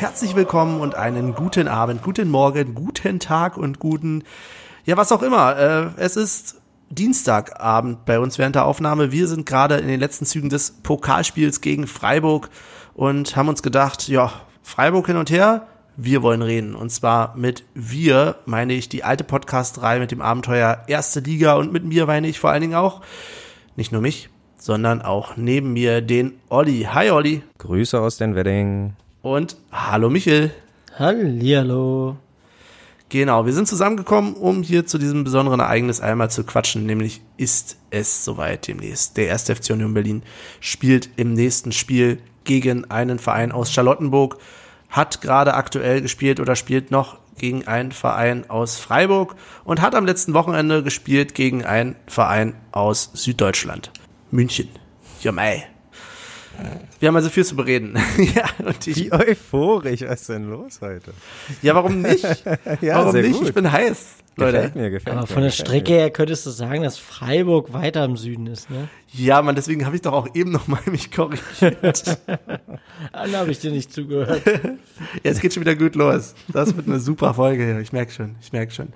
herzlich willkommen und einen guten Abend, guten Morgen, guten Tag und guten, ja, was auch immer. Äh, es ist Dienstagabend bei uns während der Aufnahme. Wir sind gerade in den letzten Zügen des Pokalspiels gegen Freiburg und haben uns gedacht, ja, Freiburg hin und her, wir wollen reden. Und zwar mit wir meine ich die alte Podcast-Reihe mit dem Abenteuer Erste Liga und mit mir meine ich vor allen Dingen auch nicht nur mich, sondern auch neben mir den Olli. Hi Olli. Grüße aus den Wedding. Und hallo Michel. Hallihallo. Genau, wir sind zusammengekommen, um hier zu diesem besonderen Ereignis einmal zu quatschen, nämlich ist es soweit demnächst. Der erste FC Union Berlin spielt im nächsten Spiel gegen einen Verein aus Charlottenburg, hat gerade aktuell gespielt oder spielt noch gegen einen Verein aus Freiburg und hat am letzten Wochenende gespielt gegen einen Verein aus Süddeutschland. München. Ja, mei. Wir haben also viel zu bereden. ja, und ich, Wie euphorisch, was ist denn los heute? Ja, warum nicht? ja, warum nicht? Gut. Ich bin heiß. Leute. Gefällt mir, gefällt Aber von der Strecke her könntest du sagen, dass Freiburg weiter im Süden ist, ne? Ja, man, deswegen habe ich doch auch eben noch mal mich korrigiert. Dann habe ich dir nicht zugehört. ja, es geht schon wieder gut los. Das wird eine super Folge hier. Ich merke schon, ich merke schon.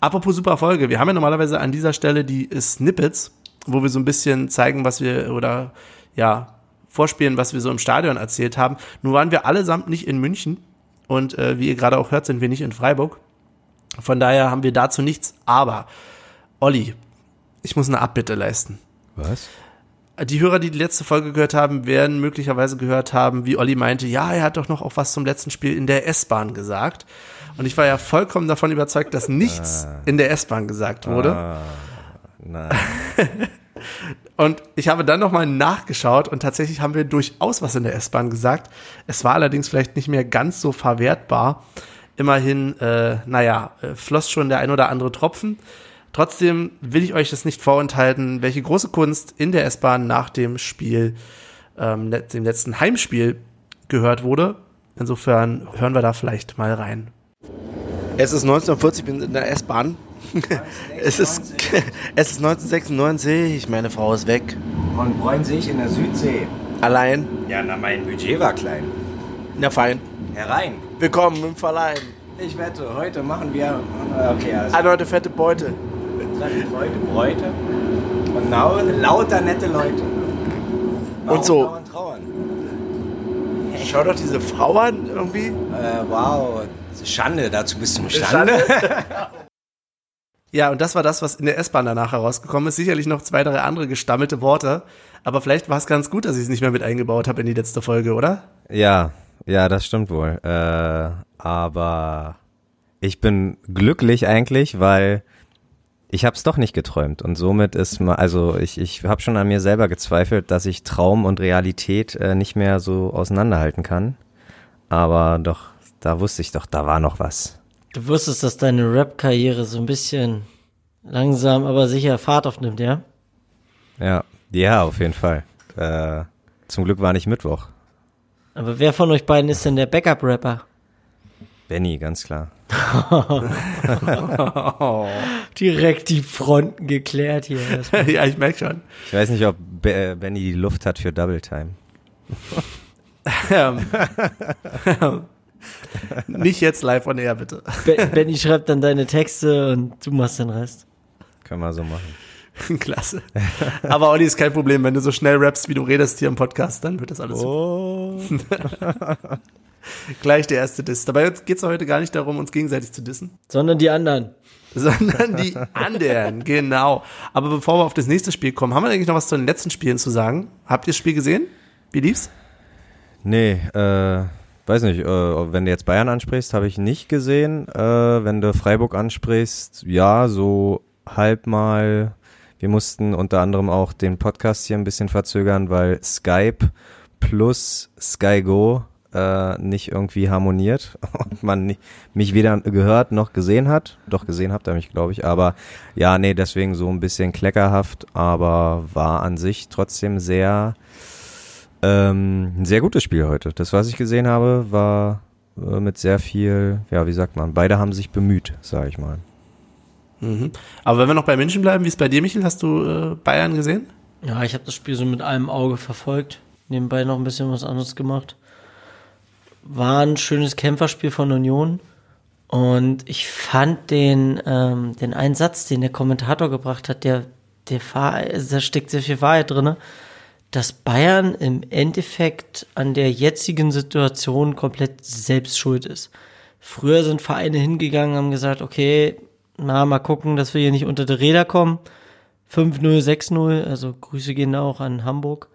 Apropos super Folge, wir haben ja normalerweise an dieser Stelle die Snippets, wo wir so ein bisschen zeigen, was wir oder ja, vorspielen, was wir so im Stadion erzählt haben. Nun waren wir allesamt nicht in München und äh, wie ihr gerade auch hört, sind wir nicht in Freiburg. Von daher haben wir dazu nichts. Aber, Olli, ich muss eine Abbitte leisten. Was? Die Hörer, die die letzte Folge gehört haben, werden möglicherweise gehört haben, wie Olli meinte, ja, er hat doch noch auch was zum letzten Spiel in der S-Bahn gesagt. Und ich war ja vollkommen davon überzeugt, dass nichts ah. in der S-Bahn gesagt wurde. Ah, nein. Und ich habe dann nochmal nachgeschaut und tatsächlich haben wir durchaus was in der S-Bahn gesagt. Es war allerdings vielleicht nicht mehr ganz so verwertbar. Immerhin, äh, naja, äh, floss schon der ein oder andere Tropfen. Trotzdem will ich euch das nicht vorenthalten, welche große Kunst in der S-Bahn nach dem Spiel, ähm, dem letzten Heimspiel gehört wurde. Insofern hören wir da vielleicht mal rein. Es ist 1940, ich bin in der S-Bahn. Es, ist, es ist 1996, meine Frau ist weg. Und freuen sich in der Südsee. Allein? Ja, na, mein Budget war klein. Na fein. Herein. Willkommen im Verleihen. Ich wette, heute machen wir. Okay, also. Eine heute fette Beute. Leute, Bräute. Und nau, lauter nette Leute. Warum und so. Trauern? Schau doch diese Frau an irgendwie. Äh, wow. Schande, dazu bist du imstande. Schande? ja, und das war das, was in der S-Bahn danach herausgekommen ist. Sicherlich noch zwei, drei andere gestammelte Worte. Aber vielleicht war es ganz gut, dass ich es nicht mehr mit eingebaut habe in die letzte Folge, oder? Ja, ja, das stimmt wohl. Äh, aber ich bin glücklich eigentlich, weil ich habe es doch nicht geträumt und somit ist mal, also ich, ich habe schon an mir selber gezweifelt, dass ich Traum und Realität äh, nicht mehr so auseinanderhalten kann. Aber doch da wusste ich doch, da war noch was. Du wusstest, dass deine Rap-Karriere so ein bisschen langsam, aber sicher Fahrt aufnimmt, ja? Ja, ja, auf jeden Fall. Äh, zum Glück war nicht Mittwoch. Aber wer von euch beiden ist denn der Backup-Rapper? Benny, ganz klar. Direkt die Fronten geklärt hier. ja, ich merke schon. Ich weiß nicht, ob Be Benny die Luft hat für Double Time. Nicht jetzt live on air, bitte. Benny schreibt dann deine Texte und du machst den Rest. Können wir so machen. Klasse. Aber Olli ist kein Problem. Wenn du so schnell rappst, wie du redest hier im Podcast, dann wird das alles oh. Gleich der erste Diss. Dabei geht es heute gar nicht darum, uns gegenseitig zu dissen. Sondern die anderen. Sondern die anderen, genau. Aber bevor wir auf das nächste Spiel kommen, haben wir eigentlich noch was zu den letzten Spielen zu sagen? Habt ihr das Spiel gesehen? Wie lief's? Nee, äh, weiß nicht, äh, wenn du jetzt Bayern ansprichst, habe ich nicht gesehen. Äh, wenn du Freiburg ansprichst, ja, so halb mal. Wir mussten unter anderem auch den Podcast hier ein bisschen verzögern, weil Skype plus Sky Go äh, nicht irgendwie harmoniert und man nicht, mich weder gehört noch gesehen hat. Doch gesehen habt ihr mich, glaube ich. Aber ja, nee, deswegen so ein bisschen kleckerhaft, aber war an sich trotzdem sehr ähm, ein sehr gutes Spiel heute. Das, was ich gesehen habe, war äh, mit sehr viel, ja, wie sagt man, beide haben sich bemüht, sage ich mal. Mhm. Aber wenn wir noch bei München bleiben, wie ist bei dir, Michel? Hast du äh, Bayern gesehen? Ja, ich habe das Spiel so mit einem Auge verfolgt. Nebenbei noch ein bisschen was anderes gemacht. war ein schönes Kämpferspiel von Union. Und ich fand den, ähm, den einen Satz, den der Kommentator gebracht hat, der, der also da steckt sehr viel Wahrheit drinne, dass Bayern im Endeffekt an der jetzigen Situation komplett selbst schuld ist. Früher sind Vereine hingegangen, haben gesagt, okay, na, mal gucken, dass wir hier nicht unter die Räder kommen. 5-0, 6-0, also Grüße gehen auch an Hamburg.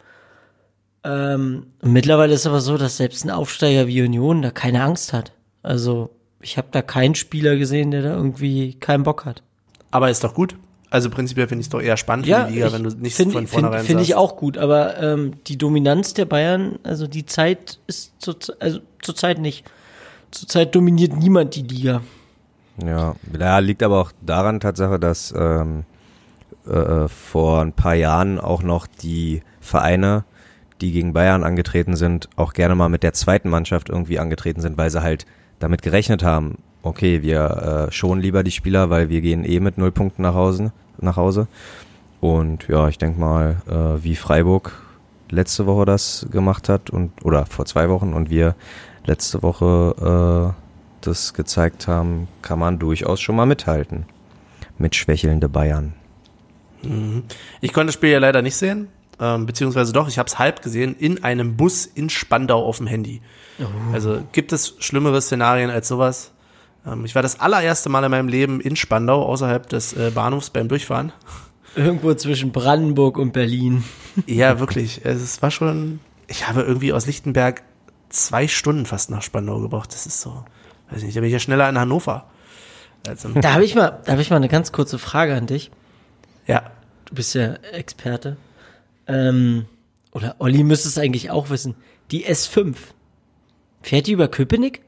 Ähm, mittlerweile ist aber so, dass selbst ein Aufsteiger wie Union da keine Angst hat. Also ich habe da keinen Spieler gesehen, der da irgendwie keinen Bock hat. Aber ist doch gut. Also prinzipiell finde ich es doch eher spannend für die Liga, wenn du nicht find, von find, vornherein Finde ich sagst. auch gut, aber ähm, die Dominanz der Bayern, also die Zeit ist zur, also zurzeit nicht. Zurzeit dominiert niemand die Liga. Ja, ja, liegt aber auch daran Tatsache, dass ähm, äh, vor ein paar Jahren auch noch die Vereine, die gegen Bayern angetreten sind, auch gerne mal mit der zweiten Mannschaft irgendwie angetreten sind, weil sie halt damit gerechnet haben, okay, wir äh, schonen lieber die Spieler, weil wir gehen eh mit null Punkten nach Hause. Nach Hause. Und ja, ich denke mal, äh, wie Freiburg letzte Woche das gemacht hat und oder vor zwei Wochen und wir letzte Woche äh, das gezeigt haben, kann man durchaus schon mal mithalten. Mit schwächelnde Bayern. Ich konnte das Spiel ja leider nicht sehen, ähm, beziehungsweise doch, ich habe es halb gesehen, in einem Bus in Spandau auf dem Handy. Also gibt es schlimmere Szenarien als sowas? Ähm, ich war das allererste Mal in meinem Leben in Spandau, außerhalb des äh, Bahnhofs beim Durchfahren. Irgendwo zwischen Brandenburg und Berlin. Ja, wirklich. Es war schon, ich habe irgendwie aus Lichtenberg zwei Stunden fast nach Spandau gebraucht. Das ist so, weiß nicht, da bin ich ja schneller in Hannover. Da habe ich mal, da habe ich mal eine ganz kurze Frage an dich. ja, Du bist ja Experte. Ähm, oder Olli müsste es eigentlich auch wissen. Die S5. Fährt die über Köpenick?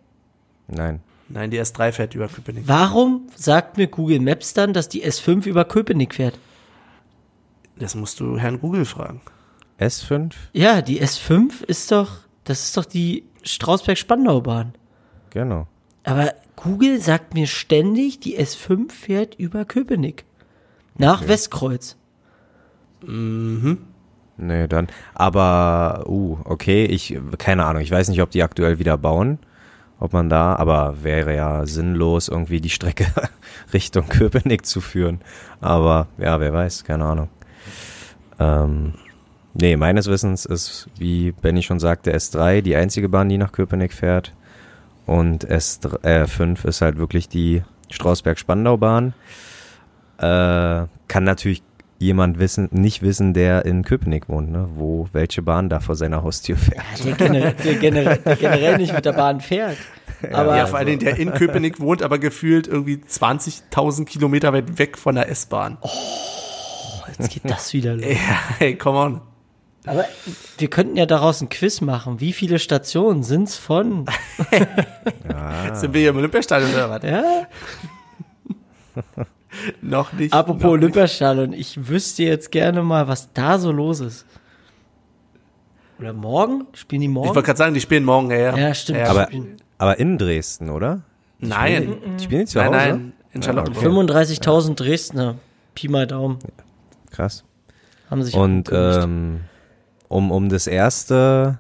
Nein. Nein, die S3 fährt über Köpenick. Warum sagt mir Google Maps dann, dass die S5 über Köpenick fährt? Das musst du Herrn Google fragen. S5? Ja, die S5 ist doch, das ist doch die Strausberg-Spandau-Bahn. Genau. Aber Google sagt mir ständig, die S5 fährt über Köpenick. Nach Westkreuz. Nee, dann. Aber, uh, okay, ich, keine Ahnung, ich weiß nicht, ob die aktuell wieder bauen. Ob man da, aber wäre ja sinnlos, irgendwie die Strecke Richtung Köpenick zu führen. Aber, ja, wer weiß, keine Ahnung. Ähm, nee, meines Wissens ist, wie Benny schon sagte, S3 die einzige Bahn, die nach Köpenick fährt. Und S3, äh, 5 ist halt wirklich die Strausberg-Spandau-Bahn. Äh, kann natürlich jemand wissen, nicht wissen, der in Köpenick wohnt, ne? wo welche Bahn da vor seiner Haustür fährt. Der, generell, der, generell, der generell nicht mit der Bahn fährt. Aber ja, vor allen Dingen, der in Köpenick wohnt, aber gefühlt irgendwie 20.000 Kilometer weit weg von der S-Bahn. jetzt geht das wieder los. Ja, hey, come on. Aber wir könnten ja daraus ein Quiz machen. Wie viele Stationen sind's von? Sind wir hier im Olympiastadion oder was? Ja? Noch nicht. Apropos noch nicht. Olympiastadion, ich wüsste jetzt gerne mal, was da so los ist. Oder morgen? Spielen die Ich morgen? wollte gerade sagen, die spielen morgen, ja, ja. Ja, stimmt. Ja, Aber, Spielen- aber in Dresden, oder? nein, Die spielen nicht zu nein, Hause? nein, in Charlottenburg. 35.000 Dresdner. Pi mal Daumen. Krass. Haben sich Und ähm, um, um das erste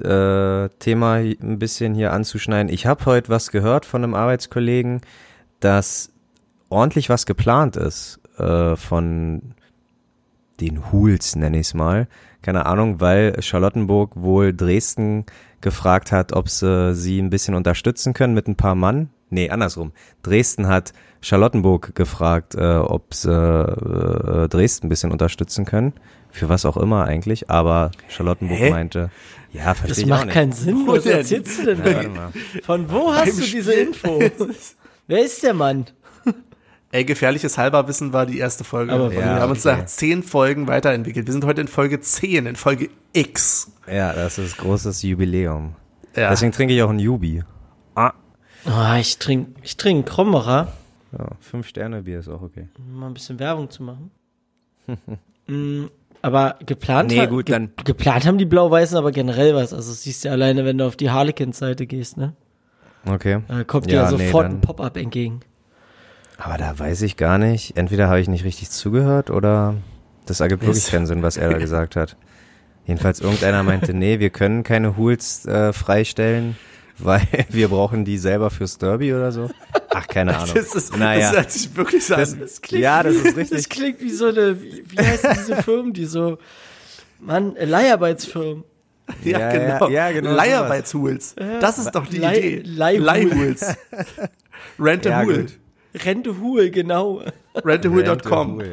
äh, Thema ein bisschen hier anzuschneiden, ich habe heute was gehört von einem Arbeitskollegen, dass ordentlich was geplant ist äh, von den Hools, nenne ich es mal. Keine Ahnung, weil Charlottenburg wohl Dresden gefragt hat, ob sie sie ein bisschen unterstützen können mit ein paar Mann. Nee, andersrum. Dresden hat Charlottenburg gefragt, äh, ob sie äh, Dresden ein bisschen unterstützen können. Für was auch immer eigentlich. Aber Charlottenburg Hä? meinte, ja, verstehe das ich auch macht nicht. keinen Sinn. Wo Was denn? erzählst du denn Ja, da? warte mal. Von wo hast Beim du diese Spiel. Info? Wer ist der Mann? Ey, gefährliches Halberwissen war die erste Folge. Aber wir ja, haben uns okay. nach zehn Folgen weiterentwickelt. Wir sind heute in Folge 10, in Folge X. Ja, das ist großes Jubiläum. Ja. Deswegen trinke ich auch ein Jubi. Ah. Ah, ich trinke ich trink Krombacher, Ja, fünf Sterne Bier ist auch okay. um mal ein bisschen Werbung zu machen. Mm, aber geplant, Nee, gut, ge dann- geplant haben die Blau-Weißen aber generell was. Also siehst du ja alleine, wenn du auf die Harlequins-Seite gehst, ne? Okay. Da kommt dir Ja, nee, sofort dann- ein Pop-up entgegen. Aber da weiß ich gar nicht. Entweder habe ich nicht richtig zugehört oder das ergibt wirklich keinen Sinn, was er da gesagt hat. Jedenfalls irgendeiner meinte, nee, wir können keine Hools äh, freistellen, weil wir brauchen die selber fürs Derby oder so. Ach, keine Ahnung. Das, ist, naja. das hört sich wirklich so an. Das, ja, das ist Das richtig. klingt wie so eine, wie, wie heißen diese Firmen, die so, Mann, äh, Leiharbeitsfirmen. Ja, Ja, genau. ja, ja, genau Leiharbeitshools. Das ist doch die Leih- Idee. Leihhool. Leihhools. Rent a Ja, Hool. gut. Rente Huhl, genau. Rentehool.com. Ja,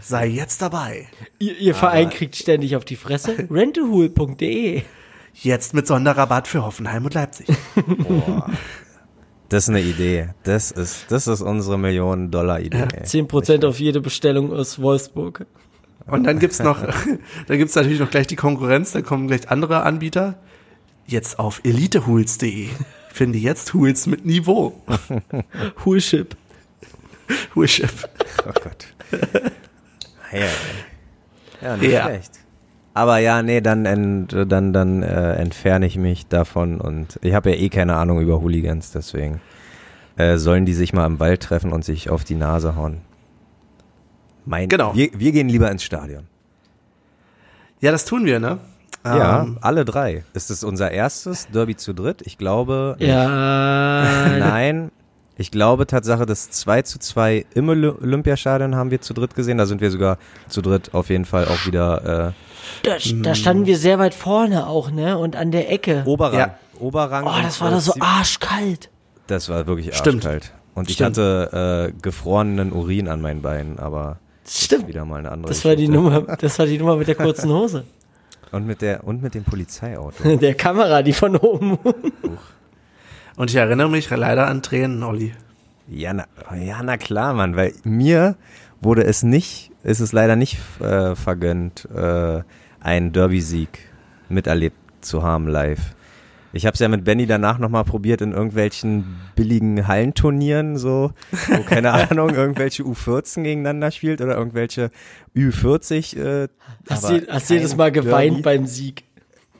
Sei jetzt dabei. Ihr, ihr Verein kriegt ständig auf die Fresse. Rentehuhl.de. Jetzt mit Sonderrabatt für Hoffenheim und Leipzig. Das ist eine Idee. Das ist, das ist unsere Millionen-Dollar-Idee. ey. 10% auf jede Bestellung aus Wolfsburg. Und dann gibt's noch, dann gibt's natürlich noch gleich die Konkurrenz, da kommen gleich andere Anbieter. Jetzt auf elitehools.de. Finde jetzt Hools mit Niveau. Huhlship. Hoolship. Oh Gott. Ja, ja. nicht Ja. schlecht. Aber ja, nee, dann, ent, dann, dann äh, entferne ich mich davon und ich habe ja eh keine Ahnung über Hooligans, deswegen äh, sollen die sich mal im Wald treffen und sich auf die Nase hauen. Mein, Genau. Wir, wir gehen lieber ins Stadion. Ja, das tun wir, ne? Ja, Ähm, alle drei. Ist es unser erstes Derby zu dritt? Ich glaube. Ja. Nein. Ich glaube Tatsache, das 2 zu 2 im Oly- Olympiastadion haben wir zu dritt gesehen. Da sind wir sogar zu dritt auf jeden Fall auch wieder Da, da standen wir sehr weit vorne auch, ne? Und an der Ecke. äh, Oberrang. Ja. Oberrang. Oh, das war äh, da so Zie- arschkalt. Das war wirklich Stimmt. arschkalt. Und ich Stimmt. hatte äh, gefrorenen Urin an meinen Beinen, aber Stimmt. wieder mal eine andere Das war die Geschichte. Nummer, das war die Nummer mit der kurzen Hose. Und mit der und mit dem Polizeiauto. Der Kamera, die von oben. Und ich erinnere mich leider an Tränen, Olli. Ja, na, ja, na klar, Mann, weil mir wurde es nicht, ist es leider nicht äh, vergönnt, äh, einen Derby-Sieg miterlebt zu haben live. Ich habe es ja mit Benny danach nochmal probiert in irgendwelchen billigen Hallenturnieren, so, wo, keine Ahnung, irgendwelche U14 gegeneinander spielt oder irgendwelche Ü40. Äh, Hast, je, hast jedes Mal geweint Derby, beim Sieg.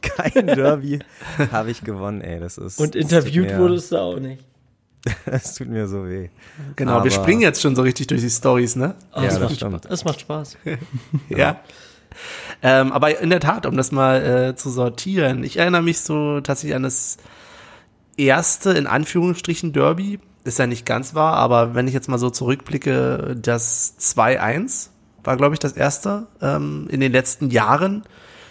Kein Derby habe ich gewonnen, ey, das ist. Und interviewt mir, wurdest du auch nicht. Das tut mir so weh. Genau, Aber- wir springen jetzt schon so richtig durch die Stories, ne? Oh, Ja, das, das macht stimmt. Spaß. das macht Spaß. Ja. Ähm, aber in der Tat, um das mal äh, zu sortieren, ich erinnere mich so tatsächlich an das erste, in Anführungsstrichen, Derby. Ist ja nicht ganz wahr, aber wenn ich jetzt mal so zurückblicke, das 2-1 war, glaube ich, das erste, ähm, in den letzten Jahren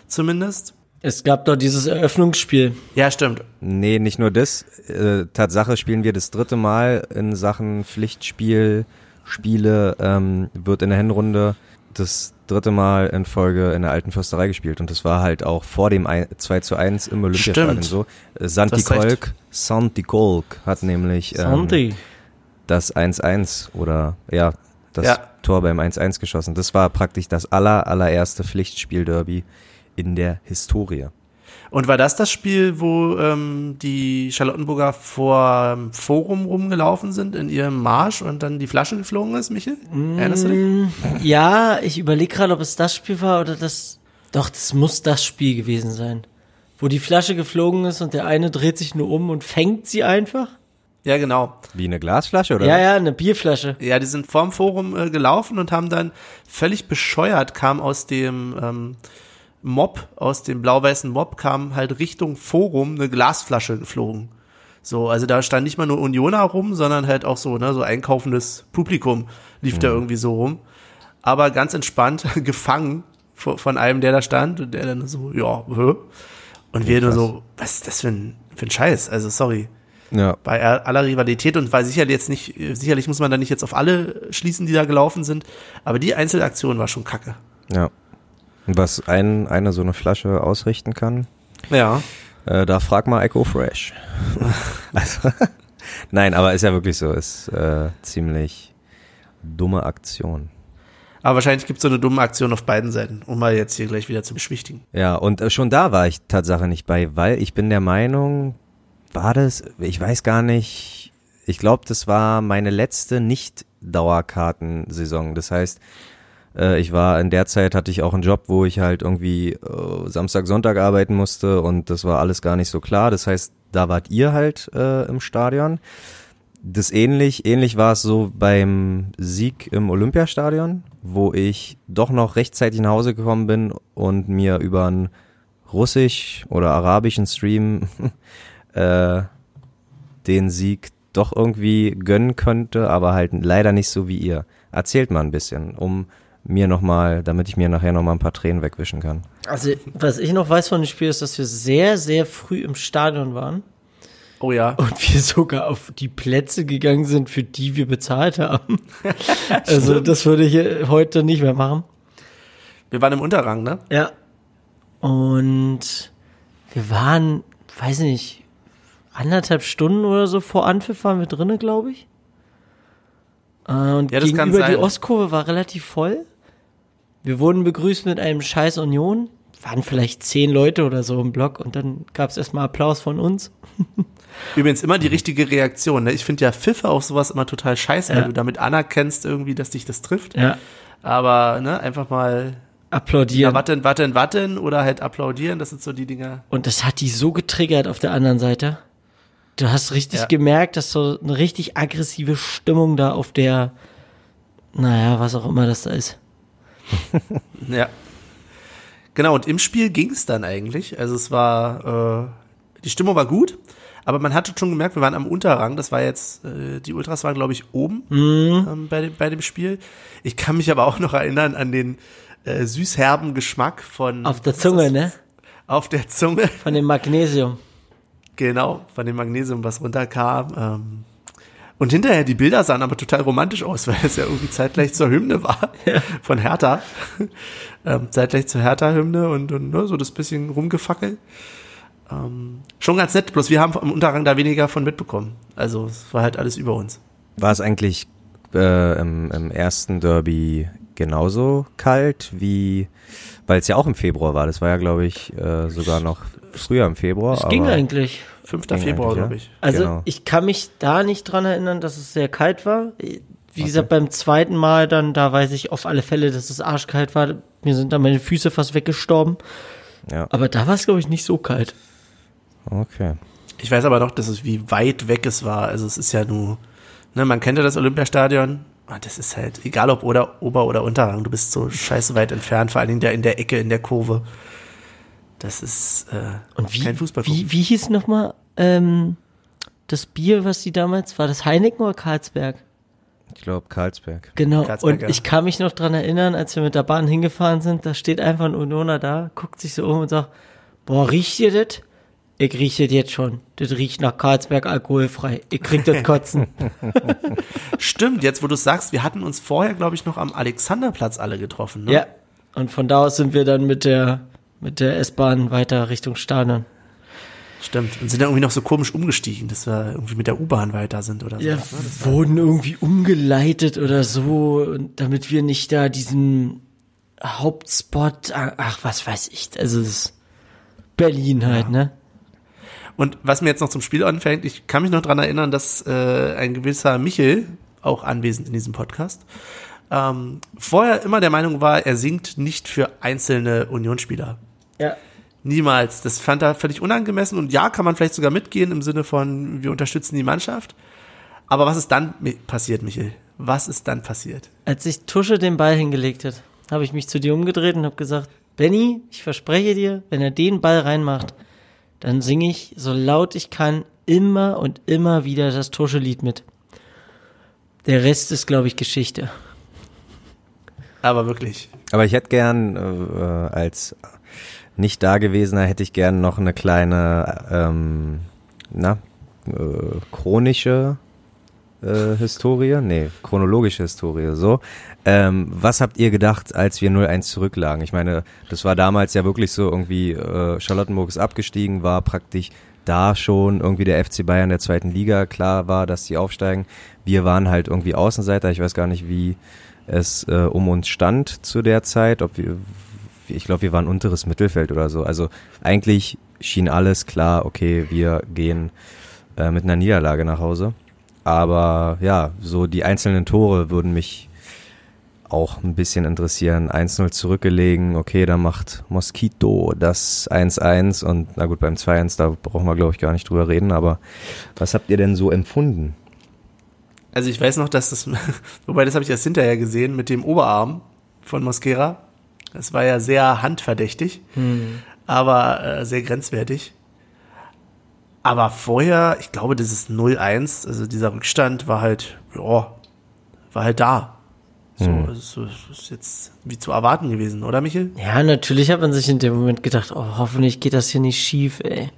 zumindest. Es gab doch dieses Eröffnungsspiel. Ja, stimmt. Nee, nicht nur das. Äh, Tatsache spielen wir das dritte Mal in Sachen Pflichtspiel, Spiele, ähm, wird in der Hinrunde das dritte Mal in Folge in der alten Fürsterei gespielt. Und das war halt auch vor dem ein, 2 zu 1 im Olympiastadion so. Äh, Santi. Kolk, Santi Kolk hat nämlich ähm, Santi. das 1-1 oder ja, das Ja. Tor beim 1-1 geschossen. Das war praktisch das aller, allererste Pflichtspiel-Derby in der Historie. Und war das das Spiel, wo ähm, die Charlottenburger vor ähm, Forum rumgelaufen sind in ihrem Marsch und dann die Flasche geflogen ist, Michel? Erinnerst du dich? Ja, ich überlege gerade, ob es das Spiel war oder das. Doch, das muss das Spiel gewesen sein. Wo die Flasche geflogen ist und der eine dreht sich nur um und fängt sie einfach. Ja, genau. Wie eine Glasflasche oder? Ja, ja, eine Bierflasche. Ja, die sind vorm Forum äh, gelaufen und haben dann völlig bescheuert, kam aus dem ähm, Mob, aus dem blau-weißen Mob, kam halt Richtung Forum eine Glasflasche geflogen. So, also da stand nicht mal nur Unioner rum, sondern halt auch so, ne, so einkaufendes Publikum lief da irgendwie so rum. Aber ganz entspannt gefangen von, von einem, der da stand und der dann so, ja, hä? Und wir nur so, was ist das für ein, für ein Scheiß? Also sorry Ja. bei aller Rivalität und weil sicherlich jetzt nicht, sicherlich muss man da nicht jetzt auf alle schließen, die da gelaufen sind, aber die Einzelaktion war schon kacke. Ja. Was ein, eine so eine Flasche ausrichten kann, Ja. äh, da frag mal Echo Fresh. also, nein, aber ist ja wirklich so, ist äh, ziemlich dumme Aktion. Aber wahrscheinlich gibt es so eine dumme Aktion auf beiden Seiten, um mal jetzt hier gleich wieder zu beschwichtigen. Ja, und äh, schon da war ich Tatsache nicht bei, weil ich bin der Meinung, war das, ich weiß gar nicht, ich glaube, das war meine letzte Nicht-Dauerkartensaison. Das heißt, äh, ich war in der Zeit hatte ich auch einen Job, wo ich halt irgendwie äh, Samstag, Sonntag arbeiten musste und das war alles gar nicht so klar. Das heißt, da wart ihr halt äh, im Stadion. Das ähnlich, ähnlich war es so beim Sieg im Olympiastadion, wo ich doch noch rechtzeitig nach Hause gekommen bin und mir über einen russisch oder arabischen Stream äh, den Sieg doch irgendwie gönnen könnte, aber halt leider nicht so wie ihr. Erzählt mal ein bisschen, um mir nochmal, damit ich mir nachher nochmal ein paar Tränen wegwischen kann. Also, was ich noch weiß von dem Spiel ist, dass wir sehr, sehr früh im Stadion waren. Oh ja. Und wir sogar auf die Plätze gegangen sind, für die wir bezahlt haben. also, das würde ich heute nicht mehr machen. Wir waren im Unterrang, ne? Ja. Und wir waren, weiß nicht, anderthalb Stunden oder so vor Anpfiff waren wir drinnen, glaube ich. Äh, Und Ja, das kann gegenüber die. Ostkurve war relativ voll. Wir wurden begrüßt mit einem Scheiß Union. Waren vielleicht zehn Leute oder so im Block und dann gab es erstmal Applaus von uns. Übrigens immer die richtige Reaktion. Ne? Ich finde ja Pfiffe auf sowas immer total scheiße, Ja. wenn du damit anerkennst irgendwie, dass dich das trifft. Ja. Aber ne, einfach mal Applaudieren. warten, warten, warten oder halt applaudieren, das sind so die Dinger. Und das hat die so getriggert auf der anderen Seite. Du hast richtig Ja. gemerkt, dass so eine richtig aggressive Stimmung da auf der, naja, was auch immer das da ist. Ja. Genau, und im Spiel ging es dann eigentlich. Also es war, äh, die Stimmung war gut, aber man hatte schon gemerkt, wir waren am Unterrang. Das war jetzt, äh, die Ultras waren, glaube ich, oben Mhm. ähm, bei, dem, bei dem Spiel. Ich kann mich aber auch noch erinnern an den äh, süßherben Geschmack von Auf der Zunge, das? ne? Auf der Zunge, Von dem Magnesium. genau, von dem Magnesium, was runterkam. Ähm, und hinterher, die Bilder sahen aber total romantisch aus, weil es ja irgendwie zeitgleich zur Hymne war von Hertha. ähm, zeitgleich zur Hertha-Hymne und, und ne, so das bisschen rumgefackelt. Ähm, schon ganz nett, bloß wir haben am Unterrang da weniger von mitbekommen. Also es war halt alles über uns. War es eigentlich äh, im, im ersten Derby genauso kalt wie, weil es ja auch im Februar war. Das war ja, glaube ich, äh, sogar noch früher im Februar. Es ging eigentlich. 5. Ging Februar, glaube ich. Also Genau. ich kann mich da nicht dran erinnern, dass es sehr kalt war. Wie gesagt, beim zweiten Mal dann, da weiß ich auf alle Fälle, dass es arschkalt war. Mir sind da meine Füße fast weggestorben. Ja, Aber da war es, glaube ich, nicht so kalt. okay. Ich weiß aber noch, dass es wie weit weg es war. Also es ist ja nur, ne, man kennt ja das Olympiastadion. Und das ist halt, egal ob oder Ober- oder Unterrang, du bist so scheiße weit entfernt, vor allen Dingen da in der Ecke, in der Kurve. Das ist äh, Und wie, kein Fußball. wie, wie hieß nochmal ähm, das Bier, was die damals, war das Heineken oder Karlsberg? Ich glaube Karlsberg. Genau. Karlsberg, und ja. ich kann mich noch dran erinnern, als wir mit der Bahn hingefahren sind, da steht einfach ein Unioner da, guckt sich so um und sagt, boah, riecht ihr das? Ich rieche das jetzt schon. Das riecht nach Karlsberg alkoholfrei. Ich krieg das Kotzen. Stimmt, jetzt wo du es sagst, wir hatten uns vorher, glaube ich, noch am Alexanderplatz alle getroffen. Ne? ja. Und von da aus sind wir dann mit der, mit der S-Bahn weiter Richtung Stadion. Stimmt. Und sind dann irgendwie noch so komisch umgestiegen, dass wir irgendwie mit der U-Bahn weiter sind oder so. Ja, wurden irgendwie umgeleitet oder so, damit wir nicht da diesen Hauptspot, ach, was weiß ich, also es ist Berlin halt, ne? Und was mir jetzt noch zum Spiel anfängt, ich kann mich noch dran erinnern, dass äh, ein gewisser Michel, auch anwesend in diesem Podcast, ähm, vorher immer der Meinung war, er singt nicht für einzelne Unionsspieler. Ja. Niemals. Das fand er völlig unangemessen und ja, kann man vielleicht sogar mitgehen im Sinne von, wir unterstützen die Mannschaft. Aber was ist dann passiert, Michel? Was ist dann passiert? Als sich Tusche den Ball hingelegt hat, habe ich mich zu dir umgedreht und habe gesagt, Benny, ich verspreche dir, wenn er den Ball reinmacht, dann singe ich so laut ich kann immer und immer wieder das Tusche-Lied mit. Der Rest ist, glaube ich, Geschichte. Aber wirklich. Aber ich hätte gern, äh, als nicht Dagewesener, hätte ich gern noch eine kleine, ähm, na, äh, chronische äh, Historie, nee, chronologische Historie, so. Ähm, was habt ihr gedacht, als wir 0-1 zurücklagen? Ich meine, das war damals ja wirklich so irgendwie, äh, Charlottenburg ist abgestiegen, war praktisch da schon irgendwie der FC Bayern der zweiten Liga, klar war, dass sie aufsteigen. Wir waren halt irgendwie Außenseiter, ich weiß gar nicht, wie es äh, um uns stand zu der Zeit, ob wir, ich glaube, wir waren unteres Mittelfeld oder so. Also eigentlich schien alles klar, okay, wir gehen äh, mit einer Niederlage nach Hause. Aber ja, so die einzelnen Tore würden mich auch ein bisschen interessieren. 1-0 zurückgelegen, okay, da macht Mosquito das 1-1 und na gut, beim 2-1, da brauchen wir glaube ich gar nicht drüber reden, aber was habt ihr denn so empfunden? Also ich weiß noch, dass das, wobei das habe ich erst hinterher gesehen, mit dem Oberarm von Mosquera. Das war ja sehr handverdächtig. aber äh, sehr grenzwertig. Aber vorher, ich glaube, dieses 0-1, also dieser Rückstand war halt, ja, war halt da. So, Hm. also, das ist jetzt wie zu erwarten gewesen, oder Michel? Ja, natürlich hat man sich in dem Moment gedacht, oh, hoffentlich geht das hier nicht schief, ey.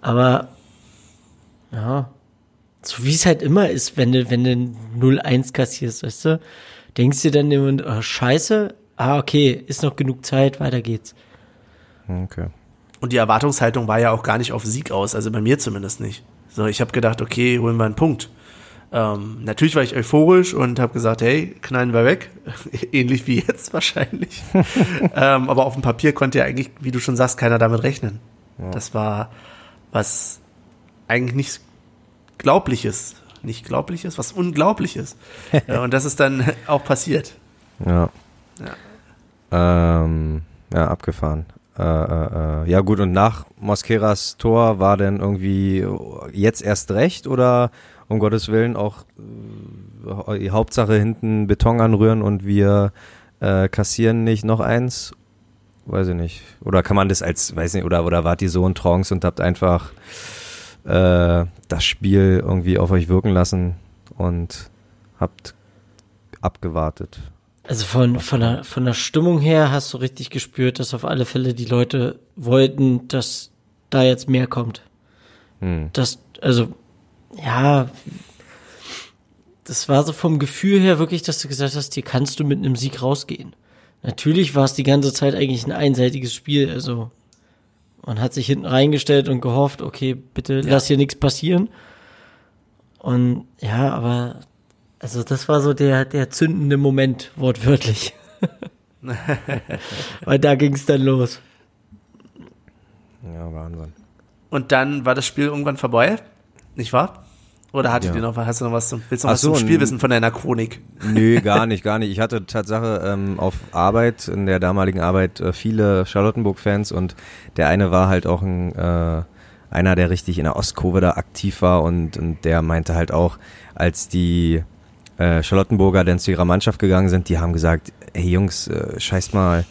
Aber, ja, so wie es halt immer ist, wenn du, wenn du 0-1 kassierst, weißt du, denkst du dann im Moment, oh, scheiße, ah, okay, ist noch genug Zeit, weiter geht's. Okay. Und die Erwartungshaltung war ja auch gar nicht auf Sieg aus, also bei mir zumindest nicht. So, ich habe gedacht, okay, holen wir einen Punkt. Ähm, natürlich war ich euphorisch und habe gesagt, hey, knallen wir weg. Ähnlich wie jetzt wahrscheinlich. ähm, aber auf dem Papier konnte ja eigentlich, wie du schon sagst, keiner damit rechnen. Das war was eigentlich nicht Glaubliches. Nicht Glaubliches, was Unglaubliches. ja, und das ist dann auch passiert. Ja. Ähm, ja, abgefahren. Äh, äh, äh, ja gut, und nach Mosqueras Tor war denn irgendwie jetzt erst recht oder um Gottes Willen auch äh, die Hauptsache hinten Beton anrühren und wir äh, kassieren nicht noch eins? Weiß ich nicht. Oder kann man das als, weiß nicht, oder, oder wart ihr so in Trance und habt einfach äh, das Spiel irgendwie auf euch wirken lassen und habt abgewartet? Also von, von, der, von der Stimmung her hast du richtig gespürt, dass auf alle Fälle die Leute wollten, dass da jetzt mehr kommt. Hm. Das, also, ja, das war so vom Gefühl her wirklich, dass du gesagt hast, hier kannst du mit einem Sieg rausgehen. Natürlich war es die ganze Zeit eigentlich ein einseitiges Spiel, also man hat sich hinten reingestellt und gehofft, okay, bitte lass hier nichts passieren. Und ja, aber also das war so der, der zündende Moment, wortwörtlich. Weil da ging es dann los. Ja, Wahnsinn. Und dann war das Spiel irgendwann vorbei, nicht wahr? Oder hattet Ja. ihr noch, hast du noch was zum, willst du Ach noch was so, zum n- Spiel wissen von deiner Chronik? Nö, gar nicht, gar nicht. Ich hatte Tatsache ähm, auf Arbeit, in der damaligen Arbeit, äh, viele Charlottenburg-Fans und der eine war halt auch ein, äh, einer, der richtig in der Ostkurve da aktiv war und, und der meinte halt auch, als die äh, Charlottenburger dann zu ihrer Mannschaft gegangen sind, die haben gesagt, hey Jungs, äh, scheiß mal,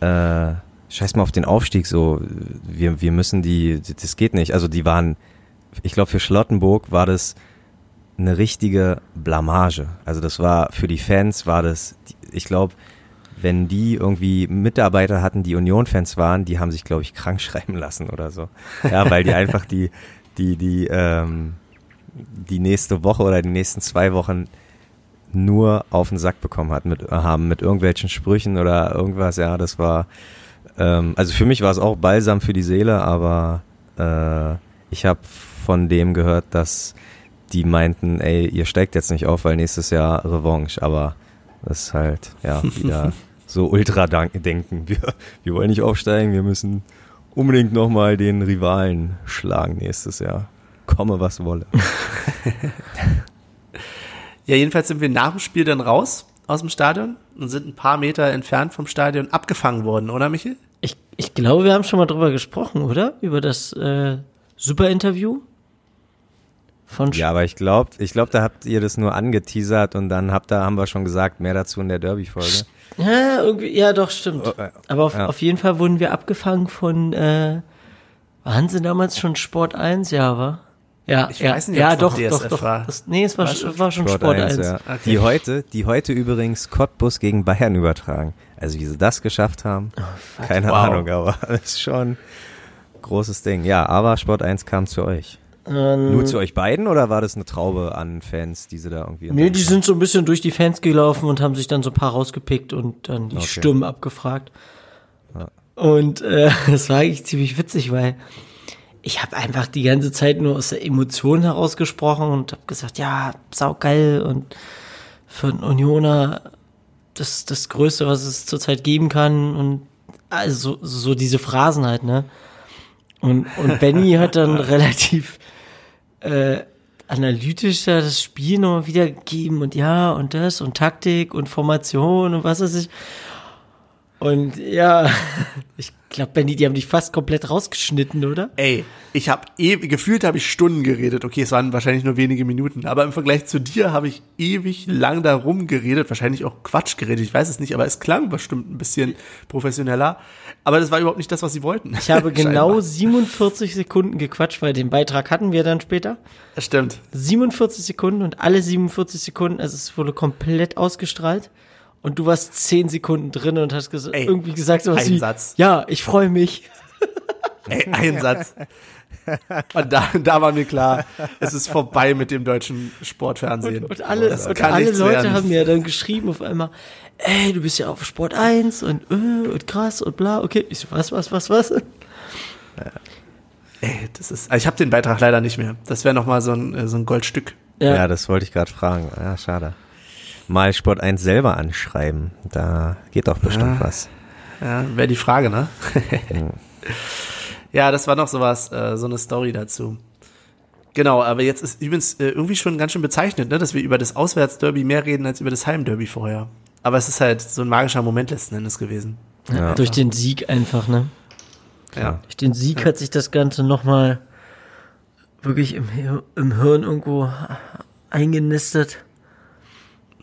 äh, scheiß mal auf den Aufstieg, so, wir, wir müssen die, das geht nicht. Also die waren, ich glaube für Charlottenburg war das eine richtige Blamage. Also das war für die Fans war das, ich glaube, wenn die irgendwie Mitarbeiter hatten, die Union-Fans waren, die haben sich, glaube ich, krank schreiben lassen oder so. Ja, weil die einfach die, die, die, ähm, die nächste Woche oder die nächsten zwei Wochen nur auf den Sack bekommen hat mit, haben mit irgendwelchen Sprüchen oder irgendwas. Ja, das war, ähm, also für mich war es auch Balsam für die Seele, aber äh, ich habe von dem gehört, dass die meinten, ey, ihr steigt jetzt nicht auf, weil nächstes Jahr Revanche, aber das ist halt, ja, wieder so Ultra-Denken. Wir, wir wollen nicht aufsteigen, wir müssen unbedingt nochmal den Rivalen schlagen nächstes Jahr. Komme, was wolle. Ja, jedenfalls sind wir nach dem Spiel dann raus aus dem Stadion und sind ein paar Meter entfernt vom Stadion abgefangen worden, oder Michel? Ich, ich glaube, wir haben schon mal drüber gesprochen, oder? Über das äh, Super-Interview von Sch- Ja, aber ich glaube, ich glaub, da habt ihr das nur angeteasert und dann habt da haben wir schon gesagt, mehr dazu in der Derby-Folge. Ja, irgendwie, ja, doch, stimmt. Oh, äh, Aber auf, ja. auf jeden Fall wurden wir abgefangen von, äh, waren sie damals schon Sport 1? Ja, war? Ja, Ich ja, weiß nicht, ja, noch doch, DSF doch, doch. war. Das, nee, es war, schon war schon Sport, 1. ja. Okay. Die heute, die heute übrigens Cottbus gegen Bayern übertragen. Also wie sie das geschafft haben, keine Wow. Ahnung, aber das ist schon ein großes Ding. Ja, aber Sport 1 kam zu euch. Ähm, Nur zu euch beiden oder war das eine Traube an Fans, die sie da irgendwie Nee, die sind so ein bisschen durch die Fans gelaufen und haben sich dann so ein paar rausgepickt und dann die Okay. Stimmen abgefragt. Und äh, das war eigentlich ziemlich witzig, weil ich habe einfach die ganze Zeit nur aus der Emotion herausgesprochen und habe gesagt, ja, saugeil und für einen Unioner das das Größte, was es zurzeit geben kann und also so, diese Phrasen halt, ne? Und, und Benny hat dann relativ äh, analytischer das Spiel nochmal wiedergegeben und ja und das und Taktik und Formation und was weiß ich. Und ja, ich glaube, Benny, die haben dich fast komplett rausgeschnitten, oder? Ey, ich habe ewig, gefühlt habe ich Stunden geredet. Okay, es waren wahrscheinlich nur wenige Minuten, aber im Vergleich zu dir habe ich ewig lang darum geredet, wahrscheinlich auch Quatsch geredet, ich weiß es nicht, aber es klang bestimmt ein bisschen professioneller. Aber das war überhaupt nicht das, was sie wollten. Ich habe genau Scheinbar. 47 Sekunden gequatscht, weil den Beitrag hatten wir dann später. Das stimmt. 47 Sekunden und alle 47 Sekunden, also es wurde komplett ausgestrahlt. Und du warst 10 Sekunden drin und hast ges Ey, irgendwie gesagt sowas ein wie, Satz. ja, ich freue mich. Ey, ein Satz. Und da, da war mir klar, es ist vorbei mit dem deutschen Sportfernsehen. Und alle, Das und alle Leute werden. haben mir dann geschrieben auf einmal, ey, du bist ja auf Sport 1 und, äh, und krass und bla, okay. Ich so, was, was, was, was? Ey, das ist, also ich habe den Beitrag leider nicht mehr. Das wäre noch mal so ein, äh, so ein Goldstück. Ja, Ja, das wollte ich gerade fragen. Ja, schade. Mal Sport 1 selber anschreiben. Da geht doch bestimmt was. Ja, wäre die Frage, ne? ja, das war noch sowas, äh, so eine Story dazu. Genau, aber jetzt ist übrigens äh, irgendwie schon ganz schön bezeichnet, ne, dass wir über das Auswärtsderby mehr reden als über das Heimderby vorher. Aber es ist halt so ein magischer Moment letzten Endes gewesen. Ja. durch den Sieg einfach, ne? Ja. Durch den Sieg hat sich das Ganze nochmal wirklich im, im Hirn irgendwo eingenistet.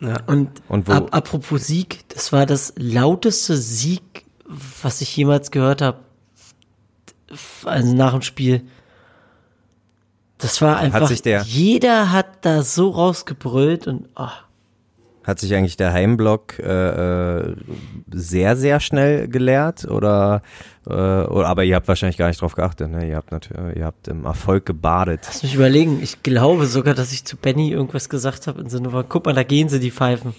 Ja. Und, Und ab, apropos Sieg, das war das lauteste Sieg, was ich jemals gehört habe. Also nach dem Spiel. Das war einfach, sich der- jeder hat da so rausgebrüllt und oh, Hat sich eigentlich der Heimblock äh, äh, sehr, sehr schnell geleert? Oder, äh, oder aber ihr habt wahrscheinlich gar nicht drauf geachtet, ne? Ihr habt natürlich, ihr habt im Erfolg gebadet. lass mich überlegen, ich glaube sogar, dass ich zu Benny irgendwas gesagt habe im Sinne von, guck mal, da gehen sie, die Pfeifen.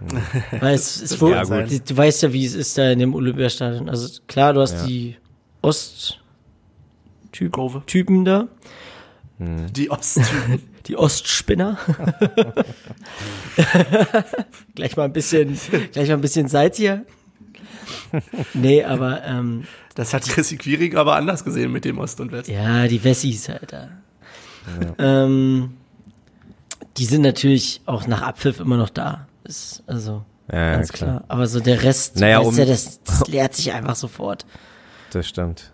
Weil es, es wurde, Ja, du, du weißt ja, wie es ist da in dem Olympiastadion. Also klar, du hast Ja. die Ost-Typen da, Die Osttypen. Die Ostspinner. gleich mal ein bisschen, gleich mal ein bisschen Salz hier. Nee, aber ähm, Das hat Chrissy Quiring aber anders gesehen mit dem Ost und West. ja, die Wessis, Alter. Ähm, die sind natürlich auch nach Abpfiff immer noch da. Ist also Ja, ganz klar. klar. Aber so der Rest, Naja, weißt um- ja, das, das leert sich einfach sofort. Das stimmt.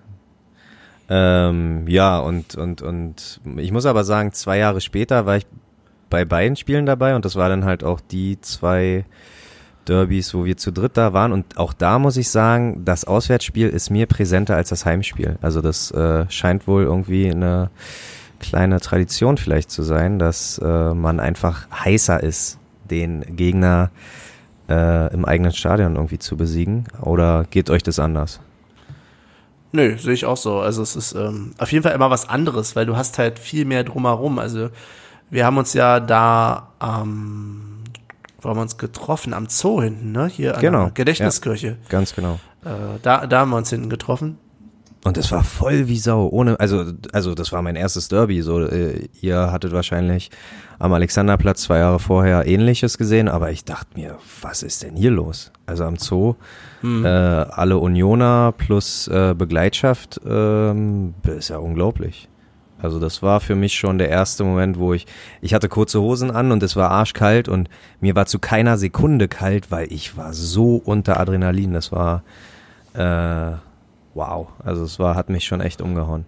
Ähm, ja, und, und, und ich muss aber sagen, zwei Jahre später war ich bei beiden Spielen dabei und das war dann halt auch die zwei Derbys, wo wir zu dritt da waren. Und auch da muss ich sagen, das Auswärtsspiel ist mir präsenter als das Heimspiel. Also das äh, scheint wohl irgendwie eine kleine Tradition vielleicht zu sein, dass äh, man einfach heißer ist, den Gegner äh, im eigenen Stadion irgendwie zu besiegen. Oder geht euch das anders? Nö, sehe ich auch so. Also es ist ähm, auf jeden Fall immer was anderes, weil du hast halt viel mehr drumherum. Also wir haben uns ja da ähm, wo haben wir uns getroffen? Am Zoo hinten, ne? Hier an Genau, der Gedächtniskirche. Ganz genau. Äh, da, da haben wir uns hinten getroffen. Und es war voll wie Sau, ohne, also, also das war mein erstes Derby. So, äh, ihr hattet wahrscheinlich am Alexanderplatz zwei Jahre vorher Ähnliches gesehen, aber ich dachte mir, was ist denn hier los? Also am Zoo, äh, alle Unioner plus äh, Begleitschaft, ähm, ist ja unglaublich. Also das war für mich schon der erste Moment, wo ich, ich hatte kurze Hosen an und es war arschkalt und mir war zu keiner Sekunde kalt, weil ich war so unter Adrenalin. Das war, äh, wow. Also es war, hat mich schon echt umgehauen.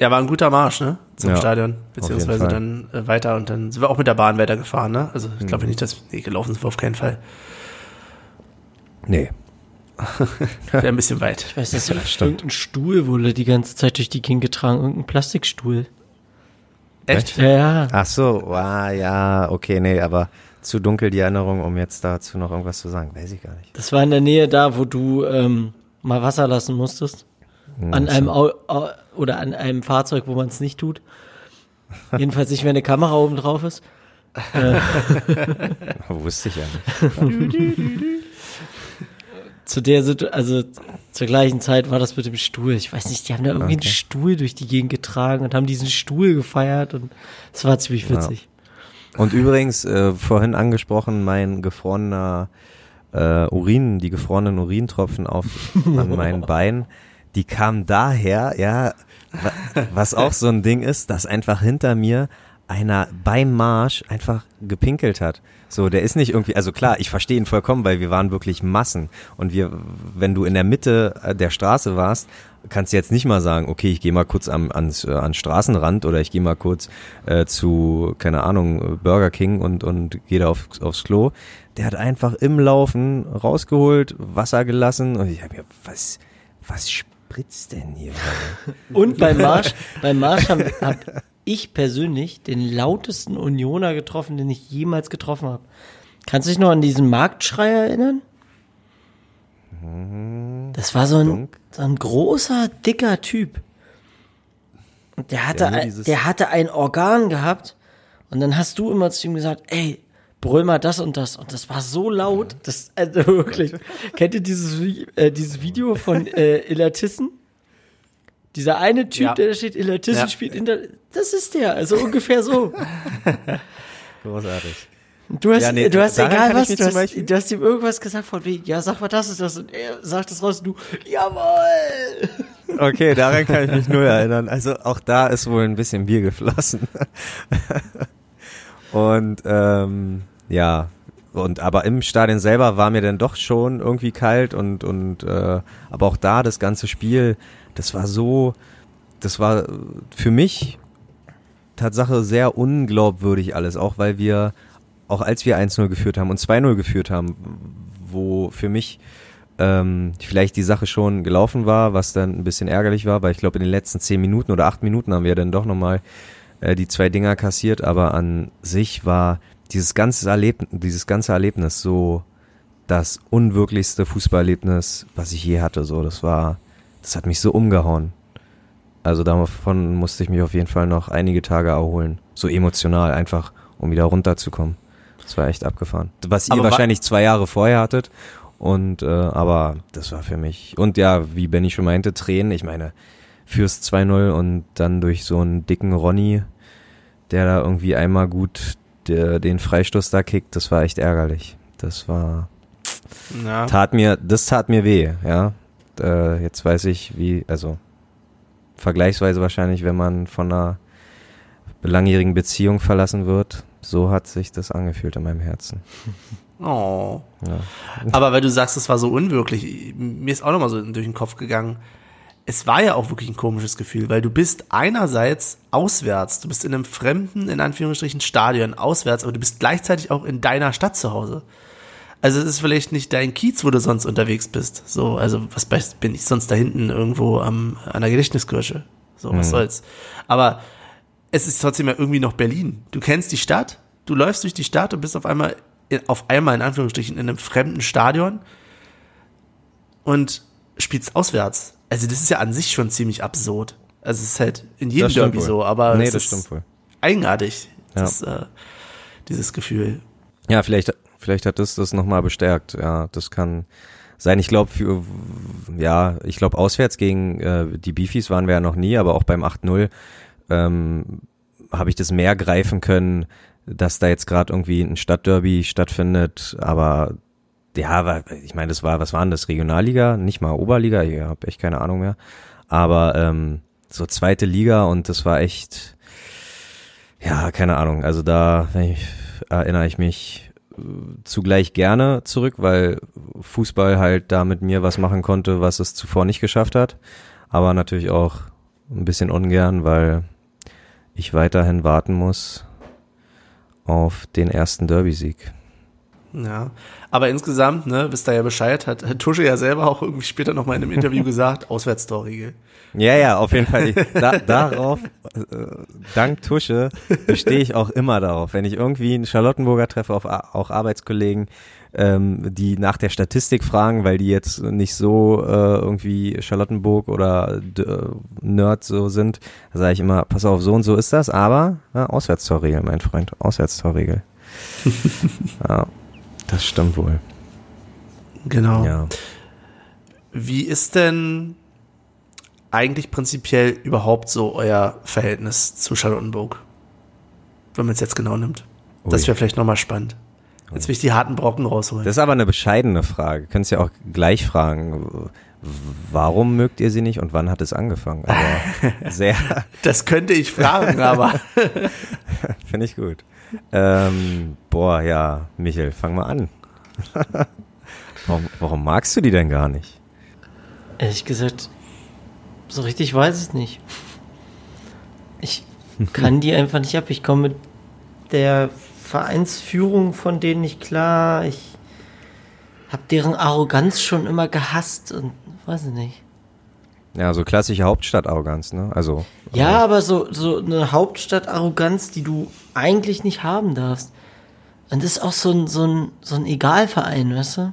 Ja, war ein guter Marsch, ne? Zum Ja, Stadion. Beziehungsweise dann äh, weiter und dann sind wir auch mit der Bahn weitergefahren, ne? Also ich Mhm. glaube nicht, dass nee, gelaufen sind wir auf keinen Fall. Nee. Wäre ein bisschen weit. Ich weiß, das ist irgendein Stuhl wurde die ganze Zeit durch die Gegend getragen, irgendein Plastikstuhl. Echt? Ja, ja. Ach so, ah, ja, okay, nee, aber zu dunkel die Erinnerung, um jetzt dazu noch irgendwas zu sagen, weiß ich gar nicht. Das war in der Nähe da, wo du ähm, mal Wasser lassen musstest. An einem Au Au oder an einem Fahrzeug, wo man es nicht tut. Jedenfalls nicht, wenn eine Kamera oben drauf ist. Wusste ich ja nicht. Zu der also zur gleichen Zeit war das mit dem Stuhl. Ich weiß nicht, die haben da irgendwie einen Stuhl durch die Gegend getragen und haben diesen Stuhl gefeiert und es war ziemlich witzig. Und übrigens, äh, vorhin angesprochen, mein gefrorener äh, Urin, die gefrorenen Urintropfen auf an meinen Beinen, die kamen daher, ja, wa- was auch so ein Ding ist, dass einfach hinter mir einer beim Marsch einfach gepinkelt hat. So, der ist nicht irgendwie, also klar, ich verstehe ihn vollkommen, weil wir waren wirklich Massen. Und wir, wenn du in der Mitte äh, der Straße warst, kannst du jetzt nicht mal sagen, okay, ich gehe mal kurz am, ans, äh, an Straßenrand oder ich gehe mal kurz äh, zu, keine Ahnung, Burger King und, und gehe da auf, aufs Klo. Der hat einfach im Laufen rausgeholt, Wasser gelassen und ich habe mir, was, was spritzt denn hier? Und beim Marsch, beim Marsch habe hab ich persönlich den lautesten Unioner getroffen, den ich jemals getroffen habe. Kannst du dich noch an diesen Marktschrei erinnern? Das war so ein, so ein großer, dicker Typ. Und der hatte, nur ein, der hatte ein Organ gehabt. Und dann hast du immer zu ihm gesagt, ey, brüll mal das und das. Und das war so laut, das, also wirklich. Kennt ihr dieses, äh, dieses Video von äh, Illertissen? Dieser eine Typ, Ja. der da steht, Illertissen Ja. spielt in der, das ist der, also ungefähr so. Großartig. Du hast, Ja, nee, du hast egal was, du hast, du hast ihm irgendwas gesagt von wegen, ja, sag mal das ist das und er sagt es raus und du, jawohl! Okay, daran kann ich mich nur erinnern. Also auch da ist wohl ein bisschen Bier geflossen. und ähm, ja, und aber im Stadion selber war mir dann doch schon irgendwie kalt und und äh, aber auch da das ganze Spiel, das war so, das war für mich Tatsache sehr unglaubwürdig alles, auch weil wir auch als wir 1-0 geführt haben und 2-0 geführt haben, wo für mich ähm, vielleicht die Sache schon gelaufen war, was dann ein bisschen ärgerlich war, weil ich glaube in den letzten zehn Minuten oder acht Minuten haben wir dann doch nochmal äh, die zwei Dinger kassiert, aber an sich war dieses ganze Erlebnis, dieses ganze Erlebnis so das unwirklichste Fußballerlebnis, was ich je hatte. So, das war, das hat mich so umgehauen. Also davon musste ich mich auf jeden Fall noch einige Tage erholen. So emotional, einfach, um wieder runterzukommen. Das war echt abgefahren. Was ihr Aber wa- wahrscheinlich zwei Jahre vorher hattet. Und äh, aber das war für mich. Und ja, wie Benny schon meinte, Tränen. Ich meine, fürs 2-0 und dann durch so einen dicken Ronny, der da irgendwie einmal gut der, den Freistoß da kickt, das war echt ärgerlich. Das war Ja. tat mir, das tat mir weh, ja. Äh, jetzt weiß ich, wie, also vergleichsweise wahrscheinlich, wenn man von einer langjährigen Beziehung verlassen wird, so hat sich das angefühlt in meinem Herzen. Oh. Ja. Aber weil du sagst, es war so unwirklich, mir ist auch nochmal so durch den Kopf gegangen. Es war ja auch wirklich ein komisches Gefühl, weil du bist einerseits auswärts, du bist in einem fremden, in Anführungsstrichen, Stadion auswärts, aber du bist gleichzeitig auch in deiner Stadt zu Hause. Also es ist vielleicht nicht dein Kiez, wo du sonst unterwegs bist. So, also was bin ich sonst da hinten irgendwo am, an der Gedächtniskirche? So, was soll's. Aber es ist trotzdem ja irgendwie noch Berlin. Du kennst die Stadt, du läufst durch die Stadt und bist auf einmal, in, auf einmal in Anführungsstrichen in einem fremden Stadion und spielst auswärts. Also das ist ja an sich schon ziemlich absurd. Also es ist halt in jedem Derby wohl. so, aber Nee, es das ist stimmt wohl. eigenartig, Ja. das, äh, dieses Gefühl. Ja, vielleicht, vielleicht hat das das nochmal bestärkt. Ja, das kann sein. Ich glaube, für, ja, ich glaube, auswärts gegen äh, die Beefies waren wir ja noch nie, aber auch beim 8-0 ähm, habe ich das mehr greifen können, dass da jetzt gerade irgendwie ein Stadtderby stattfindet. Aber ja, ich meine, das war, was waren das? Regionalliga, nicht mal Oberliga, ich habe echt keine Ahnung mehr. Aber ähm, so zweite Liga und das war echt, ja, keine Ahnung. Also da ich, erinnere ich mich zugleich gerne zurück, weil Fußball halt da mit mir was machen konnte, was es zuvor nicht geschafft hat. Aber natürlich auch ein bisschen ungern, weil ich weiterhin warten muss auf den ersten Derby-Sieg. Ja, aber insgesamt, ne, wisst ihr ja Bescheid, hat hat Tusche ja selber auch irgendwie später nochmal in einem Interview gesagt, Auswärtstorregel. Ja, ja, auf jeden Fall. Da, darauf, äh, dank Tusche, bestehe ich auch immer darauf. Wenn ich irgendwie einen Charlottenburger treffe, auf, auch Arbeitskollegen, ähm, die nach der Statistik fragen, weil die jetzt nicht so äh, irgendwie Charlottenburg oder D äh, Nerd so sind, da sage ich immer, pass auf, so und so ist das, aber ja, Auswärtstorregel, mein Freund, Auswärtstorregel. ja, das stimmt wohl. Genau. Ja. Wie ist denn eigentlich prinzipiell überhaupt so euer Verhältnis zu Charlottenburg? Wenn man es jetzt genau nimmt. Das Ui. wäre vielleicht nochmal spannend. Jetzt will ich die harten Brocken rausholen. Das ist aber eine bescheidene Frage. Könntest ja auch gleich fragen. warum mögt ihr sie nicht und wann hat es angefangen? Also sehr, Das könnte ich fragen, aber finde ich gut. Ähm, boah, ja, Michel, fang mal an. warum, warum magst du die denn gar nicht? Ehrlich gesagt, so richtig weiß ich es nicht. Ich kann die einfach nicht ab. Ich komme mit der Vereinsführung von denen nicht klar. Ich habe deren Arroganz schon immer gehasst und weiß ich nicht. Ja, so klassische Hauptstadtarroganz, ne? Also. Ja, aber so, so eine Hauptstadt-Arroganz, die du eigentlich nicht haben darfst. Und das ist auch so ein, so ein, so ein Egalverein, weißt du?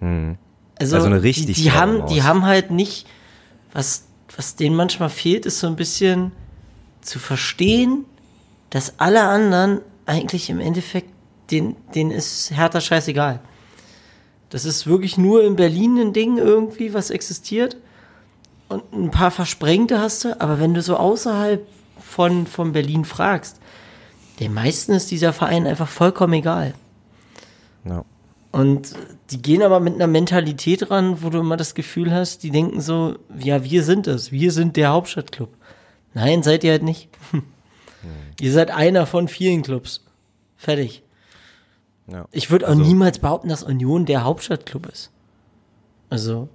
Hm. Also, Also eine richtig die, die haben, die haben halt nicht, was, was denen manchmal fehlt, ist so ein bisschen zu verstehen, dass alle anderen eigentlich im Endeffekt, denen, denen ist härter scheißegal. Das ist wirklich nur in Berlin ein Ding irgendwie, was existiert. Und ein paar Versprengte hast du, aber wenn du so außerhalb von, von Berlin fragst, den meisten ist dieser Verein einfach vollkommen egal. Ja. Und die gehen aber mit einer Mentalität ran, wo du immer das Gefühl hast, die denken so, ja, wir sind es, wir sind der Hauptstadtclub. Nein, seid ihr halt nicht. Ihr seid einer von vielen Clubs. Fertig. ja. Ich würde auch Also- niemals behaupten, dass Union der Hauptstadtclub ist. Also,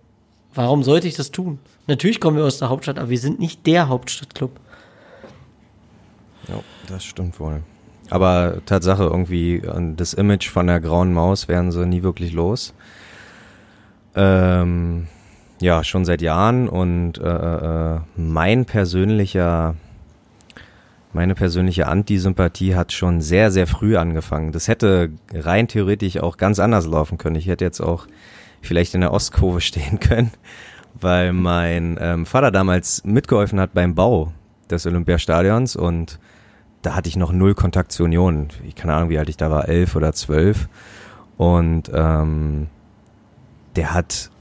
warum sollte ich das tun? Natürlich kommen wir aus der Hauptstadt, aber wir sind nicht der Hauptstadtclub. Ja, das stimmt wohl. Aber Tatsache, irgendwie an das Image von der grauen Maus werden sie nie wirklich los. Ähm, ja, schon seit Jahren und äh, äh, mein persönlicher, meine persönliche Antisympathie hat schon sehr, sehr früh angefangen. Das hätte rein theoretisch auch ganz anders laufen können. Ich hätte jetzt auch vielleicht in der Ostkurve stehen können, weil mein ähm, Vater damals mitgeholfen hat beim Bau des Olympiastadions und da hatte ich noch null Kontakt zur Union. Ich keine Ahnung, wie alt ich da war, elf oder zwölf. Und ähm, der hat,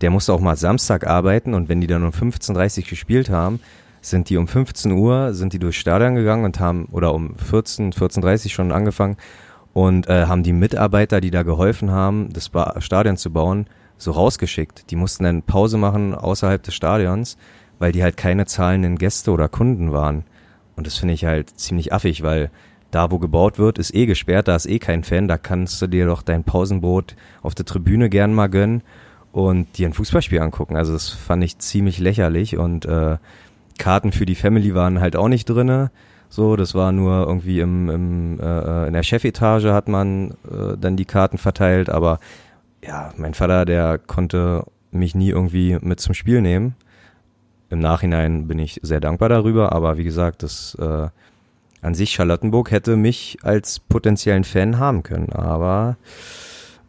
der musste auch mal Samstag arbeiten und wenn die dann um 15.30 Uhr gespielt haben, sind die um 15 Uhr, sind die durchs Stadion gegangen und haben, oder um 14, 14.30 Uhr schon angefangen und äh, haben die Mitarbeiter, die da geholfen haben, das ba Stadion zu bauen, so rausgeschickt. Die mussten dann Pause machen außerhalb des Stadions, weil die halt keine zahlenden Gäste oder Kunden waren. Und das finde ich halt ziemlich affig, weil da, wo gebaut wird, ist eh gesperrt, da ist eh kein Fan, da kannst du dir doch dein Pausenboot auf der Tribüne gern mal gönnen und dir ein Fußballspiel angucken. Also das fand ich ziemlich lächerlich und äh, Karten für die Family waren halt auch nicht drinne. So, das war nur irgendwie im, im äh, in der Chefetage hat man äh, dann die Karten verteilt, aber ja, mein Vater, der konnte mich nie irgendwie mit zum Spiel nehmen. Im Nachhinein bin ich sehr dankbar darüber, aber wie gesagt, das äh, an sich Charlottenburg hätte mich als potenziellen Fan haben können, aber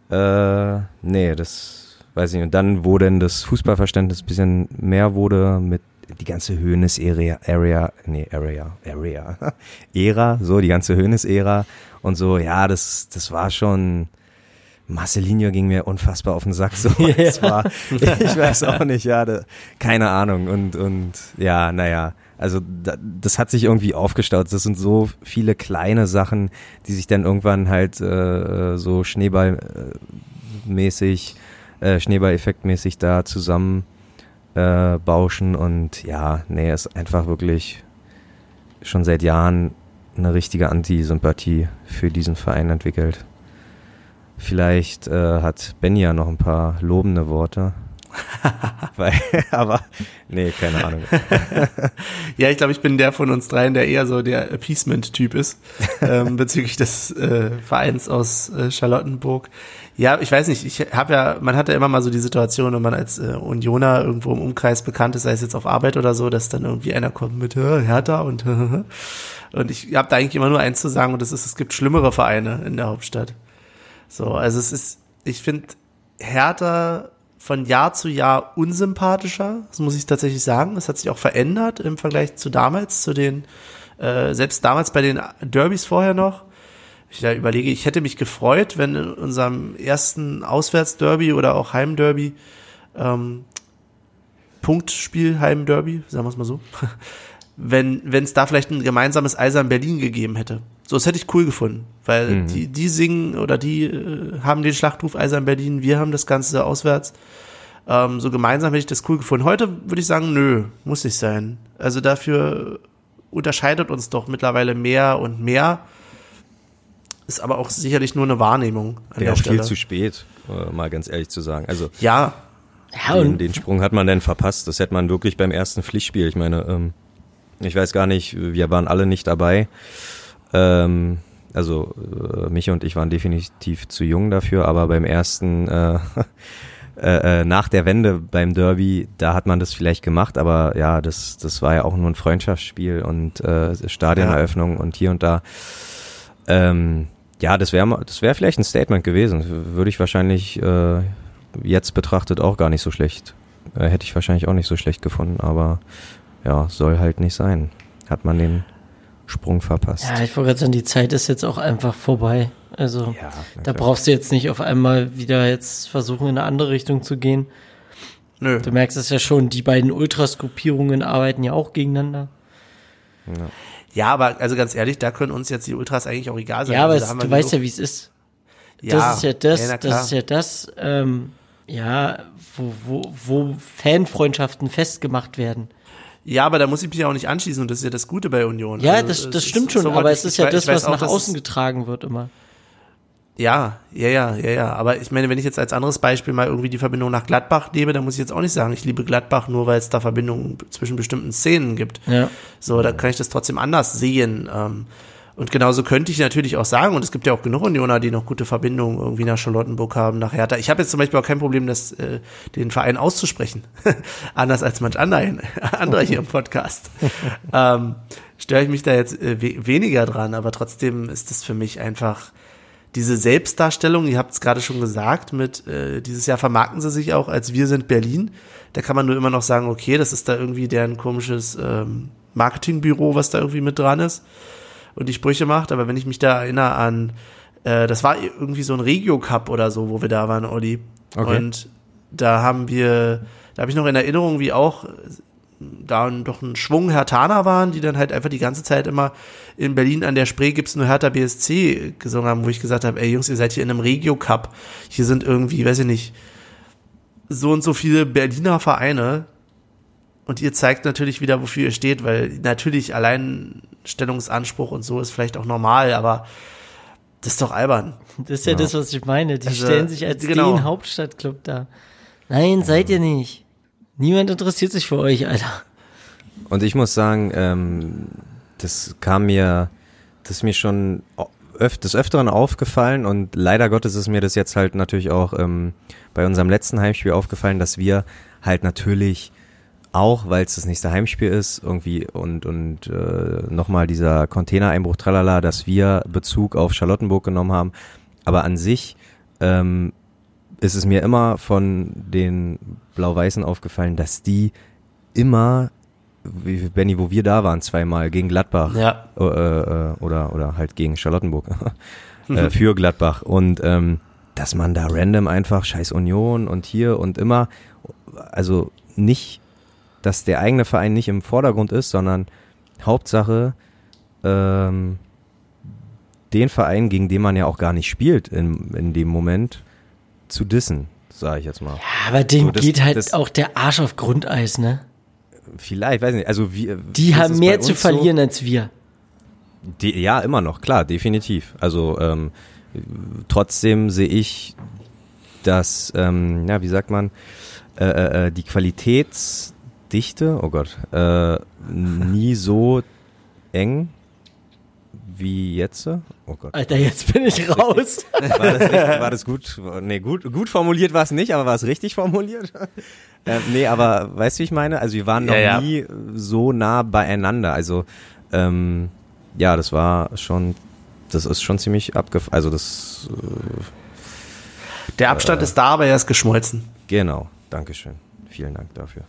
äh, nee, das weiß ich nicht. Und dann, wo denn das Fußballverständnis bisschen mehr wurde mit die ganze Höhnes-Area, Area, nee, Area, Area, Ära, so, die ganze Höhnes-Ära und so, ja, das, das war schon, Marcelinho ging mir unfassbar auf den Sack, so, es war, ich weiß auch nicht, ja, da, keine Ahnung und, und, ja, naja, also da, das hat sich irgendwie aufgestaut. Das sind so viele kleine Sachen, die sich dann irgendwann halt äh, so Schneeballmäßig, äh, Schneeball-Effektmäßig da zusammen äh, bauschen und ja, nee, ist einfach wirklich schon seit Jahren eine richtige Antisympathie für diesen Verein entwickelt. Vielleicht äh, hat Benny ja noch ein paar lobende Worte. Weil, aber, nee, keine Ahnung. Ja, ich glaube, ich bin der von uns dreien, der eher so der Appeasement-Typ ist, ähm, bezüglich des äh, Vereins aus äh, Charlottenburg. Ja, ich weiß nicht, ich habe ja, man hat ja immer mal so die Situation, wenn man als äh, Unioner irgendwo im Umkreis bekannt ist, sei es jetzt auf Arbeit oder so, dass dann irgendwie einer kommt mit "Hä, Hertha und und ich habe da eigentlich immer nur eins zu sagen und das ist, es gibt schlimmere Vereine in der Hauptstadt. So, also es ist, ich finde Hertha von Jahr zu Jahr unsympathischer, das muss ich tatsächlich sagen. Es hat sich auch verändert im Vergleich zu damals, zu den, äh, selbst damals bei den Derbys vorher noch. Ich da überlege, ich hätte mich gefreut, wenn in unserem ersten Auswärtsderby oder auch Heimderby, ähm, Punktspiel Heimderby, sagen wir es mal so, wenn es da vielleicht ein gemeinsames Eisern Berlin gegeben hätte. So, das hätte ich cool gefunden, weil Mhm. die, die singen oder die äh, haben den Schlachtruf Eisern Berlin, wir haben das Ganze auswärts. Ähm, so gemeinsam hätte ich das cool gefunden. Heute würde ich sagen, nö, muss nicht sein. Also dafür unterscheidet uns doch mittlerweile mehr und mehr. Ist aber auch sicherlich nur eine Wahrnehmung an Wäre der auch Stelle. viel zu spät, äh, mal ganz ehrlich zu sagen. Also ja, Ja, den, den Sprung hat man denn verpasst. Das hätte man wirklich beim ersten Pflichtspiel. Ich meine, ähm, ich weiß gar nicht, wir waren alle nicht dabei. Ähm, also äh, Micha und ich waren definitiv zu jung dafür, aber beim ersten äh, äh, äh, nach der Wende beim Derby, da hat man das vielleicht gemacht, aber ja, das, das war ja auch nur ein Freundschaftsspiel und äh, Stadioneröffnung und hier und da. Ähm, ja, das wäre das wäre vielleicht ein Statement gewesen. Würde ich wahrscheinlich äh, jetzt betrachtet auch gar nicht so schlecht. Äh, hätte ich wahrscheinlich auch nicht so schlecht gefunden, aber ja, soll halt nicht sein. Hat man den Sprung verpasst. ja, ich wollte gerade sagen, die Zeit ist jetzt auch einfach vorbei. Also Ja, da brauchst du jetzt nicht auf einmal wieder jetzt versuchen, in eine andere Richtung zu gehen. nö. Du merkst es ja schon, die beiden Ultras-Gruppierungen arbeiten ja auch gegeneinander. Ja, aber also ganz ehrlich, da können uns jetzt die Ultras eigentlich auch egal sein. Ja, aber also, es, du weißt ja, wie es ist. ja, das ist ja das, ja, das ist ja das, ähm, ja, wo, wo, wo Fanfreundschaften festgemacht werden. Ja, aber da muss ich mich ja auch nicht anschließen und das ist ja das Gute bei Union. Ja, Also, das, das stimmt schon, aber es ist ja das, was nach außen getragen wird immer. Ja, ja, ja, ja, ja. Aber ich meine, wenn ich jetzt als anderes Beispiel mal irgendwie die Verbindung nach Gladbach nehme, dann muss ich jetzt auch nicht sagen, ich liebe Gladbach nur, weil es da Verbindungen zwischen bestimmten Szenen gibt. Ja. So, da kann ich das trotzdem anders sehen. Ähm, und genauso könnte ich natürlich auch sagen, und es gibt ja auch genug Unioner, die noch gute Verbindungen irgendwie nach Charlottenburg haben, nach Hertha. Ich habe jetzt zum Beispiel auch kein Problem, das, äh, den Verein auszusprechen. Anders als manch anderer, anderer hier im Podcast. ähm, störe ich mich da jetzt äh, we weniger dran, aber trotzdem ist das für mich einfach diese Selbstdarstellung, ihr habt es gerade schon gesagt, mit äh, dieses Jahr vermarkten sie sich auch als Wir sind Berlin. Da kann man nur immer noch sagen, okay, das ist da irgendwie deren komisches ähm, Marketingbüro, was da irgendwie mit dran ist und die Sprüche macht. Aber wenn ich mich da erinnere an, äh, das war irgendwie so ein Regio Cup oder so, wo wir da waren, Olli. Okay. Und da haben wir, da habe ich noch in Erinnerung, wie auch da doch ein Schwung Hertaner waren, die dann halt einfach die ganze Zeit immer in Berlin an der Spree gibt's nur Hertha BSC gesungen haben, wo ich gesagt habe, ey Jungs, ihr seid hier in einem Regio Cup. Hier sind irgendwie, weiß ich nicht, so und so viele Berliner Vereine. Und ihr zeigt natürlich wieder, wofür ihr steht, weil natürlich Alleinstellungsanspruch und so ist vielleicht auch normal, aber das ist doch albern. Das ist ja, das, was ich meine. Die Also, stellen sich als genau. den Hauptstadtclub da. Nein, seid ihr nicht. Niemand interessiert sich für euch, Alter. Und ich muss sagen, ähm, das kam mir, das ist mir schon öf des Öfteren aufgefallen und leider Gottes ist mir das jetzt halt natürlich auch ähm, bei unserem letzten Heimspiel aufgefallen, dass wir halt natürlich auch, weil es das nächste Heimspiel ist, irgendwie und und äh, nochmal dieser Containereinbruch, tralala, dass wir Bezug auf Charlottenburg genommen haben. Aber an sich ähm, ist es mir immer von den Blau-Weißen aufgefallen, dass die immer, wie Benny, wo wir da waren, zweimal gegen Gladbach Ja. äh, äh, oder oder halt gegen Charlottenburg äh, für Gladbach. Und ähm, dass man da random einfach Scheiß Union und hier und immer, also nicht, dass der eigene Verein nicht im Vordergrund ist, sondern Hauptsache ähm, den Verein, gegen den man ja auch gar nicht spielt in, in dem Moment, zu dissen, sage ich jetzt mal. Aber dem So, das- geht halt das- auch der Arsch auf Grundeis, ne? Vielleicht, weiß nicht. Also wie, Die das haben mehr zu uns so. verlieren als wir. Die, ja, immer noch, klar, definitiv. Also ähm, trotzdem sehe ich, dass, ähm, ja, wie sagt man, äh, äh, äh, die Qualitätsdichte, oh Gott, äh, nie so eng wie jetzt. Oh Gott. Alter, jetzt bin ich raus. War das, richtig, war das gut? Nee, gut, gut formuliert war es nicht, aber war es richtig formuliert? ähm, nee, aber weißt du, wie ich meine? Also wir waren noch Ja, ja. nie so nah beieinander. Also ähm, ja, das war schon, das ist schon ziemlich abgef... Also das, äh, Der Abstand ist da, aber er ist geschmolzen. genau, Dankeschön. Vielen Dank dafür.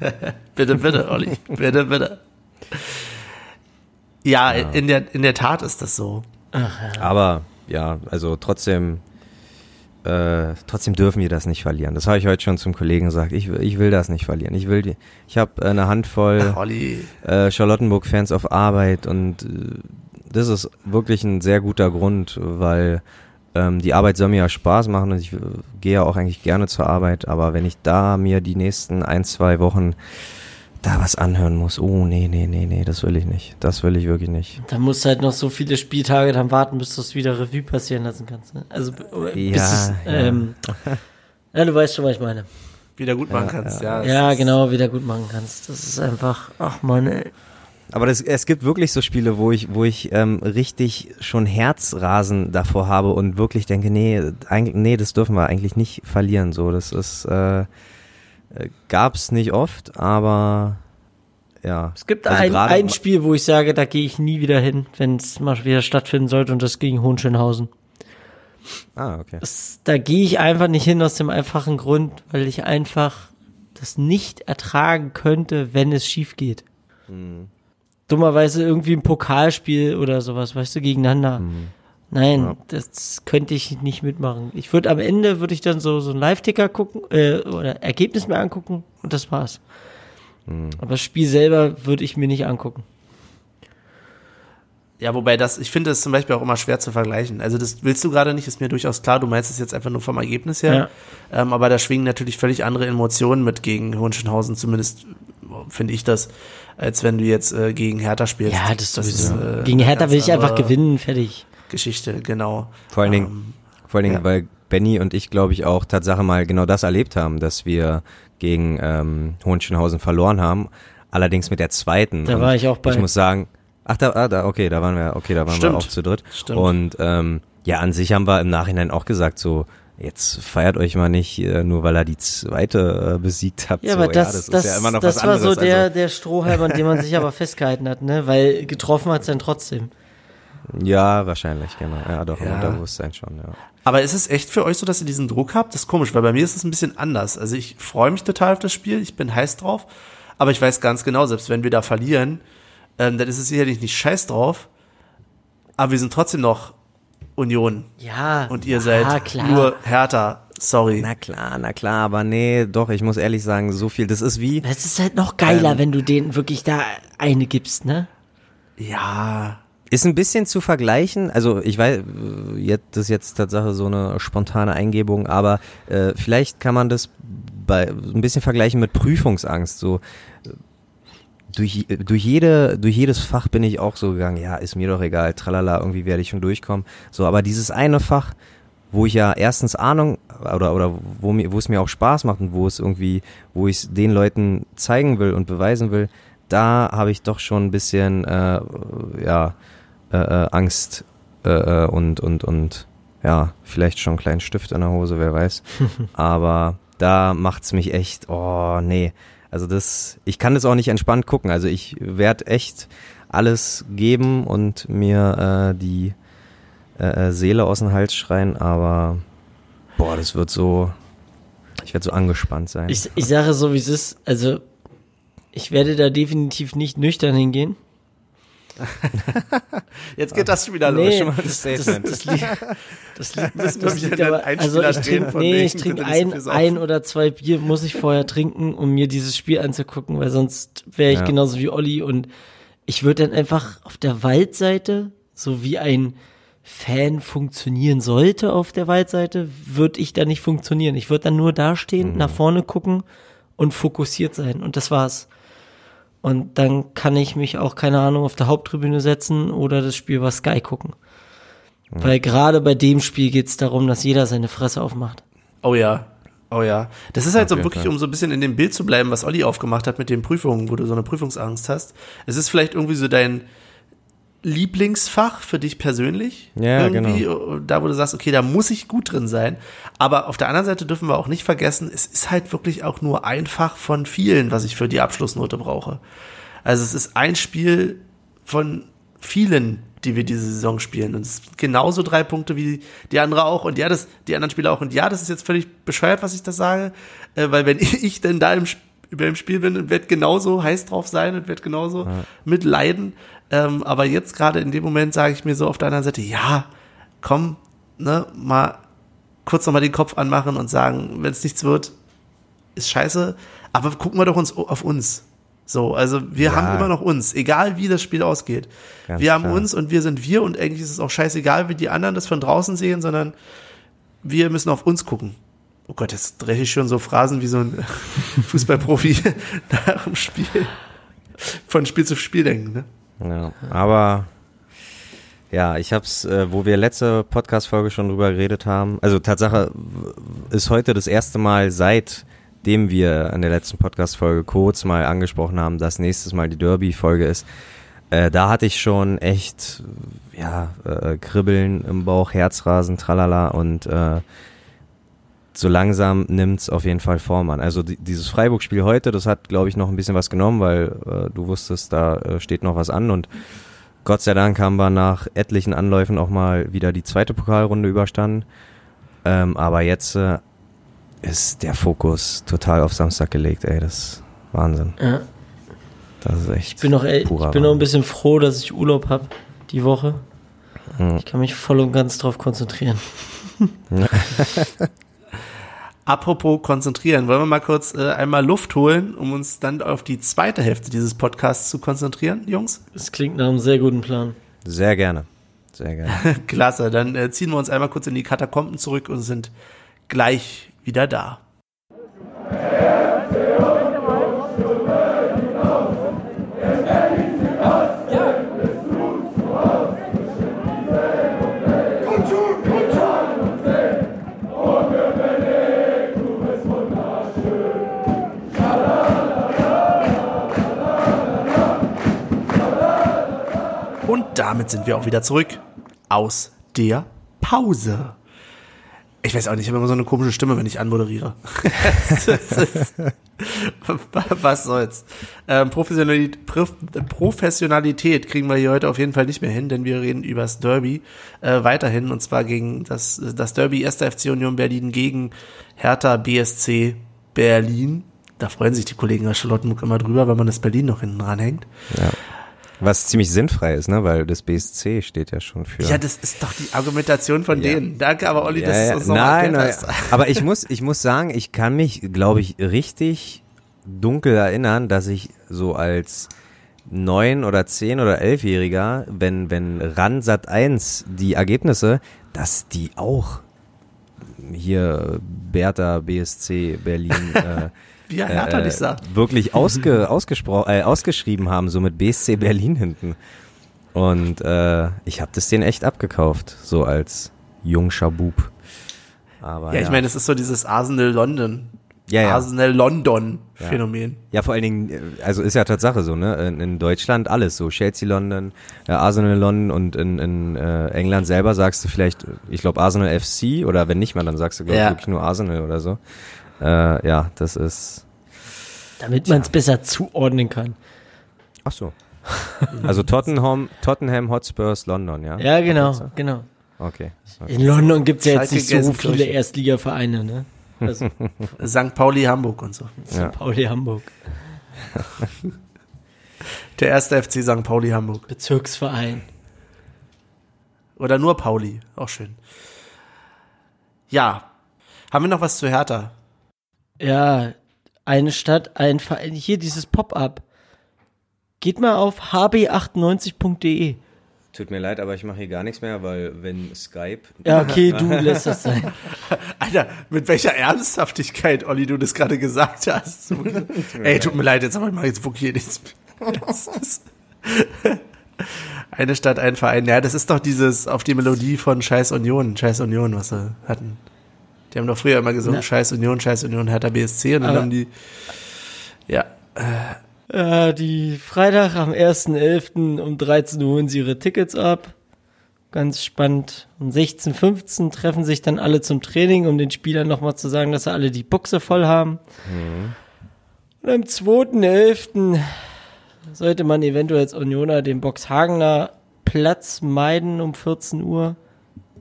Bitte, bitte, Olli. bitte, bitte. Ja, In, der, in der Tat ist das so. Aber ja, also trotzdem, äh, trotzdem dürfen wir das nicht verlieren. Das habe ich heute schon zum Kollegen gesagt. Ich, ich will das nicht verlieren. Ich will die, ich habe eine Handvoll Ach, äh, Charlottenburg-Fans auf Arbeit und äh, das ist wirklich ein sehr guter Grund, weil ähm, die Arbeit soll mir ja Spaß machen und ich äh, gehe ja auch eigentlich gerne zur Arbeit, aber wenn ich da mir die nächsten ein, zwei Wochen da was anhören muss, oh nee, nee, nee, nee, das will ich nicht. Das will ich wirklich nicht. Da musst du halt noch so viele Spieltage dann warten, bis du es wieder Revue passieren lassen kannst. Ne? Also bis Ja, es, ja. ähm, ja, du weißt schon, was ich meine. Wieder gut machen kannst, ja. Ja, genau, wieder gut machen kannst. Das ist einfach, ach man, ey. Aber das, es gibt wirklich so Spiele, wo ich, wo ich ähm, richtig schon Herzrasen davor habe und wirklich denke, nee, eigentlich, nee, das dürfen wir eigentlich nicht verlieren. So, das ist äh, äh, gab's nicht oft, aber ja. Es gibt Also ein, ein Spiel, wo ich sage, da gehe ich nie wieder hin, wenn es mal wieder stattfinden sollte und das gegen Hohenschönhausen. Ah, okay. Das, da gehe ich einfach nicht hin aus dem einfachen Grund, weil ich einfach das nicht ertragen könnte, wenn es schief geht. Hm. Dummerweise irgendwie ein Pokalspiel oder sowas, weißt du, gegeneinander. Hm. Nein, das könnte ich nicht mitmachen. Ich würde am Ende würde ich dann so so einen Live-Ticker gucken äh, oder Ergebnis mir angucken und das war's. Hm. Aber das Spiel selber würde ich mir nicht angucken. Ja, wobei das, ich finde es zum Beispiel auch immer schwer zu vergleichen. Also das willst du gerade nicht, ist mir durchaus klar. Du meinst es jetzt einfach nur vom Ergebnis her. Ähm, aber da schwingen natürlich völlig andere Emotionen mit gegen Hohenschönhausen, zumindest finde ich das, als wenn du jetzt äh, gegen Hertha spielst. Ja, das, sowieso. äh, Gegen Hertha will ich einfach gewinnen, fertig. Geschichte, genau. Vor allen Dingen, Ähm, vor allen Dingen, ja. weil Benny und ich, glaube ich, auch Tatsache mal genau das erlebt haben, dass wir gegen ähm, Hohenschönhausen verloren haben. Allerdings mit der zweiten. Da Und war ich auch bei. Ich muss sagen, ach da, ah, da okay, da waren wir, okay, da waren Stimmt. wir auch zu dritt. Stimmt. Und ähm, ja, an sich haben wir im Nachhinein auch gesagt, so jetzt feiert euch mal nicht, äh, nur weil er die zweite äh, besiegt hat. Ja, so, aber das, das, das, ist ja immer noch das was war so der, also, der Strohhalm, an dem man sich aber festgehalten hat, ne? Weil getroffen hat's dann trotzdem. Ja, wahrscheinlich, genau. Ja, doch, im Ja. Unterbewusstsein schon, ja. Aber ist es echt für euch so, dass ihr diesen Druck habt? Das ist komisch, weil bei mir ist es ein bisschen anders. Also ich freue mich total auf das Spiel, ich bin heiß drauf, aber ich weiß ganz genau, selbst wenn wir da verlieren, ähm, dann ist es sicherlich nicht scheiß drauf, aber wir sind trotzdem noch Union Ja. und ihr seid klar. nur Hertha. Sorry. Na klar, na klar, aber nee, doch, ich muss ehrlich sagen, so viel, das ist wie, Es ist halt noch geiler, Ähm. wenn du denen wirklich da eine gibst, ne? Ja, Ist ein bisschen zu vergleichen, also ich weiß, äh, das ist jetzt Tatsache so eine spontane Eingebung, aber äh, vielleicht kann man das bei, ein bisschen vergleichen mit Prüfungsangst. So äh, durch, durch, jede, durch jedes Fach bin ich auch so gegangen, ja, ist mir doch egal, tralala, irgendwie werde ich schon durchkommen. So, aber dieses eine Fach, wo ich ja erstens Ahnung oder, oder wo, mir, wo es mir auch Spaß macht und wo es irgendwie, wo ich es den Leuten zeigen will und beweisen will, da habe ich doch schon ein bisschen, äh, ja, äh, äh, Angst äh, äh, und, und, und ja, vielleicht schon einen kleinen Stift in der Hose, wer weiß. Aber da macht's mich echt, oh nee. Also das, ich kann das auch nicht entspannt gucken. Also ich werde echt alles geben und mir äh, die äh, äh, Seele aus dem Hals schreien, aber boah, das wird so, ich werde so angespannt sein. Ich, ich sage so, wie es ist. Also, ich werde da definitiv nicht nüchtern hingehen. jetzt geht das schon wieder Nee, los. schon mal ein das, das, das, liegt, das liegt, das, das liegt aber, also ich trinke, von nee, ich trinke so ein, saufen. ein oder zwei Bier muss ich vorher trinken, um mir dieses Spiel anzugucken, weil sonst wäre ich Ja. genauso wie Olli und ich würde dann einfach auf der Waldseite, so wie ein Fan funktionieren sollte auf der Waldseite, würde ich da nicht funktionieren. Ich würde dann nur dastehen, Mhm. nach vorne gucken und fokussiert sein und das war's. Und dann kann ich mich auch, keine Ahnung, auf der Haupttribüne setzen oder das Spiel bei Sky gucken. Weil gerade bei dem Spiel geht's darum, dass jeder seine Fresse aufmacht. Oh ja. Oh ja. Das ist halt so jeden wirklich, um so ein bisschen in dem Bild zu bleiben, was Olli aufgemacht hat mit den Prüfungen, wo du so eine Prüfungsangst hast. Es ist vielleicht irgendwie so dein Lieblingsfach für dich persönlich. Ja, genau. irgendwie, Da, wo du sagst, okay, da muss ich gut drin sein. Aber auf der anderen Seite dürfen wir auch nicht vergessen, es ist halt wirklich auch nur ein Fach von vielen, was ich für die Abschlussnote brauche. Also es ist ein Spiel von vielen, die wir diese Saison spielen. Und es sind genauso drei Punkte wie die andere auch. Und ja, das, die anderen Spieler auch. Und ja, das ist jetzt völlig bescheuert, was ich da sage. Äh, weil wenn ich denn da im, Sp- beim Spiel bin und werde genauso heiß drauf sein und werde genauso mitleiden. Ähm, aber jetzt gerade in dem Moment sage ich mir so auf der anderen Seite, ja, komm, ne, mal kurz nochmal den Kopf anmachen und sagen, wenn es nichts wird, ist scheiße. Aber gucken wir doch uns auf uns. So, also wir Ja. haben immer noch uns, egal wie das Spiel ausgeht. Ganz wir haben klar. uns und wir sind wir und eigentlich ist es auch scheißegal, wie die anderen das von draußen sehen, sondern wir müssen auf uns gucken. Oh Gott, jetzt drehe ich schon so Phrasen wie so ein Fußballprofi nach dem Spiel. Von Spiel zu Spiel denken, ne? Ja, aber ja, ich hab's, äh, wo wir letzte Podcast-Folge schon drüber geredet haben. Also Tatsache ist heute das erste Mal seitdem wir in der letzten Podcast-Folge kurz mal angesprochen haben, dass nächstes Mal die Derby-Folge ist. Äh, da hatte ich schon echt, ja, äh, Kribbeln im Bauch, Herzrasen, tralala und äh, so langsam nimmt's auf jeden Fall Form an. Also die, dieses Freiburg-Spiel heute, das hat, glaube ich, noch ein bisschen was genommen, weil äh, du wusstest, da äh, steht noch was an und Gott sei Dank haben wir nach etlichen Anläufen auch mal wieder die zweite Pokalrunde überstanden. Ähm, aber jetzt äh, ist der Fokus total auf Samstag gelegt, ey, das ist Wahnsinn. Ja. Das ist echt. Ich bin noch, ich purer bin noch ein bisschen froh, dass ich Urlaub habe die Woche. Hm. Ich kann mich voll und ganz drauf konzentrieren. Apropos konzentrieren, wollen wir mal kurz äh, einmal Luft holen, um uns dann auf die zweite Hälfte dieses Podcasts zu konzentrieren, Jungs? Das klingt nach einem sehr guten Plan. Sehr gerne. Sehr gerne. Klasse, dann äh, ziehen wir uns einmal kurz in die Katakomben zurück und sind gleich wieder da. Damit sind wir auch wieder zurück aus der Pause. Ich weiß auch nicht, ich habe immer so eine komische Stimme, wenn ich anmoderiere. Was soll's. Ähm, Professionalität, Prof- Professionalität kriegen wir hier heute auf jeden Fall nicht mehr hin, denn wir reden über das Derby äh, weiterhin und zwar gegen das, das Derby 1. FC Union Berlin gegen Hertha BSC Berlin. Da freuen sich die Kollegen aus Charlottenburg immer drüber, wenn man das Berlin noch hinten dranhängt. Ja. Was ziemlich sinnfrei ist, ne? Weil das BSC steht ja schon für. Ja, das ist doch die Argumentation von Ja. denen. Danke, aber Olli, dass Ja, du ja. uns noch nein, nein. hast. Aber ich muss, ich muss sagen, ich kann mich, glaube ich, richtig dunkel erinnern, dass ich so als neun oder zehn oder elfjähriger, wenn wenn RAN Sat 1 die Ergebnisse, dass die auch hier Bertha BSC Berlin äh, Wie er Hertha äh, nicht sagt. wirklich ausge, ausgespro äh, ausgeschrieben haben, so mit BSC Berlin hinten. Und äh, ich habe das denen echt abgekauft, so als jungscher Bub. Aber Ja, ich meine, es ist so dieses Arsenal London. Ja, ja. Arsenal London Phänomen. Ja, vor allen Dingen, äh, also ist ja Tatsache so, ne? In, in Deutschland alles so. Chelsea London, äh, Arsenal London und in, in äh, England selber sagst du vielleicht, ich glaube Arsenal FC oder wenn nicht mal, dann sagst du glaube ich Ja. wirklich nur Arsenal oder so. Äh, ja, das ist. Damit man es besser zuordnen kann. Ach so. Also Tottenham, Tottenham Hotspurs London, ja? Ja, genau, genau. Okay. okay. In London gibt es ja jetzt Schalke, nicht so viele Erstligavereine, ne? Also St. Pauli Hamburg und so. Ja. Pauli Hamburg. Der erste FC St. Pauli Hamburg. Bezirksverein. Oder nur Pauli. Auch schön. Ja. Haben wir noch was zu Hertha? Ja, eine Stadt, ein Verein. Hier dieses Pop-up. Geht mal auf hb98.de. Tut mir leid, aber ich mache hier gar nichts mehr, weil wenn Skype. Ja, okay, du lässt das sein. Alter, mit welcher Ernsthaftigkeit, Olli, du das gerade gesagt hast. Ey, tut mir leid, jetzt aber ich mache jetzt wirklich hier nichts mehr. Eine Stadt, ein Verein. Ja, das ist doch dieses auf die Melodie von Scheiß Union, Scheiß Union, was sie hatten. Die haben doch früher immer gesungen, Na. Scheiß Union, Scheiß Union, Hertha BSC und dann Aber- haben die, ja, Äh, die Freitag am 1.11. um 13 Uhr holen sie ihre Tickets ab. Ganz spannend. Um 16.15 Uhr treffen sich dann alle zum Training, um den Spielern nochmal zu sagen, dass sie alle die Buchse voll haben. Und am 2.11. sollte man eventuell als Unioner den Boxhagener Platz meiden um 14 Uhr.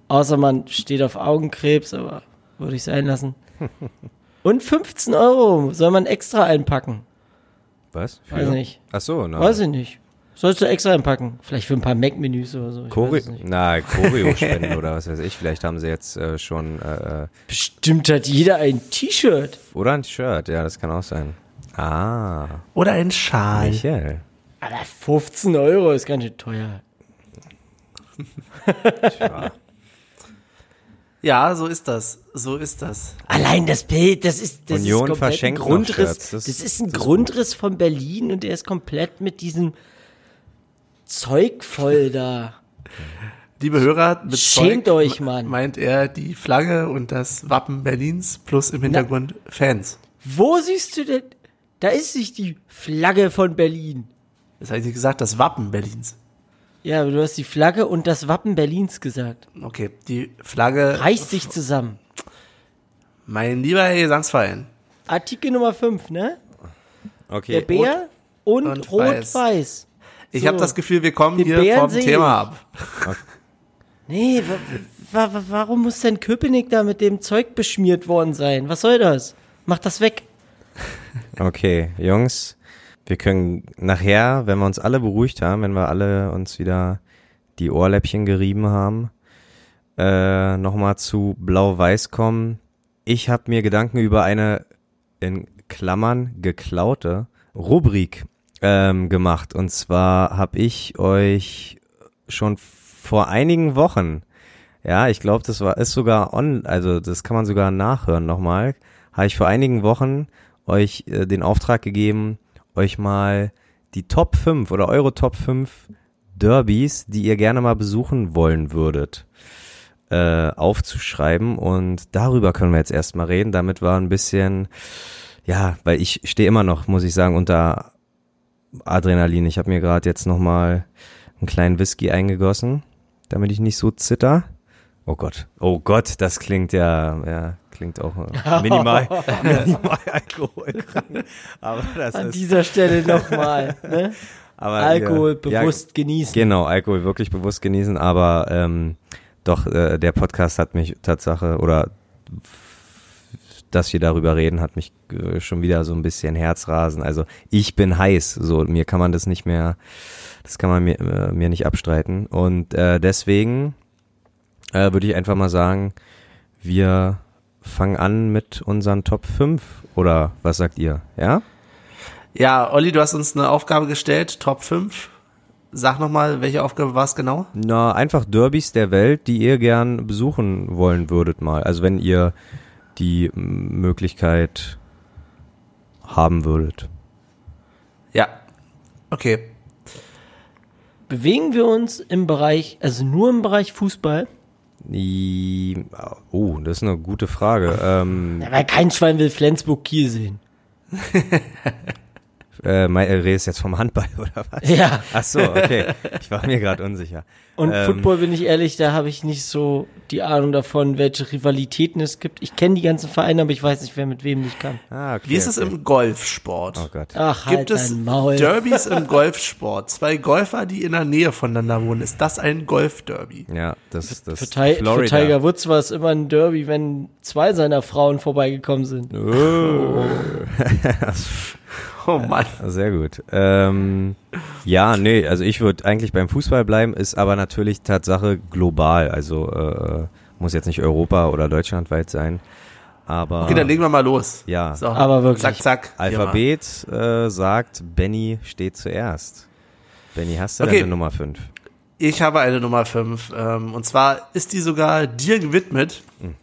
Außer man steht auf Augenkrebs, aber würde ich sein lassen. Und 15 Euro soll man extra einpacken. Was? Weiß nicht. Ach so, na. Weiß ich nicht. Sollst du extra einpacken? Vielleicht für ein paar Mac-Menüs oder so. Chore na, Choreo-Spenden oder was weiß ich. Vielleicht haben sie jetzt äh, schon, äh, äh, Bestimmt hat jeder ein T-Shirt. oder ein Shirt, ja, das kann auch sein. Ah, oder ein Schal. Michael. Aber 15 Euro ist ganz schön teuer. Ja, so ist das. So ist das. Allein das Bild, das ist, das Union ist komplett ein Grundriss. Das, Das- ist ein das ist Grundriss von Berlin und der ist komplett mit diesem Zeug voll da. Liebe Hörer, mit Schämt Zeug euch, Mann. meint er die Flagge und das Wappen Berlins plus im Hintergrund Fans. Wo siehst du denn? Da ist nicht die Flagge von Berlin. Das habe ich nicht gesagt, das Wappen Berlins. Ja, aber du hast die Flagge und das Wappen Berlins gesagt. Okay, die Flagge. Reißt sich zusammen. Mein lieber Herr Gesangsverein. Artikel Nummer 5, ne? Der Okay. Bär und, und weiß. rot-weiß. Ich So. habe das Gefühl, wir kommen Den hier Bären vom Thema ich. ab. Nee, wa wa warum muss denn Köpenick da mit dem Zeug beschmiert worden sein? Was soll das? Mach das weg. Okay, Jungs, wir können nachher, wenn wir uns alle beruhigt haben, wenn wir alle uns wieder die Ohrläppchen gerieben haben, äh, nochmal zu Blau-Weiß kommen. Ich habe mir Gedanken über eine in Klammern geklaute Rubrik ähm, gemacht. Und zwar habe ich euch schon vor einigen Wochen, ja, ich glaube, das war ist sogar on, also das kann man sogar nachhören nochmal, habe ich vor einigen Wochen euch äh, den Auftrag gegeben, euch mal die Top 5 oder eure Top 5 Derbys, die ihr gerne mal besuchen wollen würdet, äh, aufzuschreiben. Und darüber können wir jetzt erstmal reden. Damit war ein bisschen, ja, weil ich stehe immer noch, muss ich sagen, unter Adrenalin. Ich habe mir gerade jetzt nochmal einen kleinen Whisky eingegossen, damit ich nicht so zitter. Oh Gott, oh Gott, das klingt ja, ja, klingt auch äh, minimal, minimal Alkohol. Aber das An ist, dieser Stelle nochmal. Ne? aber Alkohol ja, bewusst genießen. Genau, Alkohol wirklich bewusst genießen, aber ähm, doch, äh, der Podcast hat mich Tatsache oder dass wir darüber reden, hat mich äh, schon wieder so ein bisschen Herzrasen. Also ich bin heiß, so mir kann man das nicht mehr, das kann man mir, äh, mir nicht abstreiten. Und äh, deswegen äh, würde ich einfach mal sagen, wir fangen an mit unseren Top 5 oder was sagt ihr? Ja? Ja, Olli, du hast uns eine Aufgabe gestellt, Top 5. Sag nochmal, welche Aufgabe war es genau? Na, einfach Derbys der Welt, die ihr gern besuchen wollen würdet mal. Also wenn ihr die Möglichkeit haben würdet. Ja. Okay. Bewegen wir uns im Bereich, also nur im Bereich Fußball? Oh, das ist eine gute Frage. Ähm, Ja, weil kein Schwein will Flensburg-Kiel sehen. äh, mein, äh, redest jetzt vom Handball oder was? Ja. Ach so, okay. Ich war mir gerade unsicher. Und Ähm, Football, bin ich ehrlich, da habe ich nicht so die Ahnung davon, welche Rivalitäten es gibt. Ich kenne die ganzen Vereine, aber ich weiß nicht, wer mit wem nicht kann. Ah, okay, Wie ist es okay. im Golfsport? Oh Gott. Ach, halt Gibt es dein Maul. Derbys im Golfsport? Zwei Golfer, die in der Nähe voneinander wohnen. Ist das ein Golfderby? Ja, das ist das Für, Ti- für Florida. Tiger Woods war es immer ein Derby, wenn zwei seiner Frauen vorbeigekommen sind. Oh. Oh Mann. Sehr gut. Ähm, ja, nee, also ich würde eigentlich beim Fußball bleiben, ist aber natürlich Tatsache global. Also äh, muss jetzt nicht Europa oder deutschlandweit sein. Aber Okay, dann legen wir mal los. Ja. So. Aber wirklich. Zack, zack. Alphabet äh, sagt, Benny steht zuerst. Benny, hast du Okay. deine Nummer 5? Ich habe eine Nummer 5. Ähm, und zwar ist die sogar dir gewidmet. Hm.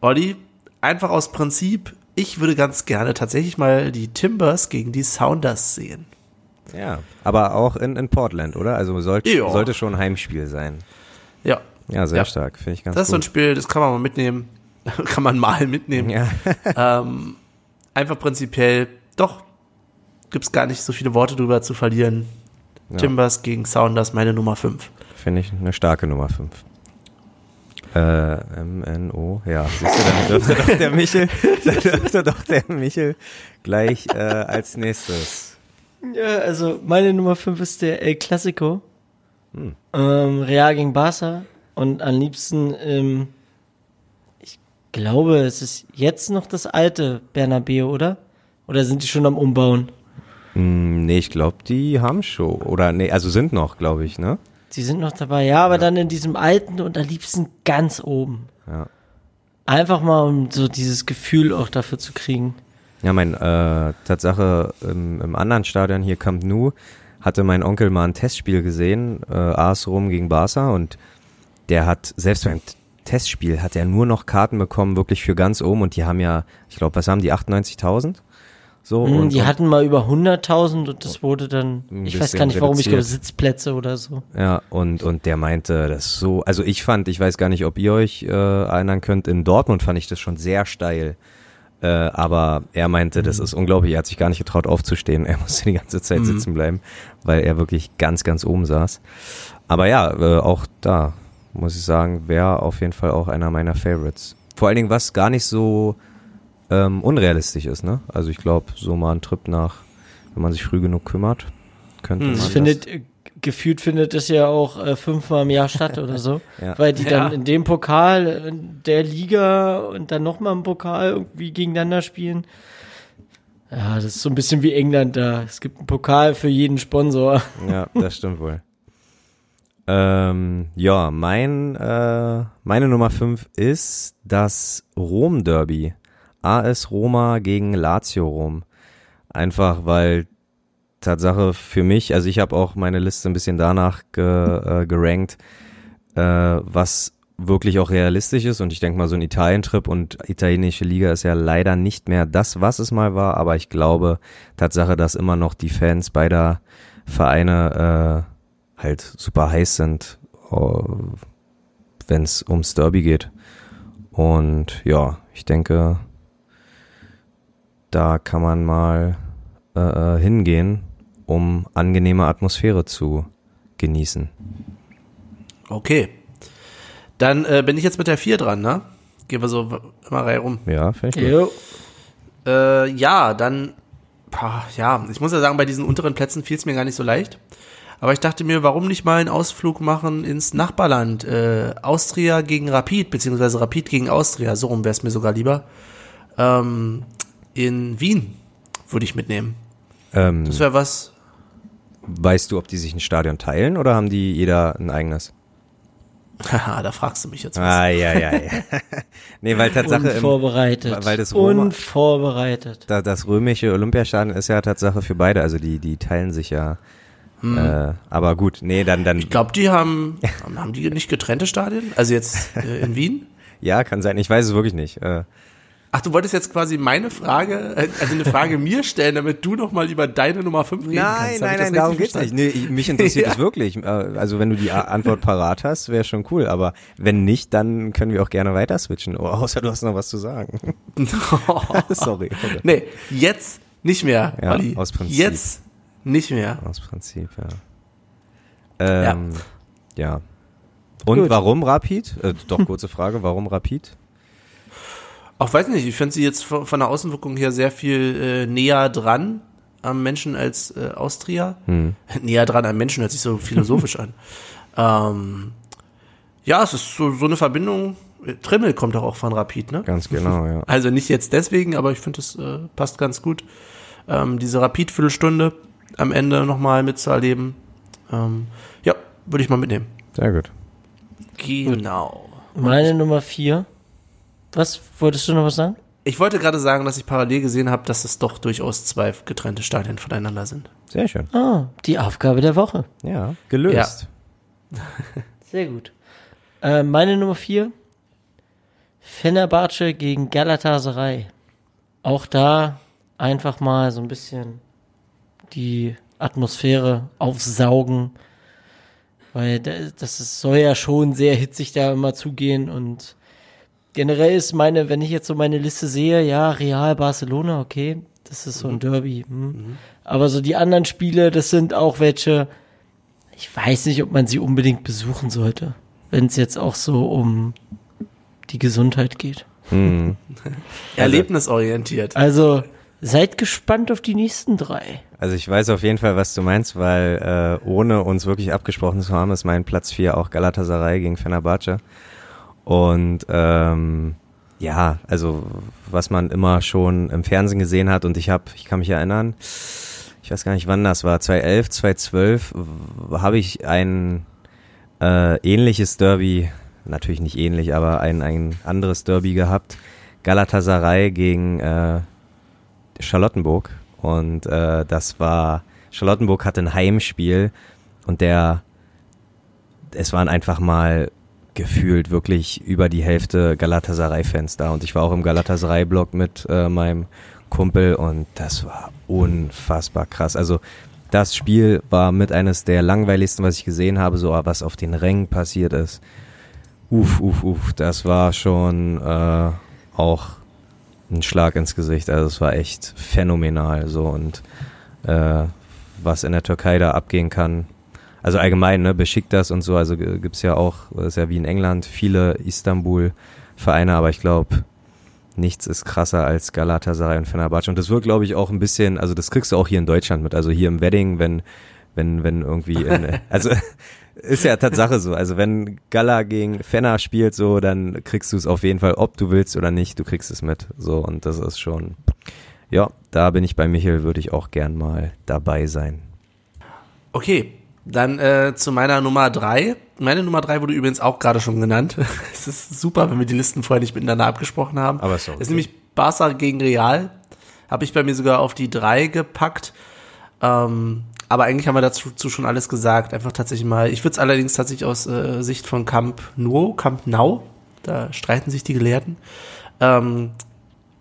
Olli, einfach aus Prinzip, ich würde ganz gerne tatsächlich mal die Timbers gegen die Sounders sehen. Ja. Aber auch in, in Portland, oder? Also sollte, Ja. sollte schon ein Heimspiel sein. Ja. Ja, sehr Ja. stark. Finde ich ganz Das ist so ein gut. Spiel, das kann man mal mitnehmen. kann man mal mitnehmen. ja. Ähm, einfach prinzipiell, doch, gibt's gar nicht so viele Worte drüber zu verlieren. Ja. Timbers gegen Sounders, meine Nummer 5. Finde ich eine starke Nummer 5. Äh, MNO, ja, siehst du, dann dürfte doch der Michel, dann dürfte doch der Michel gleich äh, als nächstes. Ja, also meine Nummer 5 ist der El Clasico. Hm. Ähm, Real gegen Barca. Und am liebsten, ähm, ich glaube, es ist jetzt noch das alte Bernabeu, oder? Oder sind die schon am Umbauen? Hm, nee, ich glaube, die haben schon, oder nee, also sind noch, glaube ich, ne? Die sind noch dabei, ja, aber dann in diesem alten und am liebsten ganz oben. Ja. Einfach mal, um so dieses Gefühl auch dafür zu kriegen. Ja, mein äh, Tatsache im, im anderen Stadion hier Camp Nou hatte mein Onkel mal ein Testspiel gesehen, äh, AS Rom gegen Barca und der hat selbst beim Testspiel hat er nur noch Karten bekommen, wirklich für ganz oben und die haben ja, ich glaube, was haben die 98.000? So Hm, und, die hatten mal über 100.000 und das wurde dann, ich weiß gar nicht warum, ich glaube reduziert. Sitzplätze oder so. Ja, und, und der meinte, das so, also ich fand, ich weiß gar nicht, ob ihr euch äh, erinnern könnt, in Dortmund fand ich das schon sehr steil. Äh, aber er meinte, das ist unglaublich, er hat sich gar nicht getraut aufzustehen, er musste die ganze Zeit sitzen bleiben, weil er wirklich ganz, ganz oben saß. Aber ja, äh, auch da muss ich sagen, wäre auf jeden Fall auch einer meiner Favorites. Vor allen Dingen, was gar nicht so ähm, unrealistisch ist, ne? Also ich glaube, so mal ein Trip nach, wenn man sich früh genug kümmert, könnte man Es das. findet, äh, gefühlt findet es ja auch äh, fünfmal im Jahr statt oder so. Ja. Weil die dann Ja. in dem Pokal, in der Liga und dann nochmal im Pokal irgendwie gegeneinander spielen. Ja, das ist so ein bisschen wie England da. Es gibt einen Pokal für jeden Sponsor. Ja, das stimmt wohl. Ähm, ja, mein, äh, meine Nummer 5 ist das Rom-Derby. AS Roma gegen Lazio Rom. Einfach weil Tatsache für mich, also ich habe auch meine Liste ein bisschen danach ge, äh, gerankt, äh, was wirklich auch realistisch ist und ich denke mal so ein Italien-Trip und italienische Liga ist ja leider nicht mehr das, was es mal war, aber ich glaube Tatsache, dass immer noch die Fans beider Vereine äh, halt super heiß sind, wenn es ums Derby geht. Und ja, ich denke, da kann man mal äh, äh, hingehen, um angenehme Atmosphäre zu genießen. Okay. Dann äh, bin ich jetzt mit der 4 dran, ne? Gehen wir so immer Reihe rum. Ja, finde ich gut. Jo. Äh, ja, dann, ja, ich muss ja sagen, bei diesen unteren Plätzen fiel es mir gar nicht so leicht. Aber ich dachte mir, warum nicht mal einen Ausflug machen ins Nachbarland? Äh, Austria gegen Rapid, beziehungsweise Rapid gegen Austria, so rum wäre es mir sogar lieber. Ähm, in Wien würde ich mitnehmen. Ähm, Das wäre was. weißt du, ob die sich ein Stadion teilen oder haben die jeder ein eigenes? Haha, da fragst du mich jetzt was. Ah, ja, ja, ja. nee, weil Tatsache, im, Unvorbereitet. weil das Roma- Unvorbereitet. da, das römische Olympiastadion ist ja Tatsache für beide, also die, die teilen sich ja. Äh, aber gut, nee, dann, dann, Ich glaube, die haben, haben die nicht getrennte Stadien? Also jetzt äh, in Wien? ja, kann sein, ich weiß es wirklich nicht. Äh, Ach, du wolltest jetzt quasi meine Frage, äh, also eine Frage mir stellen, damit du noch mal über deine Nummer 5 reden kannst. Hab ich das darum geht's nicht. Nee, ich- mich interessiert Ja. es wirklich. Äh, Also wenn du die Antwort parat hast, wäre schon cool. Aber wenn nicht, dann können wir auch gerne weiter switchen. Oh, außer du hast noch was zu sagen. Sorry. Nee, jetzt nicht mehr, Ja, Olli. aus Prinzip. Jetzt nicht mehr. Aus Prinzip, ja. Ähm, ja. Und Gut. warum Rapid? Äh, doch, kurze Frage. Warum Rapid? Auch weiß nicht, ich finde sie jetzt von, von der Außenwirkung her sehr viel äh, näher dran am Menschen als äh, Austria. Hm. Näher dran am Menschen hört sich so philosophisch an. Ähm, ja, es ist so, so eine Verbindung. Trimmel kommt doch auch von Rapid, ne? Ganz genau, ja. Also nicht jetzt deswegen, aber ich finde, es äh, passt ganz gut. Ähm, diese Rapid-Viertelstunde am Ende nochmal mitzuerleben. Ähm, ja, würde ich mal mitnehmen. Sehr gut. Genau. Meine Nummer vier. Was? Wolltest du noch was sagen? Ich wollte gerade sagen, dass ich parallel gesehen habe, dass es doch durchaus zwei getrennte Stadien voneinander sind. Sehr schön. Ah, die Aufgabe der Woche. Ja, gelöst. Sehr gut. Äh, meine Nummer vier. Fenerbahce gegen Galatasaray. Auch da einfach mal so ein bisschen die Atmosphäre aufsaugen. Weil da- das ist, soll ja schon sehr hitzig da immer zugehen und generell ist meine, wenn ich jetzt so meine Liste sehe, ja, Real Barcelona, okay, das ist so ein Derby. Hm. Aber so die anderen Spiele, das sind auch welche, ich weiß nicht, ob man sie unbedingt besuchen sollte, wenn es jetzt auch so um die Gesundheit geht. Mhm. Erlebnisorientiert. Also seid gespannt auf die nächsten drei. Also ich weiß auf jeden Fall, was du meinst, weil äh, ohne uns wirklich abgesprochen zu haben, ist mein Platz 4 auch Galatasaray gegen Fenerbahce. Und ähm, ja, also was man immer schon im Fernsehen gesehen hat und ich habe, ich kann mich erinnern, ich weiß gar nicht wann das war, 2011, 2012 w- habe ich ein äh, ähnliches Derby, natürlich nicht ähnlich, aber ein, ein anderes Derby gehabt. Galatasaray gegen äh, Charlottenburg und äh, das war Charlottenburg hatte ein Heimspiel und der es waren einfach mal gefühlt wirklich über die Hälfte Galatasaray-Fans da und ich war auch im Galatasaray-Block mit äh, meinem Kumpel und das war unfassbar krass. Also das Spiel war mit eines der langweiligsten, was ich gesehen habe, so was auf den Rängen passiert ist. Uff, uff, uff, das war schon äh, auch ein Schlag ins Gesicht. Also es war echt phänomenal so und äh, was in der Türkei da abgehen kann. Also allgemein, ne, Besiktas und so, also gibt's ja auch, das ist ja wie in England, viele Istanbul-Vereine, aber ich glaube, nichts ist krasser als Galatasaray und Fenerbahce. Und das wird, glaube ich, auch ein bisschen, also das kriegst du auch hier in Deutschland mit. Also hier im Wedding, wenn, wenn, wenn irgendwie, in, also ist ja Tatsache so. Also wenn Gala gegen Fener spielt, so, dann kriegst du es auf jeden Fall, ob du willst oder nicht, du kriegst es mit. So, und das ist schon, ja, da bin ich bei Michel, würde ich auch gern mal dabei sein. Okay, dann äh, zu meiner Nummer drei. Meine Nummer drei wurde übrigens auch gerade schon genannt. es ist super, wenn wir die Listen vorher nicht miteinander abgesprochen haben. Aber so. Es ist nämlich Barca gegen Real. Habe ich bei mir sogar auf die drei gepackt. Ähm, aber eigentlich haben wir dazu schon alles gesagt. Einfach tatsächlich mal. Ich würde es allerdings tatsächlich aus äh, Sicht von Camp Nou, Camp Nou, da streiten sich die Gelehrten, ähm,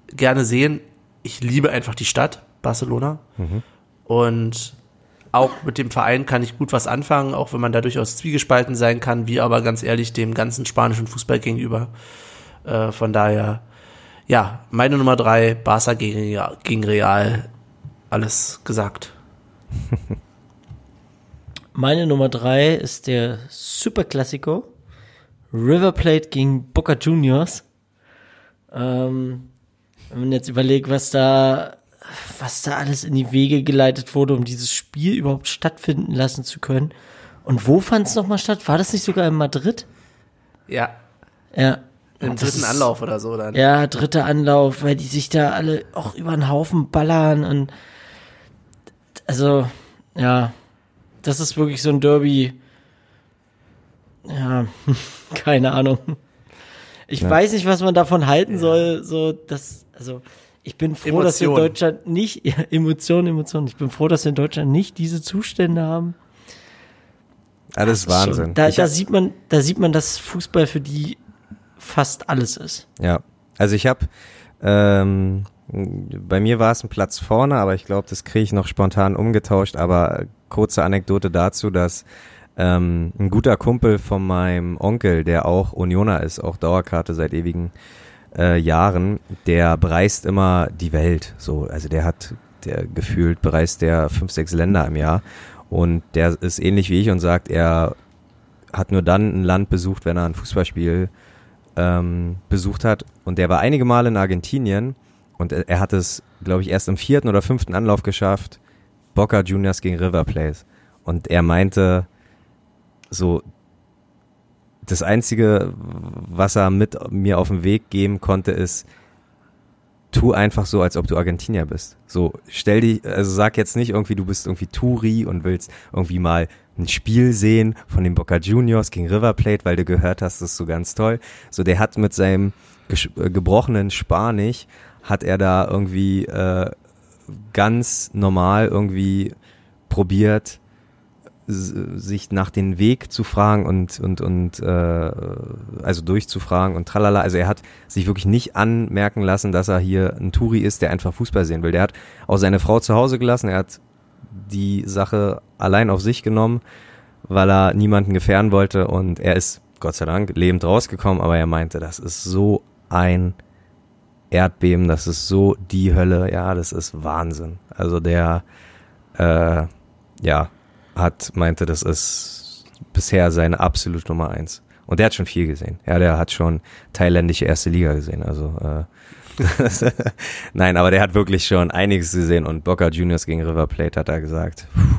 gerne sehen. Ich liebe einfach die Stadt, Barcelona. Mhm. Und auch mit dem Verein kann ich gut was anfangen, auch wenn man da durchaus zwiegespalten sein kann, wie aber ganz ehrlich dem ganzen spanischen Fußball gegenüber. Äh, von daher, ja, meine Nummer drei, Barca gegen, gegen Real, alles gesagt. Meine Nummer drei ist der Super Classico. River Plate gegen Boca Juniors. Ähm, wenn man jetzt überlegt, was da was da alles in die Wege geleitet wurde, um dieses Spiel überhaupt stattfinden lassen zu können. Und wo fand es nochmal statt? War das nicht sogar in Madrid? Ja. Ja. Im dritten Anlauf oder so dann. Ja, dritter Anlauf, weil die sich da alle auch über den Haufen ballern und also, ja, das ist wirklich so ein Derby. Ja, keine Ahnung. Ich ja. weiß nicht, was man davon halten ja. soll, so, das, also, ich bin froh, Emotion. dass wir in Deutschland nicht, ja, Emotionen, Emotionen. Ich bin froh, dass wir in Deutschland nicht diese Zustände haben. Alles das Wahnsinn. Schon, da, da sieht man, da sieht man, dass Fußball für die fast alles ist. Ja, also ich habe, ähm, bei mir war es ein Platz vorne, aber ich glaube, das kriege ich noch spontan umgetauscht. Aber kurze Anekdote dazu, dass ähm, ein guter Kumpel von meinem Onkel, der auch Unioner ist, auch Dauerkarte seit ewigen äh, Jahren, der bereist immer die Welt. So, also der hat, der gefühlt bereist der fünf, sechs Länder im Jahr. Und der ist ähnlich wie ich und sagt, er hat nur dann ein Land besucht, wenn er ein Fußballspiel ähm, besucht hat. Und der war einige Male in Argentinien und er, hat es, glaube ich, erst im vierten oder fünften Anlauf geschafft, Boca Juniors gegen River Plate. Und er meinte, so, das Einzige, was er mit mir auf den Weg geben konnte, ist, tu einfach so, als ob du Argentinier bist. So, stell dich, also sag jetzt nicht irgendwie, du bist irgendwie Touri und willst irgendwie mal ein Spiel sehen von den Boca Juniors gegen River Plate, weil du gehört hast, das ist so ganz toll. So, der hat mit seinem äh, gebrochenen Spanisch, hat er da irgendwie äh, ganz normal irgendwie probiert, sich nach den Weg zu fragen und und und äh, also durchzufragen und tralala. Also er hat sich wirklich nicht anmerken lassen, dass er hier ein Touri ist, der einfach Fußball sehen will. Der hat auch seine Frau zu Hause gelassen. Er hat die Sache allein auf sich genommen, weil er niemanden gefährden wollte und er ist Gott sei Dank lebend rausgekommen. Aber er meinte, das ist so ein Erdbeben, das ist so die Hölle. Ja, das ist Wahnsinn. Also der äh, ja hat, meinte, das ist bisher seine absolute Nummer eins. Und der hat schon viel gesehen. Ja, der hat schon thailändische erste Liga gesehen. Also äh, nein, aber der hat wirklich schon einiges gesehen und Boca Juniors gegen River Plate hat er gesagt, pff,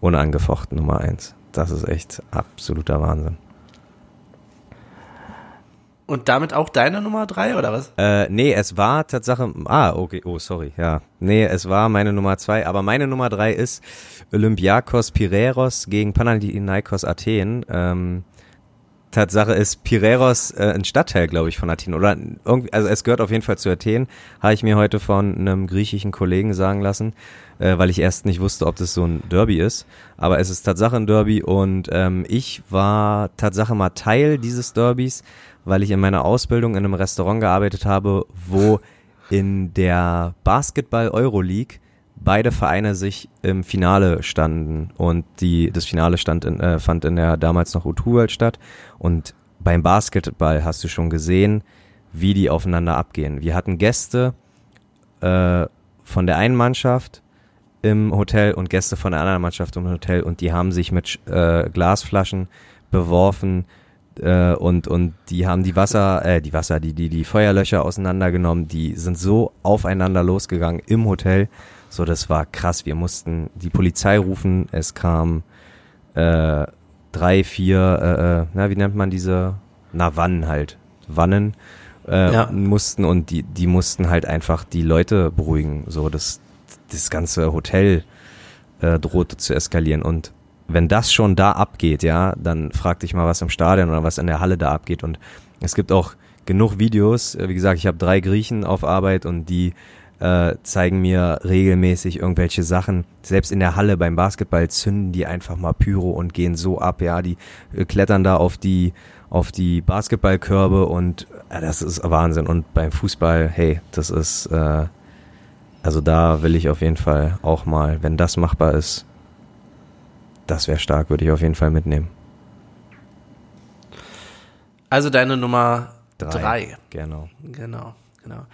unangefochten Nummer eins. Das ist echt absoluter Wahnsinn. Und damit auch deine Nummer drei oder was? Äh, nee, es war Tatsache. Ah, okay, oh, sorry, ja. Nee, es war meine Nummer zwei, aber meine Nummer drei ist Olympiakos Piräros gegen Panathinaikos Athen. Ähm, Tatsache ist Pireros äh, ein Stadtteil, glaube ich, von Athen. Oder irgendwie, also es gehört auf jeden Fall zu Athen, habe ich mir heute von einem griechischen Kollegen sagen lassen, äh, weil ich erst nicht wusste, ob das so ein Derby ist. Aber es ist Tatsache ein Derby und ähm, ich war Tatsache mal Teil dieses Derbys, weil ich in meiner Ausbildung in einem Restaurant gearbeitet habe, wo in der Basketball-Euroleague beide Vereine sich im Finale standen. Und die das Finale stand in, äh, fand in der damals noch U2 statt. Und beim Basketball hast du schon gesehen, wie die aufeinander abgehen. Wir hatten Gäste äh, von der einen Mannschaft im Hotel und Gäste von der anderen Mannschaft im Hotel. Und die haben sich mit äh, Glasflaschen beworfen äh, und und die haben die Wasser äh, die Wasser die die die Feuerlöcher auseinandergenommen die sind so aufeinander losgegangen im Hotel so, das war krass. Wir mussten die Polizei rufen. Es kam äh, drei, vier, äh, äh, na, wie nennt man diese? Na, Wannen halt. Wannen äh, ja. mussten und die, die mussten halt einfach die Leute beruhigen. So, das, das ganze Hotel äh, drohte zu eskalieren. Und wenn das schon da abgeht, ja, dann frag dich mal, was im Stadion oder was in der Halle da abgeht. Und es gibt auch genug Videos. Wie gesagt, ich habe drei Griechen auf Arbeit und die äh, zeigen mir regelmäßig irgendwelche Sachen. Selbst in der Halle beim Basketball zünden die einfach mal Pyro und gehen so ab, ja, die äh, klettern da auf die auf die Basketballkörbe und äh, das ist Wahnsinn. Und beim Fußball, hey, das ist äh, also da will ich auf jeden Fall auch mal, wenn das machbar ist, das wäre stark, würde ich auf jeden Fall mitnehmen. Also deine Nummer drei. drei. Genau. Genau, genau.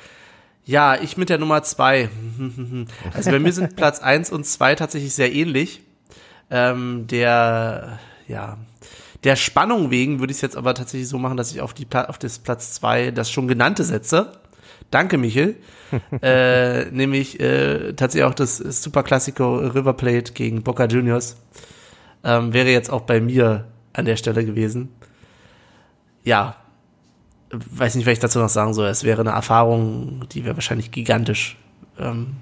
Ja, ich mit der Nummer zwei. Also bei mir sind Platz eins und zwei tatsächlich sehr ähnlich. Ähm, der, ja, der Spannung wegen würde ich es jetzt aber tatsächlich so machen, dass ich auf, die, auf das Platz zwei das schon genannte setze. Danke, Michel. äh, nämlich äh, tatsächlich auch das Superklassiko River Plate gegen Boca Juniors. Ähm, wäre jetzt auch bei mir an der Stelle gewesen. Ja, weiß nicht, was ich dazu noch sagen soll. Es wäre eine Erfahrung, die wäre wahrscheinlich gigantisch. Ähm,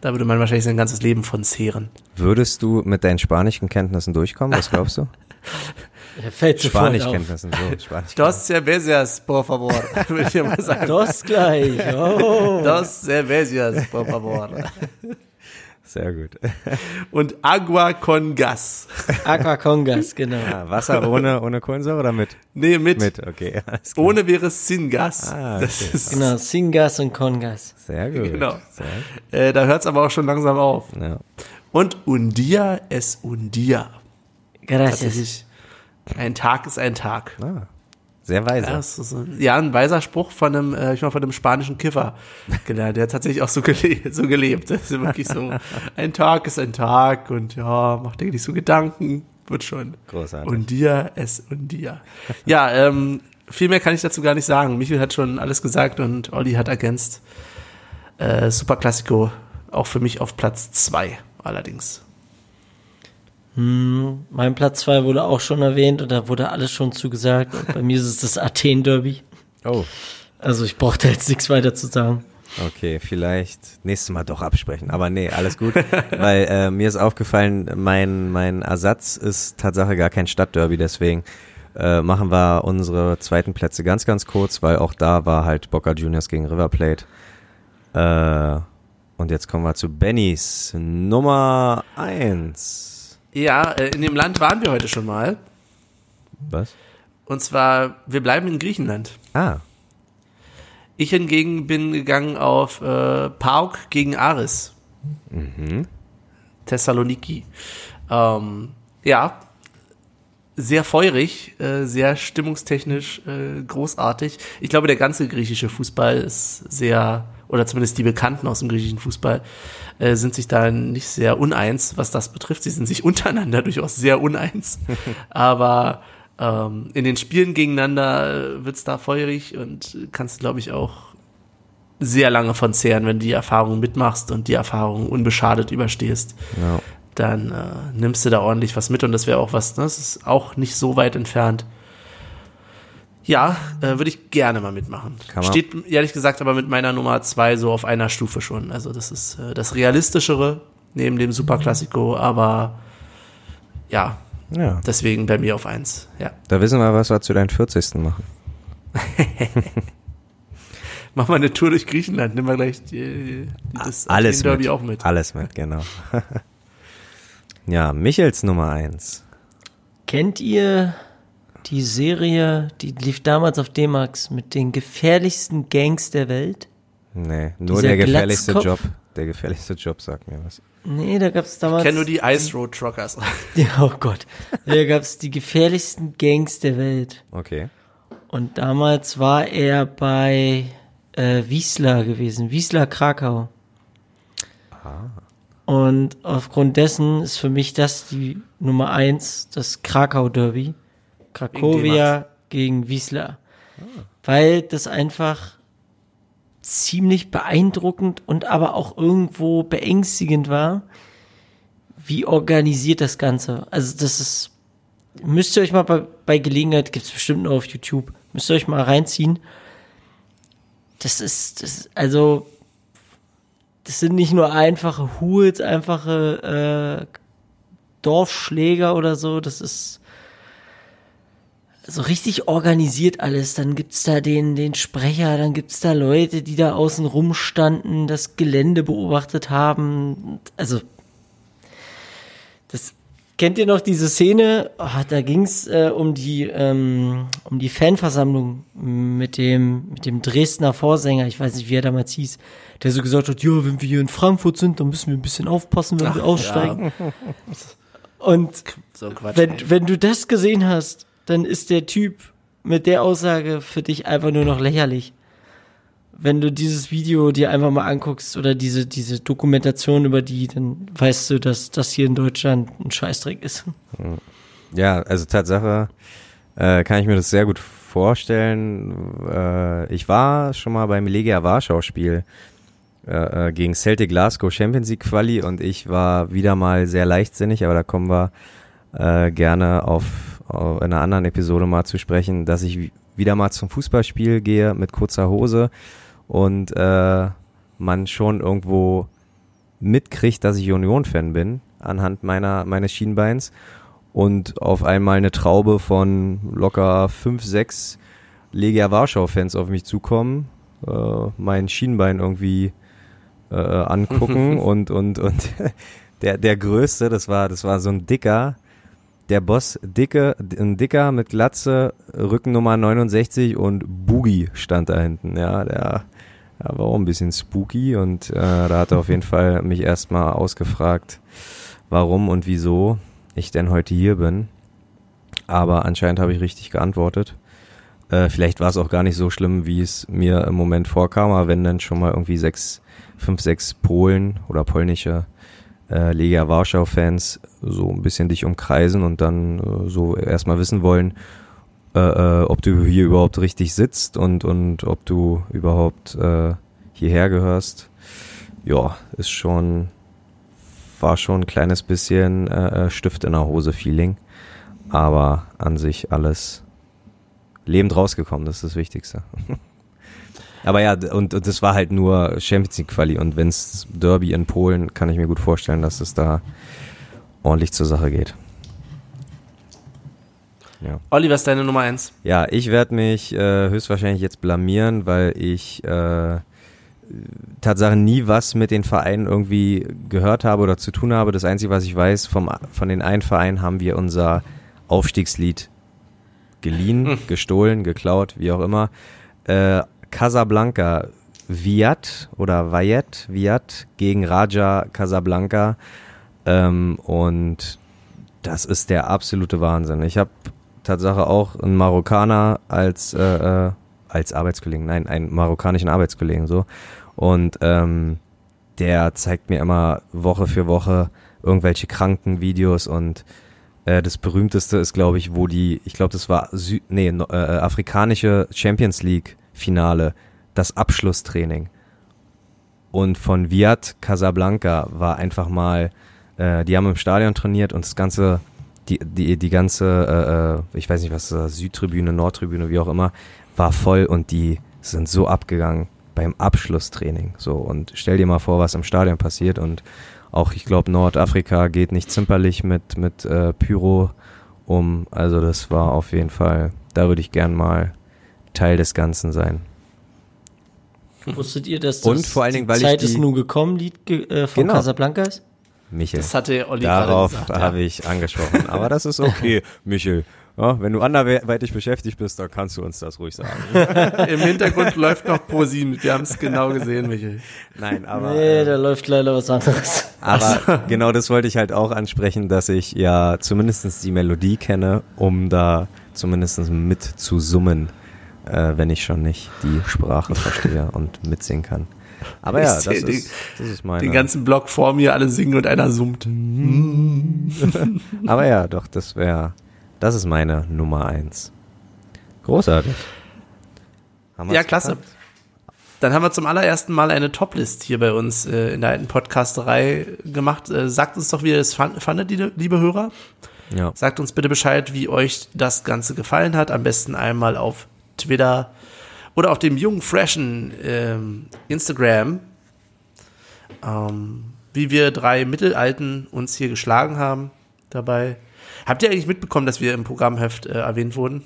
da würde man wahrscheinlich sein ganzes Leben von zehren. Würdest du mit deinen spanischen Kenntnissen durchkommen? Was glaubst du? Fällt Spanischkenntnissen, so. Spanisch Dos cervezas, por favor, würde ich mal sagen. Dos gleich, oh. Dos cervezas, por favor. Sehr gut. Und Agua con Gas. Aqua con Gas, genau. Ah, Wasser ohne, ohne Kohlensäure oder mit? Nee, mit. Mit, okay. Ohne wäre Singas. Ah, okay. das ist genau, Singas und Congas. Sehr gut. Genau. Sehr gut. Äh, da hört es aber auch schon langsam auf. Ja. Und un dia es un dia. Gracias. Ein Tag ist ein Tag. Ah. Sehr weise. Ja, so, ja, ein weiser Spruch von einem, äh, ich mal von einem spanischen Kiffer gelernt. Der hat tatsächlich auch so, gele so gelebt. Das ist wirklich so, ein Tag ist ein Tag und ja, mach dir nicht so Gedanken, wird schon. Großartig. Und dir, es und dir. Ja, ähm, viel mehr kann ich dazu gar nicht sagen. Michael hat schon alles gesagt und Olli hat ergänzt. Äh, Super Classico, auch für mich auf Platz zwei allerdings. Hm, mein Platz 2 wurde auch schon erwähnt und da wurde alles schon zugesagt. Und bei mir ist es das Athen-Derby. Oh. Also ich brauchte jetzt nichts weiter zu sagen. Okay, vielleicht nächstes Mal doch absprechen. Aber nee, alles gut. weil äh, mir ist aufgefallen, mein, mein Ersatz ist Tatsache gar kein Stadtderby, deswegen äh, machen wir unsere zweiten Plätze ganz, ganz kurz, weil auch da war halt Boca Juniors gegen River Plate. Äh, und jetzt kommen wir zu Bennys Nummer 1. Ja, äh, in dem Land waren wir heute schon mal. Was? Und zwar, wir bleiben in Griechenland. Ah. Ich hingegen bin gegangen auf äh, Pauk gegen Aris. Mhm. Thessaloniki. Ähm, ja, sehr feurig, äh, sehr stimmungstechnisch äh, großartig. Ich glaube, der ganze griechische Fußball ist sehr, oder zumindest die Bekannten aus dem griechischen Fußball, äh, sind sich da nicht sehr uneins, was das betrifft. Sie sind sich untereinander durchaus sehr uneins. Aber ähm, in den Spielen gegeneinander wird's da feurig und kannst, glaube ich, auch sehr lange von zehren, wenn du die Erfahrung mitmachst und die Erfahrung unbeschadet überstehst. Ja. Dann äh, nimmst du da ordentlich was mit und das wäre auch was, ne? das ist auch nicht so weit entfernt. Ja, äh, würde ich gerne mal mitmachen. Kann man. Steht ehrlich gesagt aber mit meiner Nummer zwei so auf einer Stufe schon. Also das ist äh, das realistischere neben dem Superklassiko, aber ja, Ja. Deswegen bei mir auf eins. Ja. Da wissen wir, was wir zu deinen 40. machen. Mach mal eine Tour durch Griechenland. Nimm mal gleich die, das Alles Athen Derby mit. auch mit. Alles mit, genau. ja, Michels Nummer 1. Kennt ihr die Serie, die lief damals auf D-Max mit den gefährlichsten Gangs der Welt? Nee, nur Dieser der gefährlichste Glatzkopf? Job. Der gefährlichste Job sagt mir was. Nee, da gab's damals. Ich kenne nur die Ice Road Truckers. Ja, oh Gott. Da gab's die gefährlichsten Gangs der Welt. Okay. Und damals war er bei äh, Wiesler gewesen, Wiesler Krakau. Und aufgrund dessen ist für mich das die Nummer eins, das Krakau Derby. Krakowia gegen Wiesler. Weil das einfach ziemlich beeindruckend und aber auch irgendwo beängstigend war, wie organisiert das Ganze. Also das ist, müsst ihr euch mal bei, bei Gelegenheit, gibt's bestimmt noch auf YouTube, müsst ihr euch mal reinziehen. Das ist, das, also, das sind nicht nur einfache Hools, einfache äh, Dorfschläger oder so, das ist so richtig organisiert alles. Dann gibt's da den, den Sprecher, dann gibt's da Leute, die da außen rumstanden, das Gelände beobachtet haben. Also, das kennt ihr noch diese Szene? Ah, da ging's äh, um die ähm, um die Fanversammlung mit dem mit dem Dresdner Vorsänger. Ich weiß nicht, wie er damals hieß, der so gesagt hat: Ja, wenn wir hier in Frankfurt sind, dann müssen wir ein bisschen aufpassen, wenn Ach, wir aussteigen. ja. Und So Quatsch. wenn, ey. wenn du das gesehen hast, dann ist der Typ mit der Aussage für dich einfach nur noch lächerlich. Wenn du dieses Video dir einfach mal anguckst oder diese, diese Dokumentation über die, dann weißt du, dass das hier in Deutschland ein Scheißdreck ist. Ja, also Tatsache äh, kann ich mir das sehr gut vorstellen. Äh, ich war schon mal beim Legia Warschau Spiel äh, äh, gegen Celtic Glasgow Champions League Quali und ich war wieder mal sehr leichtsinnig, aber da kommen wir äh, gerne auf in einer anderen Episode mal zu sprechen, dass ich wieder mal zum Fußballspiel gehe mit kurzer Hose und äh, man schon irgendwo mitkriegt, dass ich Union-Fan bin anhand meiner meines Schienbeins und auf einmal eine Traube von locker fünf, sechs Legia Warschau-Fans auf mich zukommen, äh, mein Schienbein irgendwie äh, angucken und und und der der größte, das war das war so ein dicker, der Boss dicke, ein dicker mit Glatze, Rückennummer 69 und Boogie stand da hinten, ja, der ja, war auch ein bisschen spooky und äh, da hat er auf jeden Fall mich erstmal ausgefragt, warum und wieso ich denn heute hier bin. Aber anscheinend habe ich richtig geantwortet. Äh, vielleicht war es auch gar nicht so schlimm, wie es mir im Moment vorkam, aber wenn dann schon mal irgendwie sechs, fünf, sechs Polen oder polnische äh, Legia Warschau-Fans so ein bisschen dich umkreisen und dann äh, so erstmal wissen wollen, äh, äh, ob du hier überhaupt richtig sitzt und, und ob du überhaupt äh, hierher gehörst. Ja, ist schon, war schon ein kleines bisschen äh, äh, Stift in der Hose Feeling. Aber an sich alles lebend rausgekommen, das ist das Wichtigste. Aber ja, und, und das war halt nur Champions League Quali und wenn's Derby in Polen, kann ich mir gut vorstellen, dass es da ordentlich zur Sache geht. Ja. Olli, was ist deine Nummer eins? Ja, ich werde mich äh, höchstwahrscheinlich jetzt blamieren, weil ich äh, Tatsache nie was mit den Vereinen irgendwie gehört habe oder zu tun habe. Das Einzige, was ich weiß, vom, von den einen Verein haben wir unser Aufstiegslied geliehen, gestohlen, geklaut, wie auch immer. Äh, Casablanca Viat oder Vayet Viat gegen Raja Casablanca. Ähm, und das ist der absolute Wahnsinn. Ich habe Tatsache auch einen Marokkaner als, äh, äh, als Arbeitskollegen, nein, einen marokkanischen Arbeitskollegen so. Und ähm, der zeigt mir immer Woche für Woche irgendwelche kranken Videos und äh, das berühmteste ist, glaube ich, wo die, ich glaube, das war Sü nee, no, äh, afrikanische Champions League Finale, das Abschlusstraining. Und von Viat Casablanca war einfach mal, äh, die haben im Stadion trainiert und das ganze, die, die, die ganze, äh, äh, ich weiß nicht was, äh, Südtribüne, Nordtribüne, wie auch immer, war voll und die sind so abgegangen beim Abschlusstraining. So, und stell dir mal vor, was im Stadion passiert und auch, ich glaube, Nordafrika geht nicht zimperlich mit, mit äh, Pyro um. Also das war auf jeden Fall, da würde ich gern mal Teil des Ganzen sein. Wusstet ihr, dass Und das vor allen Dingen, die weil ich Zeit die- ist nun gekommen Lied äh, von Genau. Casablanca ist? Michel. Das hatte Olli Darauf gesagt. ja. habe ich angesprochen. Aber das ist okay, Michel. Ja, wenn du anderweitig beschäftigt bist, dann kannst du uns das ruhig sagen. Im Hintergrund läuft noch ProSieben. Wir haben es genau gesehen, Michael. Nein, aber, Nee, äh, da läuft leider was anderes. aber genau das wollte ich halt auch ansprechen, dass ich ja zumindest die Melodie kenne, um da zumindest mit zu summen, äh, wenn ich schon nicht die Sprache verstehe und mitsingen kann. Aber ja, das seh den- ist, das ist meine. Den ganzen Block vor mir, alle singen und einer summt. Aber ja, doch, das wäre, das ist meine Nummer eins. Großartig. Haben Ja, klasse. gepackt? Dann haben wir zum allerersten Mal eine Toplist hier bei uns äh, in der alten Podcasterei gemacht. Äh, sagt uns doch, wie ihr es fand, fandet, liebe, liebe Hörer. Ja. Sagt uns bitte Bescheid, wie euch das Ganze gefallen hat. Am besten einmal auf Twitter oder auf dem jungen, freshen ähm, Instagram. Ähm, wie wir drei Mittelalten uns hier geschlagen haben dabei. Habt ihr eigentlich mitbekommen, dass wir im Programmheft äh, erwähnt wurden?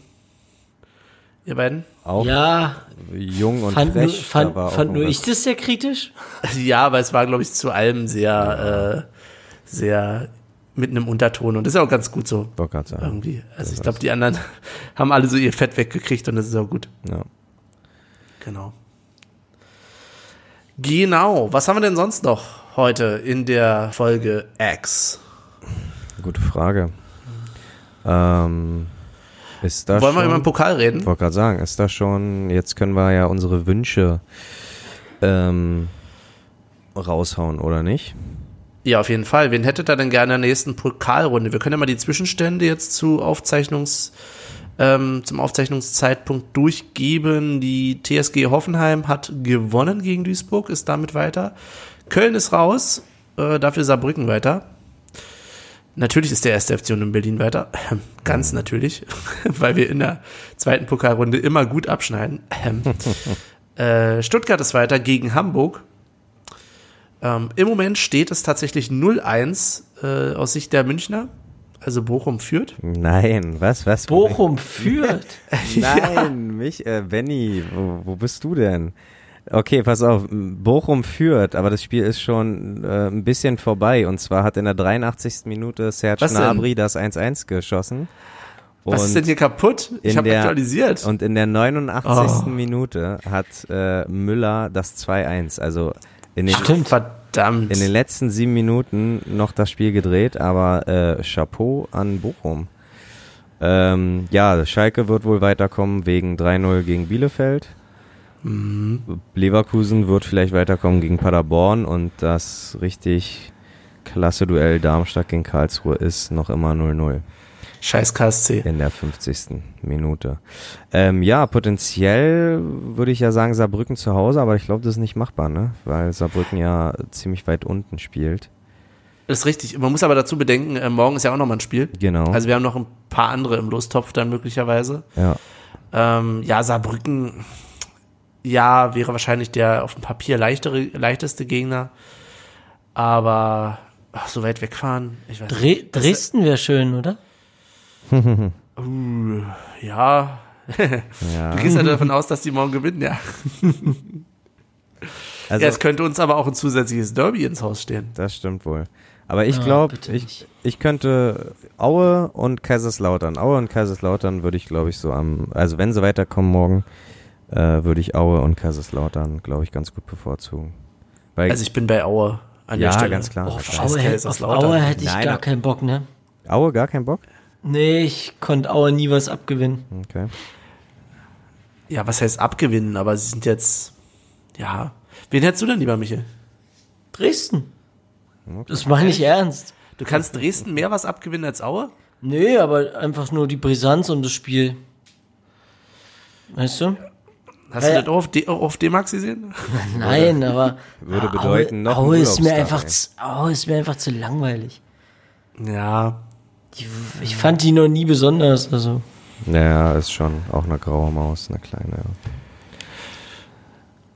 Ihr beiden? Auch Ja, jung und fand, nur, frech. fand, da war auch fand nur ich das sehr kritisch? Ja, aber es war, glaube ich, zu allem sehr, äh, sehr mit einem Unterton. Und das ist auch ganz gut so. Sagen. Irgendwie. Also ich glaube, die anderen haben alle so ihr Fett weggekriegt und das ist auch gut. Ja. Genau. Genau. Was haben wir denn sonst noch heute in der Folge X? Gute Frage. Ähm, ist da Wollen wir schon, über den Pokal reden? Ich wollte gerade sagen, ist da schon, jetzt können wir ja unsere Wünsche ähm, raushauen, oder nicht? Ja, auf jeden Fall. Wen hättet ihr denn gerne in der nächsten Pokalrunde? Wir können ja mal die Zwischenstände jetzt zu Aufzeichnungs, ähm, zum Aufzeichnungszeitpunkt durchgeben. Die TSG Hoffenheim hat gewonnen gegen Duisburg, ist damit weiter. Köln ist raus, äh, dafür Saarbrücken weiter. Natürlich ist der erste FC Union Berlin weiter. Ganz natürlich, weil wir in der zweiten Pokalrunde immer gut abschneiden. äh, Stuttgart ist weiter gegen Hamburg. Ähm, Im Moment steht es tatsächlich 0-1 äh, aus Sicht der Münchner. Also Bochum führt. Nein, was, was? Bochum führt. Nein, mich, äh, Benny, wo, wo bist du denn? Okay, pass auf, Bochum führt, aber das Spiel ist schon äh, ein bisschen vorbei. Und zwar hat in der 83. Minute Serge? Gnabry das 1-1 geschossen. Was ist denn hier kaputt? Ich habe aktualisiert. Und in der 89. Oh. Minute hat äh, Müller das 2-1. Also in den, Stimmt. Verdammt. in den letzten sieben Minuten noch das Spiel gedreht, aber äh, Chapeau an Bochum. Ähm, ja, Schalke wird wohl weiterkommen wegen 3-0 gegen Bielefeld. Leverkusen wird vielleicht weiterkommen gegen Paderborn und das richtig klasse Duell Darmstadt gegen Karlsruhe ist noch immer 0-0 Scheiß KSC. in der 50. Minute. Ähm, ja, potenziell würde ich ja sagen Saarbrücken zu Hause, aber ich glaube, das ist nicht machbar, ne? Weil Saarbrücken ja ziemlich weit unten spielt. Das ist richtig. Man muss aber dazu bedenken, äh, morgen ist ja auch nochmal ein Spiel. Genau. Also wir haben noch ein paar andere im Lostopf dann möglicherweise. ja. Ähm, ja, Saarbrücken, ja, wäre wahrscheinlich der auf dem Papier leichtere, leichteste Gegner. Aber ach, so weit wegfahren, ich weiß Dre nicht. Dresden wäre schön, oder? Uh, ja. ja. Du gehst ja davon aus, dass die morgen gewinnen, ja. Also, ja. Es könnte uns aber auch ein zusätzliches Derby ins Haus stehen. das stimmt wohl. Aber ich Ah, glaube, bitte ich, ich könnte Aue und Kaiserslautern. Aue und Kaiserslautern würde ich, glaube ich, so am, also wenn sie weiterkommen morgen, äh, würde ich Aue und Kaiserslautern, glaube ich, ganz gut bevorzugen. Weil, Also ich bin bei Aue an Ja, der Stelle. ganz klar. Oh, Auf Aue, auf hätte ich Nein, gar keinen Bock, ne? Aue gar keinen Bock? Nee, ich konnte Aue nie was abgewinnen. Okay. Ja, was heißt abgewinnen? Aber sie sind jetzt, ja. Wen hättest du denn lieber, Michael? Dresden. Das meine ich ernst. Du kannst Dresden mehr was abgewinnen als Aue? Nee, aber einfach nur die Brisanz und das Spiel. Weißt du? Hast Ja, du das auch auf, D auch auf D-Max gesehen? Nein, aber Würde Aue- bedeuten, noch ein Aue ist mir einfach zu, Aue ist mir einfach zu langweilig. Ja. Die, ich fand die noch nie besonders, also. Naja, ist schon auch eine graue Maus, eine kleine.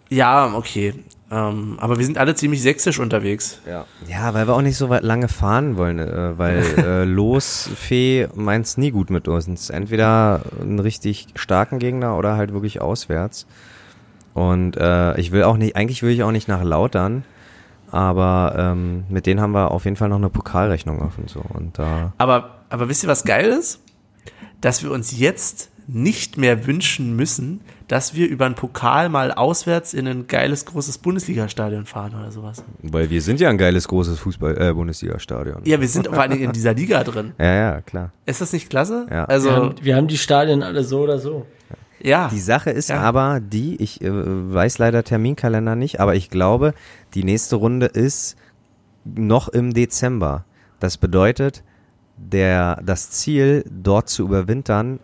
Ja, okay. Ähm, aber wir sind alle ziemlich sächsisch unterwegs. Ja. ja, weil wir auch nicht so weit lange fahren wollen, äh, weil äh, Los Fee meint's nie gut mit uns. Entweder einen richtig starken Gegner oder halt wirklich auswärts. Und äh, ich will auch nicht, eigentlich will ich auch nicht nach Lautern, aber ähm, mit denen haben wir auf jeden Fall noch eine Pokalrechnung offen. So. Und da. Aber, aber wisst ihr, was geil ist? Dass wir uns jetzt nicht mehr wünschen müssen, dass wir über einen Pokal mal auswärts in ein geiles, großes Bundesliga-Stadion fahren oder sowas. Weil wir sind ja ein geiles, großes Fußball-Bundesliga-Stadion. Ja, wir sind vor allen Dingen in dieser Liga drin. ja, ja, klar. Ist das nicht klasse? Ja. Also, Wir haben, wir haben die Stadien alle so oder so. Ja. Die Sache ist Ja. aber die, ich äh, weiß leider Terminkalender nicht, aber ich glaube, die nächste Runde ist noch im Dezember. Das bedeutet, der, das Ziel, dort zu überwintern,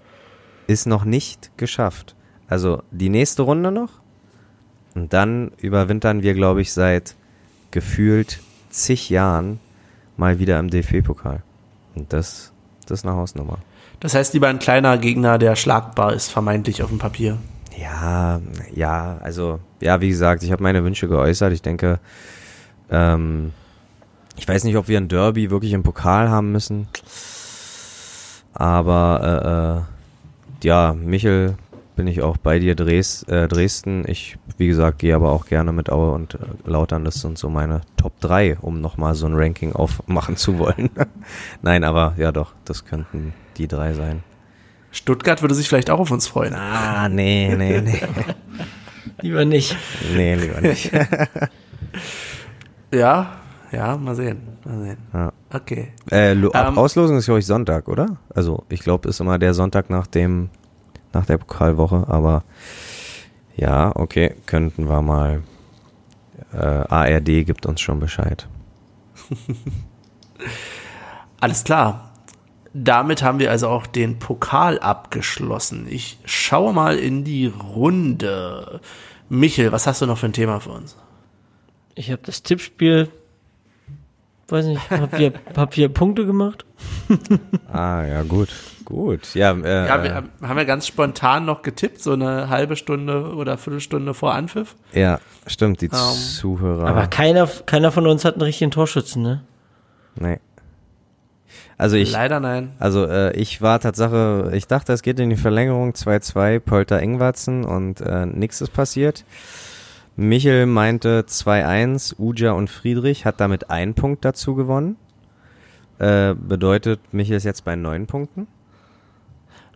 ist noch nicht geschafft. Also die nächste Runde noch und dann überwintern wir, glaube ich, seit gefühlt zig Jahren mal wieder im DFB-Pokal. Und das, das ist eine Hausnummer. Das heißt, lieber ein kleiner Gegner, der schlagbar ist, vermeintlich auf dem Papier. Ja, ja, also, ja, wie gesagt, ich habe meine Wünsche geäußert. Ich denke, ähm, ich weiß nicht, ob wir ein Derby wirklich im Pokal haben müssen. Aber, äh, äh, ja, Michel, bin ich auch bei dir, Dres, äh, Dresden. Ich, wie gesagt, gehe aber auch gerne mit Aue und äh, Lautern. Das sind so meine Top 3, um nochmal so ein Ranking aufmachen zu wollen. Nein, aber ja doch, das könnten die drei sein. Stuttgart würde sich vielleicht auch auf uns freuen. Ah, nee, nee, nee. Lieber nicht. Nee, lieber nicht. Ja, ja, mal sehen. Mal sehen. Ja. Okay. Äh, Ähm, Auslosung ist, glaube ich, Sonntag, oder? Also, ich glaube, ist immer der Sonntag nach dem, nach der Pokalwoche, aber ja, okay, könnten wir mal. Äh, ARD gibt uns schon Bescheid. Alles klar. Damit haben wir also auch den Pokal abgeschlossen. Ich schaue mal in die Runde. Michel, was hast du noch für ein Thema für uns? Ich habe das Tippspiel, weiß nicht, hab wir, hab wir Punkte gemacht? Ah, ja, gut. Gut. Ja, äh, Ja, wir haben ja ganz spontan noch getippt, so eine halbe Stunde oder Viertelstunde vor Anpfiff. ja, stimmt, die Ähm, Zuhörer. Aber keiner, keiner von uns hat einen richtigen Torschützen, ne? nee. Also ich, Leider nein. Also äh, ich war Tatsache, ich dachte, es geht in die Verlängerung 2-2 Polter Ingwatzen und äh, nichts ist passiert. Michel meinte 2-1, Uja und Friedrich hat damit einen Punkt dazu gewonnen. Äh, bedeutet, Michel ist jetzt bei neun Punkten.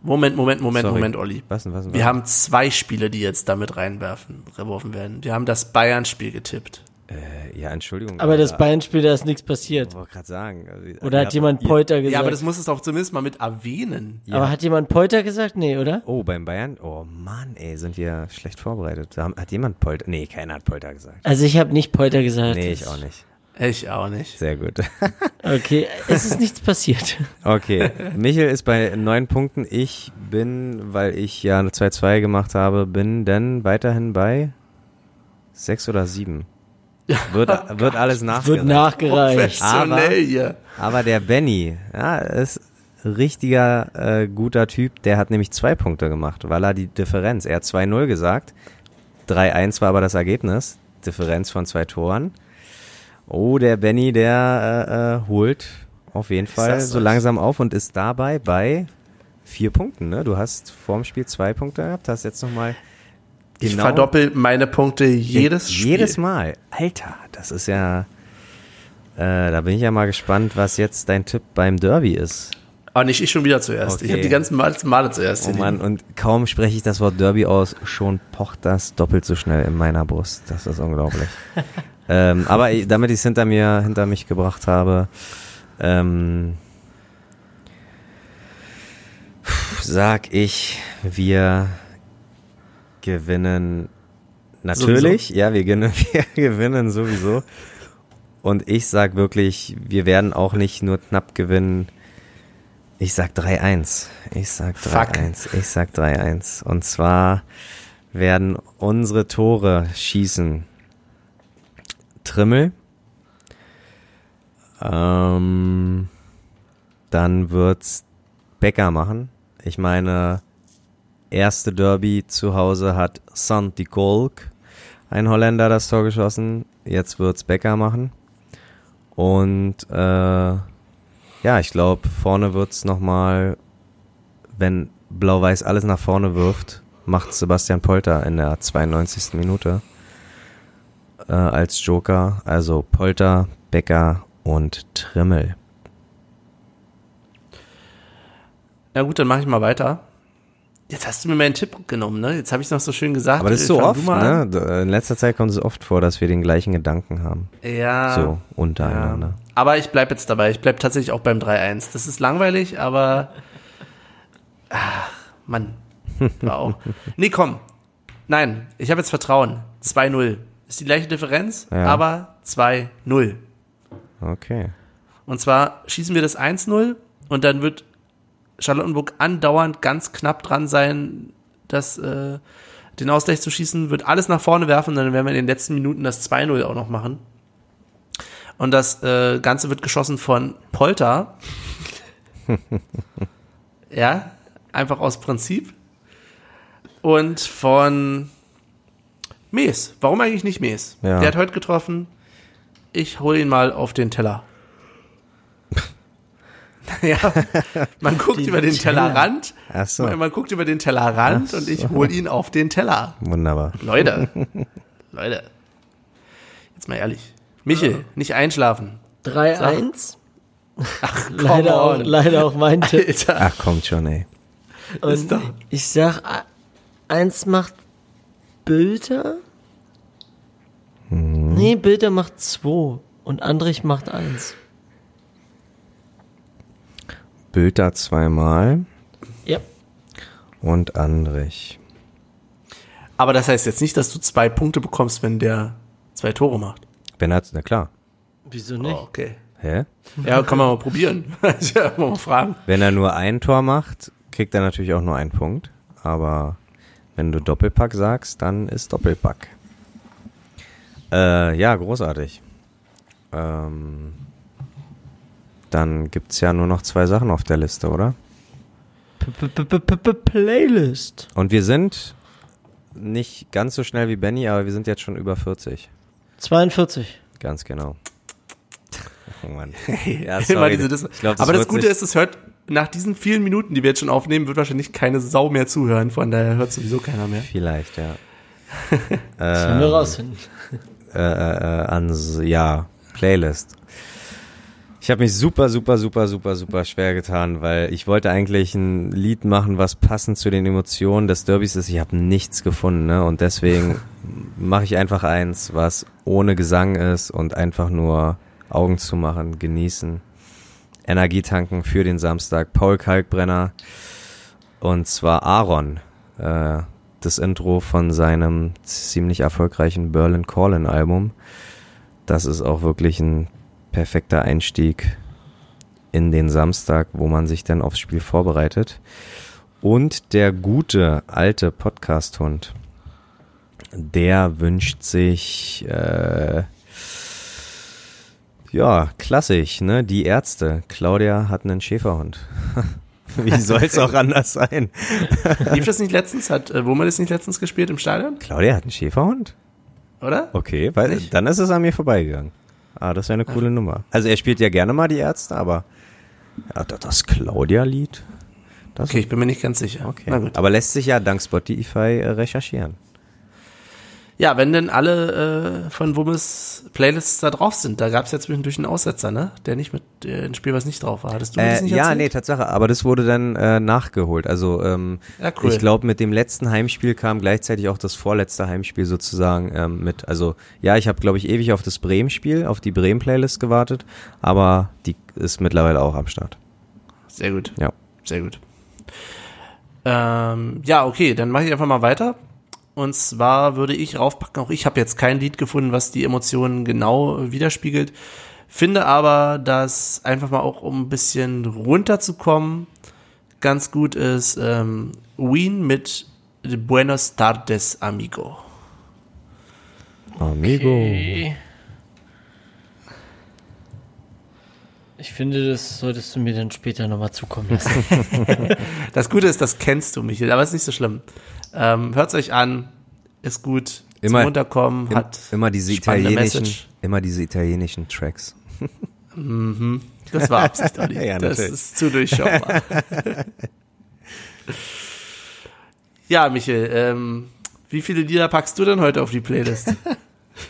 Moment, Moment, Moment, Sorry. Moment, Olli. Was denn, was denn? Wir haben zwei Spiele, die jetzt damit reinwerfen, geworfen werden. Wir haben das Bayern-Spiel getippt. Äh, ja, Entschuldigung. Aber das ja, Bayern-Spiel, da ist nichts passiert. Ich wollte gerade sagen. also, Oder hat jemand ihr- Polter gesagt? Ja, aber das muss es doch zumindest mal mit erwähnen. Ja. Aber hat jemand Polter gesagt? Nee, oder? Oh, beim Bayern? Oh Mann, ey, sind wir schlecht vorbereitet. Hat jemand Polter? Nee, keiner hat Polter gesagt. Also ich habe nicht Polter gesagt. Nee, ich auch nicht. Ich auch nicht. Sehr gut. Okay, es ist nichts passiert. Okay, Michel ist bei neun Punkten. Ich bin, weil ich ja eine 2-2 gemacht habe, bin denn weiterhin bei sechs oder sieben. Wird, wird alles Wird nachgereicht. nachgereicht. Professionell hier. Aber der Benny, ja, ist richtiger äh, guter Typ. Der hat nämlich zwei Punkte gemacht, weil er die Differenz, er hat 2-0 gesagt. 3-1 war aber das Ergebnis. Differenz von zwei Toren. Oh, der Benny, der äh, äh, holt auf jeden Fall so langsam auf und ist dabei bei vier Punkten. Ne? Du hast vorm Spiel zwei Punkte gehabt, hast jetzt nochmal Ich verdoppel meine Punkte jedes Spiel. Jedes Mal. Alter, das ist ja. Äh, da bin ich ja mal gespannt, was jetzt dein Tipp beim Derby ist. Aber nicht ich schon wieder zuerst. Ich Okay. habe die ganzen Male, Male zuerst. Oh Mann, und kaum spreche ich das Wort Derby aus, schon pocht das doppelt so schnell in meiner Brust. Das ist unglaublich. ähm, aber ich, damit ich es hinter mir, hinter mich gebracht habe, ähm, sag ich, wir gewinnen natürlich. Ja, wir gewinnen, wir gewinnen sowieso. Und ich sag wirklich, wir werden auch nicht nur knapp gewinnen. Ich sag 3-1. Ich sag Fuck. 3-1. Ich sag 3-1. Und zwar werden unsere Tore schießen. Trimmel. Ähm, dann wird's Becker machen. Ich meine, erste Derby zu Hause hat Santi Kolk. ein Holländer das Tor geschossen. Jetzt wird's Becker machen. Und äh, ja, ich glaube, vorne wird's nochmal, wenn Blau-Weiß alles nach vorne wirft, macht Sebastian Polter in der 92. Minute äh, als Joker. Also Polter, Becker und Trimmel. Na gut, dann mache ich mal weiter. Jetzt hast du mir meinen Tipp genommen, ne? Jetzt habe ich noch so schön gesagt. Aber das ist äh, so fang oft, ne? In letzter Zeit kommt es oft vor, dass wir den gleichen Gedanken haben. Ja. So untereinander. Ja. Aber ich bleib jetzt dabei. Ich bleib tatsächlich auch beim 3-1. Das ist langweilig, aber. Ach, Mann. War auch. Nee, komm. Nein, ich habe jetzt Vertrauen. 2-0. Ist die gleiche Differenz, Ja. aber 2-0. Okay. Und zwar schießen wir das 1-0 und dann wird Charlottenburg andauernd ganz knapp dran sein, das, äh, den Ausgleich zu schießen, wird alles nach vorne werfen dann werden wir in den letzten Minuten das 2-0 auch noch machen. Und das äh, Ganze wird geschossen von Polter. ja, einfach aus Prinzip. Und von Mees. Warum eigentlich nicht Mees? Ja. Der hat heute getroffen. Ich hole ihn mal auf den Teller. ja, man guckt über den Teller. Tellerrand. Ach so. Man, man guckt über den Tellerrand und ich hole ihn auf den Teller. Wunderbar. Leute, Leute, jetzt mal ehrlich. Michel, nicht einschlafen. 3-1. Come Leider auch, leider auch mein Tipp. Alter. Ach, kommt schon, ey. Und doch- ich sag, eins macht Bilder. Nee, Bilder macht zwei. Und Andrich macht eins. Bülter zweimal Ja. und Andrich. Aber das heißt jetzt nicht, dass du zwei Punkte bekommst, wenn der zwei Tore macht. Ben hat's, na klar. Wieso Oh, nicht? okay. Hä? Ja, kann man mal probieren. ja, mal fragen. Wenn er nur ein Tor macht, kriegt er natürlich auch nur einen Punkt. Aber wenn du Doppelpack sagst, dann ist Doppelpack. Äh, ja, großartig. Ähm, dann gibt's ja nur noch zwei Sachen auf der Liste, oder? Playlist. Und wir sind nicht ganz so schnell wie Benny, aber wir sind jetzt schon über 40. 42. Ganz genau. Oh Mann. Ja, sorry. diese Dis- Ich glaub, Aber das Gute ist, es hört nach diesen vielen Minuten, die wir jetzt schon aufnehmen, wird wahrscheinlich keine Sau mehr zuhören. Von daher hört sowieso keiner mehr. Vielleicht, ja. Das werden wir rausfinden. äh, äh, ans, ja, Playlist. Ich habe mich super, super, super, super, super schwer getan, weil ich wollte eigentlich ein Lied machen, was passend zu den Emotionen des Derbys ist. Ich habe nichts gefunden, ne? Und deswegen mache ich einfach eins, was ohne Gesang ist und einfach nur Augen zu machen, genießen, Energie tanken für den Samstag. Paul Kalkbrenner und zwar Aaron. Äh, das Intro von seinem ziemlich erfolgreichen Berlin Calling Album. Das ist auch wirklich ein perfekter Einstieg in den Samstag, wo man sich dann aufs Spiel vorbereitet. Und der gute alte Podcast-Hund, der wünscht sich, äh, ja, klassisch, ne? Die Ärzte. Claudia hat einen Schäferhund. Wie soll's auch anders sein? Lief das nicht letztens? Hat äh, Wurmel das nicht letztens gespielt im Stadion? Claudia hat einen Schäferhund? Oder? Okay, weil Nicht? dann ist es an mir vorbeigegangen. Ah, das wäre eine coole Nummer. Also er spielt ja gerne mal die Ärzte, aber ja, das- das Claudia-Lied. Okay, ich bin mir nicht ganz sicher. okay. Aber lässt sich ja dank Spotify äh, recherchieren. Ja, wenn denn alle äh, von Wummes Playlists da drauf sind, da gab es ja zwischendurch einen Aussetzer, ne? Der nicht mit, äh, ein Spiel, was nicht drauf war. Hattest du mir das Äh, nicht ja, erzählt? nee, Tatsache. Aber das wurde dann äh, nachgeholt. Also ähm, Ja, cool. ich glaube, mit dem letzten Heimspiel kam gleichzeitig auch das vorletzte Heimspiel sozusagen ähm, mit. Also ja, ich habe, glaube ich, ewig auf das Bremen-Spiel, auf die Bremen-Playlist gewartet, aber die ist mittlerweile auch am Start. Sehr gut. Ja. Sehr gut. Ähm, ja, okay, dann mache ich einfach mal weiter. Und zwar würde ich raufpacken, auch ich habe jetzt kein Lied gefunden, was die Emotionen genau widerspiegelt. Finde aber, dass einfach mal auch um ein bisschen runterzukommen, ganz gut ist ähm, Wien mit Buenos Tardes, Amigo. Amigo. Ich finde, das solltest du mir dann später nochmal zukommen lassen. Das Gute ist, das kennst du, Michael, aber ist nicht so schlimm. Ähm, hört's euch an, ist gut Immer- zum Runterkommen, Im, hat immer diese italienischen, Message. immer diese italienischen Tracks. Das war Absicht, Olli. Ja, das natürlich. ist zu durchschaubar. ja, Michael, ähm, wie viele Lieder packst du denn heute auf die Playlist?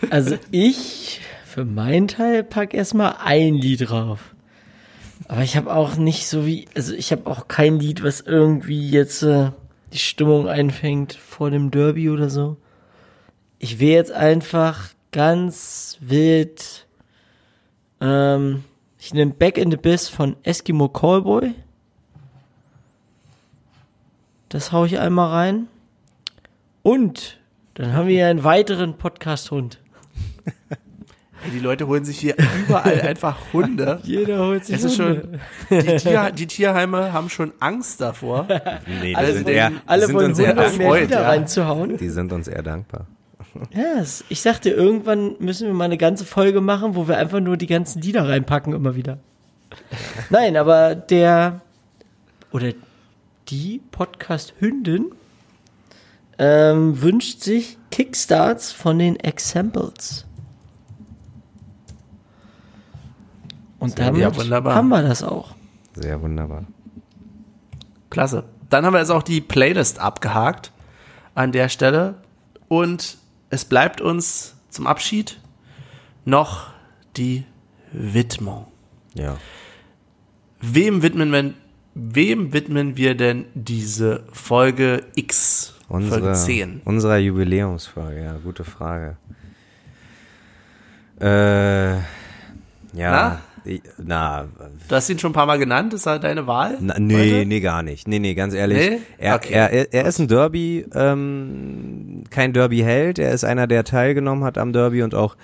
Also ich, für meinen Teil, pack erstmal ein Lied drauf. Aber ich habe auch nicht so wie, also ich habe auch kein Lied, was irgendwie jetzt äh, die Stimmung einfängt vor dem Derby oder so. Ich will jetzt einfach ganz wild, ähm, ich nehme Back in the Biss von Eskimo Callboy. Das hau ich einmal rein. Und dann haben wir einen weiteren Podcast-Hund. Ey, die Leute holen sich hier überall einfach Hunde. Jeder holt sich Es ist Hunde. schon, die, Tier, die Tierheime haben schon Angst davor. Nee, die Alle sind wollen, eher, alle sind uns eher, Hunde, um mehr erfreut, ja. reinzuhauen. die sind uns eher dankbar. Ja, es- ich sagte, irgendwann müssen wir mal eine ganze Folge machen, wo wir einfach nur die ganzen Lieder reinpacken immer wieder. Nein, aber der oder die Podcast-Hündin ähm, wünscht sich Kickstarts von den Examples. Und damit Ja, wunderbar. haben wir das auch. Sehr wunderbar. Klasse. Dann haben wir jetzt auch die Playlist abgehakt an der Stelle. Und es bleibt uns zum Abschied noch die Widmung. Ja. Wem widmen wir, wem widmen wir denn diese Folge X? Folge Unsere, 10. Unserer Jubiläumsfolge, ja, gute Frage. Äh, ja. Na? Na, Du hast ihn schon ein paar Mal genannt, ist das deine Wahl? na nee, heute? nee, gar nicht. Nee, nee, ganz ehrlich. Nee? Er, Okay. er, er, er ist ein Derby, ähm, kein Derby-Held. Er ist einer, der teilgenommen hat am Derby und auch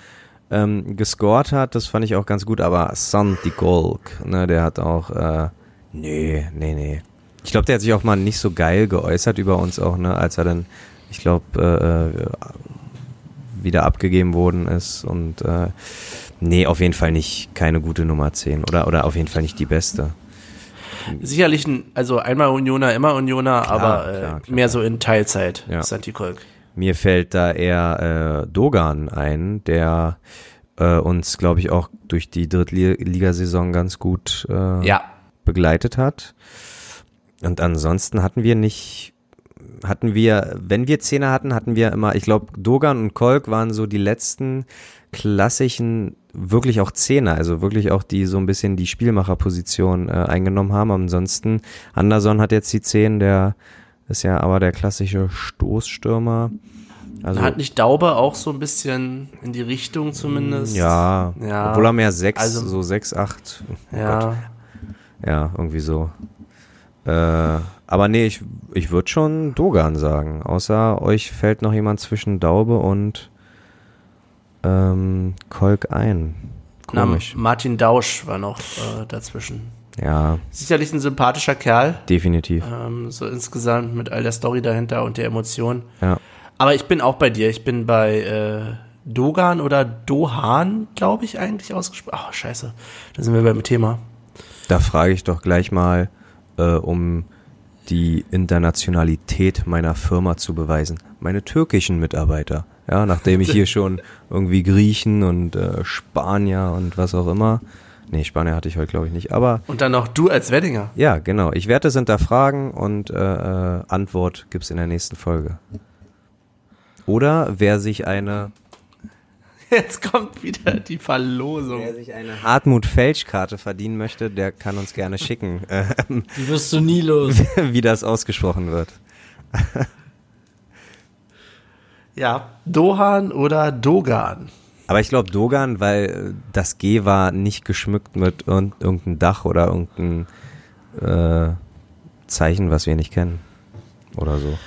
ähm, gescored hat. Das fand ich auch ganz gut. Aber Santi Golk, ne, der hat auch, äh, nee, nee, nee. Ich glaube, der hat sich auch mal nicht so geil geäußert über uns auch, ne, als er dann, ich glaube, äh, wieder abgegeben worden ist und äh, nee, auf jeden Fall nicht keine gute Nummer 10 oder oder auf jeden Fall nicht die beste. Sicherlich, ein, also einmal Unioner, immer Unioner, aber äh, klar, klar. mehr so in Teilzeit, Ja. Santi Kolk. Mir fällt da eher äh, Dogan ein, der äh, uns, glaube ich, auch durch die Drittligasaison ganz gut äh, Ja, begleitet hat. Und ansonsten hatten wir nicht, hatten wir, wenn wir Zehner hatten, hatten wir immer, ich glaube, Dogan und Kolk waren so die letzten klassischen, wirklich auch Zehner, also wirklich auch die so ein bisschen die Spielmacherposition äh, eingenommen haben. Ansonsten, Anderson hat jetzt die Zehn, der ist ja aber der klassische Stoßstürmer. Also, hat nicht Daube auch so ein bisschen in die Richtung zumindest? ja, Ja. obwohl er mehr sechs, Also- so sechs, acht. oh Ja. Gott. Ja, irgendwie so. Äh, aber nee, ich, ich würde schon Dogan sagen. Außer euch fällt noch jemand zwischen Daube und ähm, Kolk ein. Na, Komisch. Martin Dausch war noch äh, dazwischen. Ja, Sicherlich ein sympathischer Kerl, definitiv. ähm, so insgesamt mit all der Story dahinter und der Emotion. Ja. Aber ich bin auch bei dir. Ich bin bei äh, Dogan oder Dohan, glaube ich, eigentlich ausgesprochen. Ach, scheiße. Da sind wir beim Thema. Da frage ich doch gleich mal, äh, um die Internationalität meiner Firma zu beweisen. Meine türkischen Mitarbeiter. Ja, nachdem ich hier schon irgendwie Griechen und äh, Spanier und was auch immer. Nee, Spanier hatte ich heute, glaube ich, nicht. Aber Und dann noch du als Weddinger. ja, genau. Ich werde es hinterfragen und äh, äh, Antwort gibt's in der nächsten Folge. Oder wer sich eine Jetzt kommt wieder die Verlosung. wer sich eine Hartmut Felsch-Karte verdienen möchte, der kann uns gerne schicken, Die wirst du nie los. wie das ausgesprochen wird. Ja, Dohan oder Dogan. Aber ich glaube Dogan, weil äh, das G war nicht geschmückt mit irg irgendeinem Dach oder irgendeinem äh, Zeichen, was wir nicht kennen. Oder so.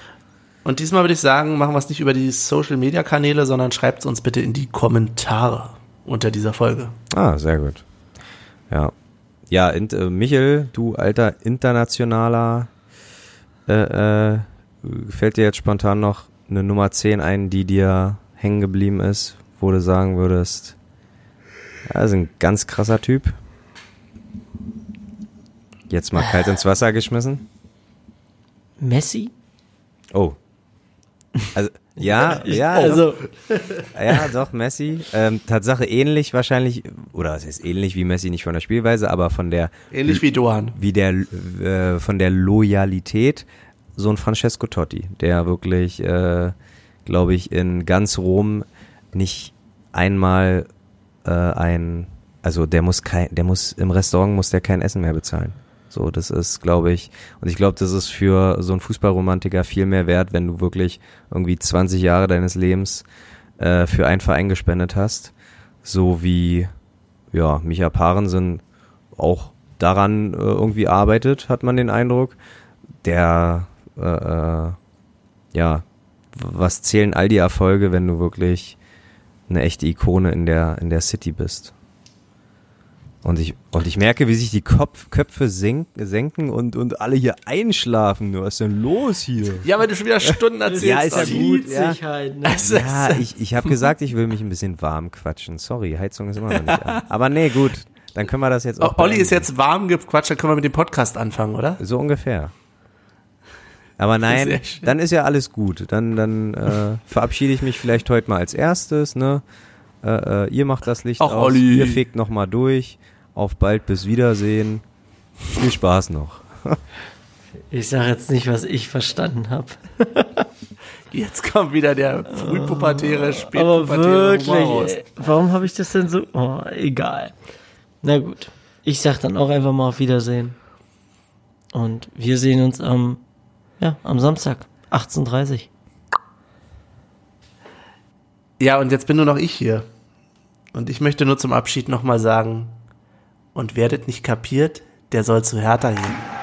Und diesmal würde ich sagen, machen wir es nicht über die Social Media Kanäle, sondern schreibt es uns bitte in die Kommentare unter dieser Folge. Ah, sehr gut. Ja. Ja, int, äh, Michel, du alter internationaler, äh, äh, fällt dir jetzt spontan noch eine Nummer 10 ein, die dir hängen geblieben ist, wo du sagen würdest, ja, ist ein ganz krasser Typ. Jetzt mal kalt ins Wasser geschmissen. Messi? Oh. Also, Ja, ja, Also, Ja, doch, Messi. Ähm, Tatsache ähnlich wahrscheinlich, oder es ist ähnlich wie Messi, nicht von der Spielweise, aber von der, Ähnlich wie Dohan. wie der, äh, von der Loyalität so ein Francesco Totti, der wirklich, äh, glaube ich, in ganz Rom nicht einmal äh, ein, also der muss kein, der muss im Restaurant muss der kein Essen mehr bezahlen. So, das ist, glaube ich, und ich glaube, das ist für so einen Fußballromantiker viel mehr wert, wenn du wirklich irgendwie 20 Jahre deines Lebens äh, für einen Verein gespendet hast, so wie ja Micha Parensen auch daran äh, irgendwie arbeitet, hat man den Eindruck. Der äh, äh, ja, was zählen all die Erfolge, wenn du wirklich eine echte Ikone in der in der City bist? Und ich, und ich merke, wie sich die Kopf, Köpfe senk, senken und, und alle hier einschlafen. Was ist denn los hier? Ja, weil du schon wieder Stunden erzählst. Ja, ist ja gut. ja. halt, ne? Also, Ja, ich, ich habe gesagt, ich will mich ein bisschen warm quatschen. Sorry, Heizung ist immer noch nicht an. Aber nee, gut. Dann können wir das jetzt auch. Oh, Olli ist jetzt warm gequatscht, dann können wir mit dem Podcast anfangen, oder? So ungefähr. Aber nein, dann ist ja alles gut. Dann, dann äh, verabschiede ich mich vielleicht heute mal als erstes. Ne? Äh, äh, ihr macht das Licht Ach, aus. Olli. Ihr fegt noch mal durch. Auf bald, bis Wiedersehen. Viel Spaß noch. Ich sage jetzt nicht, was ich verstanden habe. Jetzt kommt wieder der frühpubertäre, Aber spätpubertäre raus. wirklich, ey, warum habe ich das denn so? Oh, egal. Na gut. Ich sag dann auch einfach mal auf Wiedersehen. Und wir sehen uns am, ja, am Samstag, 18.30 Uhr. Ja, und jetzt bin nur noch ich hier. Und ich möchte nur zum Abschied nochmal sagen, und werdet nicht kapiert, der soll zu Hertha gehen.